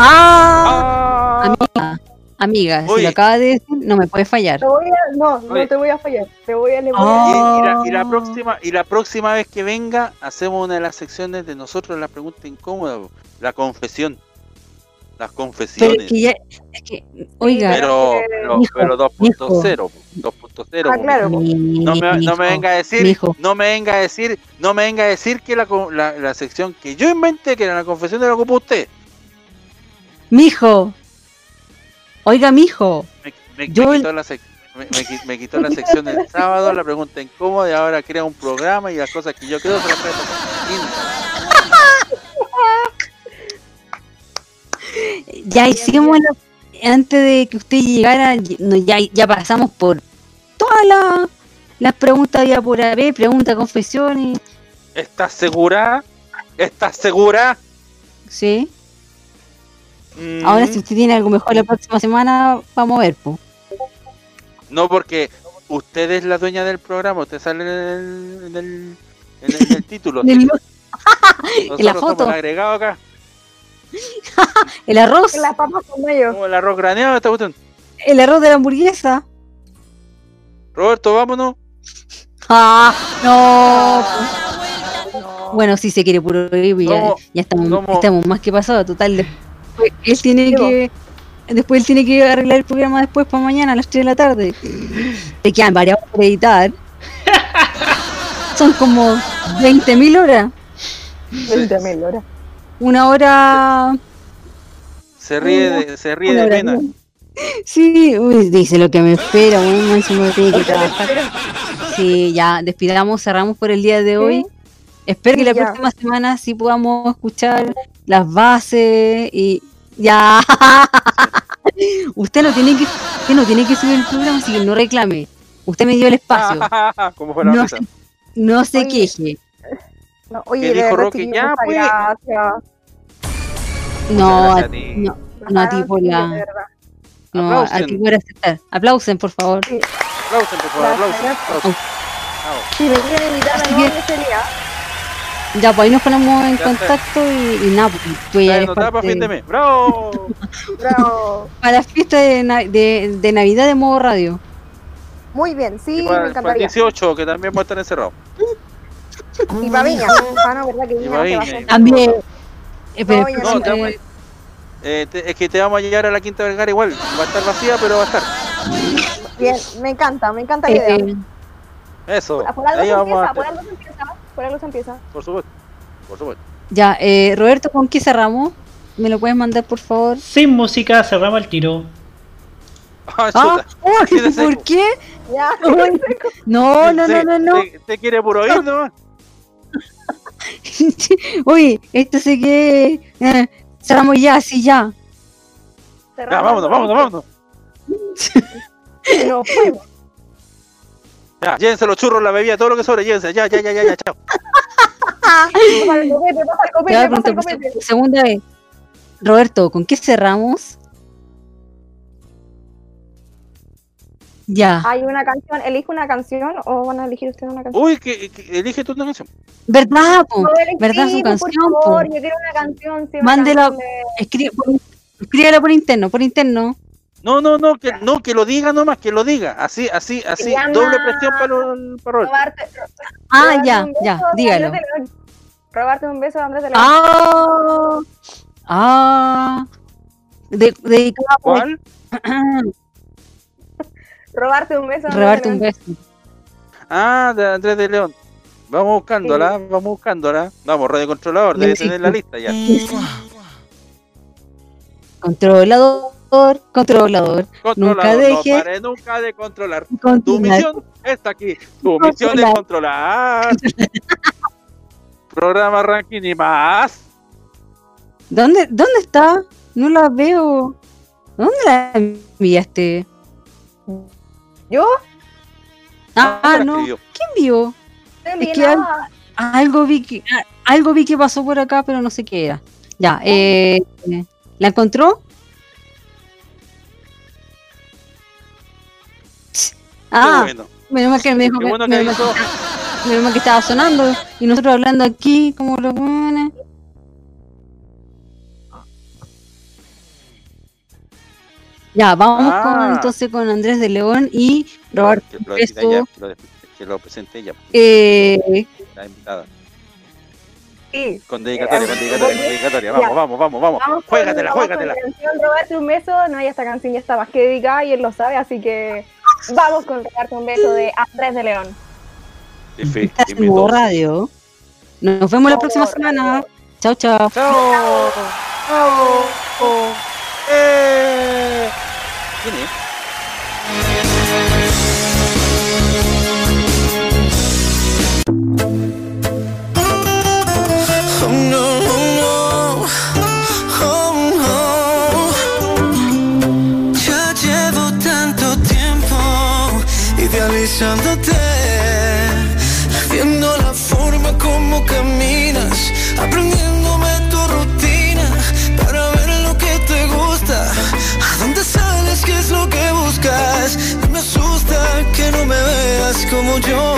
Ah, amiga, amiga, si Oye. lo acaba de decir, no me puede fallar. Te voy a, no, Oye. no te voy a fallar. Te voy a, voy Y, la, y la Ah. próxima y la próxima vez que venga hacemos una de las secciones de nosotros la pregunta incómoda, la confesión, las Pero confesiones. es que ya, es que, oiga, Pero, pero, pero 2.0, po, 2.0. Ah, claro. mi- No me, no me venga a decir, mijo. no me venga a decir, no me venga a decir que la, la, la sección que yo inventé, que era la confesión, la ocupó usted. Mijo, oiga, mijo, Me, me- quitó la sec- me, me qui- me quitó la sección del sábado, la pregunta incómoda, y ahora crea un programa y las cosas que yo creo se las ya hicimos, la- antes de que usted llegara, ya, ya pasamos por todas las preguntas ya por haber, preguntas, confesiones, ¿Estás segura? ¿Estás segura? sí. Mm, Ahora si usted tiene algo mejor la próxima semana, vamos a ver, po. No, porque usted es la dueña del programa, usted sale en el, en el, en el- en el título. En la somos foto. el agregado acá, El arroz, Las papas con mayo. el arroz graneado, esta cuestión. el arroz de la hamburguesa. Roberto, vámonos. Ah, no. Bueno, si se quiere puro ir, pues ya, estamos, estamos más que pasados. Total, después, él tiene Sí, que. Después él tiene que arreglar el programa después para mañana a las 3 de la tarde. Te quedan varias horas por editar. Son como 20.000 horas. 20.000 horas. Una hora. Se ríe de, se ríe de pena. bien. Sí, uy, dice lo que me espera, tiene que trabajar. Sí, ya, despidamos, cerramos por el día de hoy. Espero que Sí, la ya. próxima semana sí podamos escuchar las bases y ya. Usted no tiene que, usted no tiene que subir el programa, así que no reclame. Usted me dio el espacio. Como fue la No se, no se Oye, queje. No, oye, ¿Qué de dijo Rocky? Ya, pues. gracias. No, a, a ti. no, no a ti por la. No, a Aplausen. ti por aceptar. Aplausen, por favor. Aplausen, por favor, Gracias, aplausen. gracias. aplausen. Si me quieren invitar Así nuevo día, Ya, pues ahí nos ponemos en Ya contacto y, y nada, tú ya eres anotada para parte fin de mes. ¡Bravo! bravo. para la fiesta de, de, de Navidad de modo radio. Muy bien, sí, Y me para, para el encantaría. 18, que también va a estar encerrado. Y para Viña. Ah, no, verdad que Y Viña para a También. eh, eh, te- es que te vamos a llevar a la Quinta Vergara igual. Va a estar vacía, pero va a estar. Bien, me encanta, me encanta la idea. eh, Eso. Por algo Ahí se vamos a empieza, por estar. algo se empieza, por algo se empieza. Por supuesto. Por supuesto. ya, eh, Roberto, ¿con qué cerramos? ¿Me lo puedes mandar, por favor? Sin música, cerramos el tiro. Ah, Ah, uy. ¿por qué? Ya, Uy, No, no, no, no, no. Te, te quiere puro oír, ¿no? Oye, esto sé que eh, cerramos ya, sí, ya. Ya, vámonos, vámonos, vámonos. No fuimos. Ya, llévense los churros, la bebida, todo lo que sobre, llévense. Ya, ya, ya, ya, ya, chao. Ya, pronto, por segunda vez. Roberto, ¿con qué cerramos? Ya. Hay una canción, elige una canción o van a elegir ustedes una canción. Uy, que, que elige tú una canción. ¿Verdad, po? No, ¿Verdad su por canción, po? favor, yo quiero una canción. sí, Mándela, por- escríbela por interno, por interno. No, no, no, que, no, que lo diga nomás, que lo diga. Así, así, así. Llama- Doble presión para, el- para. Robarte, Ah, robarte ya, beso ya, de dígalo. De. Robarte un beso de Andrés de León. Ah, ah. De, por- ¿Cuál? Robarte un beso de Andrés Robarte de un León. beso. Ah, de Andrés de León. Vamos buscándola, vamos buscándola. Vamos, radio controlador, debe tener la lista ya. Controlador, controlador. Nunca deje. no nunca de controlar. Tu misión está aquí. Tu misión es controlar. Programa ranking y más. ¿Dónde, ¿Dónde está? No la veo. ¿Dónde la enviaste? ¿Yo? Ah, Ah, no. escribió. ¿Quién vio? No Es que al- algo vi que algo vi que pasó por acá, pero no sé qué era. Ya, eh, ¿la encontró? Ah, bueno. menos mal que me dijo que, bueno que menos mal avisó. que- menos mal que estaba sonando y nosotros hablando aquí como los buenos. Ya, vamos Ah. con entonces con Andrés de León y Roberto Que lo, que lo, que lo presente ella, Eh, la invitada. Sí. Con dedicatoria, con dedicatoria, con dedicatoria. Ya. Vamos, vamos, vamos, vamos. Vamos Juégatela, juégatela. Con la canción Robarte un beso, no, y esta canción ya está más que dedicada y él lo sabe, así que vamos con Robarte un beso de Andrés de León. Invitó. modo radio. Nos vemos la próxima radio. semana. Chao, chao. ¡Chao! ¡Chao! ¡Eh! ¿Quién es? Idealizándote, viendo la forma como caminas, aprendiéndome tu rutina para ver lo que te gusta, a dónde sales, qué es lo que buscas. Y me asusta que no me veas como yo.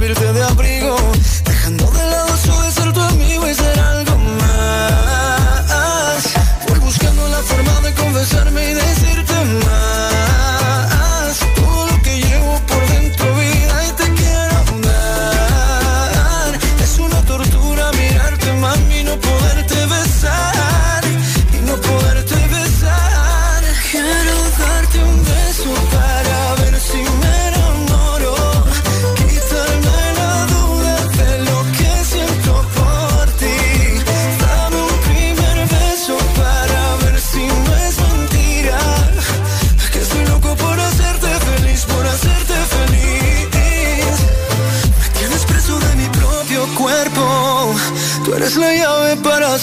Servirte de abrigo,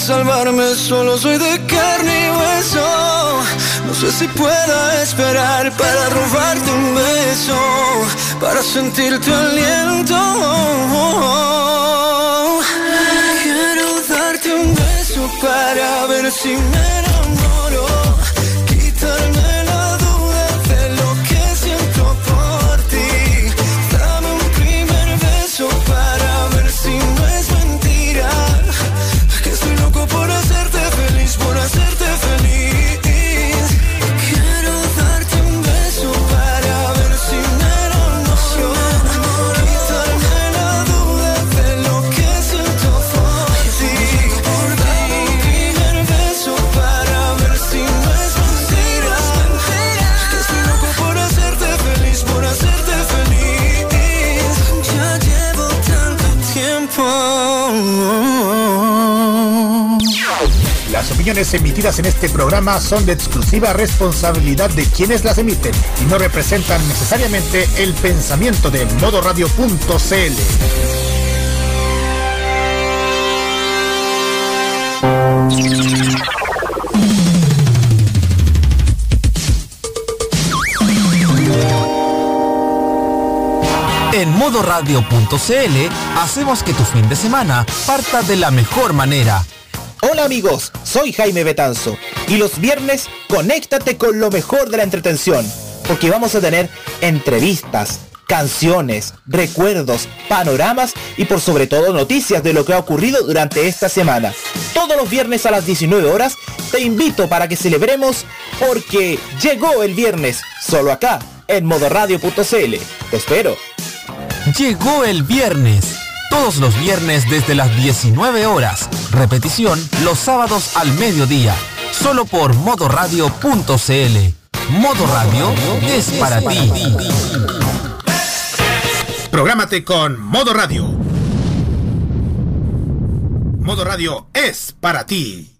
salvarme, solo soy de carne y hueso. No sé si pueda esperar para robarte un beso, para sentir tu aliento. Quiero darte un beso para ver si me opiniones emitidas en este programa son de exclusiva responsabilidad de quienes las emiten y no representan necesariamente el pensamiento de modoradio.cl. En modoradio.cl hacemos que tu fin de semana parta de la mejor manera. Hola amigos, soy Jaime Betanzo y los viernes conéctate con lo mejor de la entretención, porque vamos a tener entrevistas, canciones, recuerdos, panoramas y por sobre todo noticias de lo que ha ocurrido durante esta semana. Todos los viernes a las 19 horas te invito para que celebremos porque llegó el viernes, solo acá, en modoradio.cl. Te espero. Llegó el viernes. Todos los viernes desde las 19 horas. Repetición los sábados al mediodía. Solo por modoradio.cl. Modo Radio es para ti. Prográmate con Modo Radio. Modo Radio es para ti.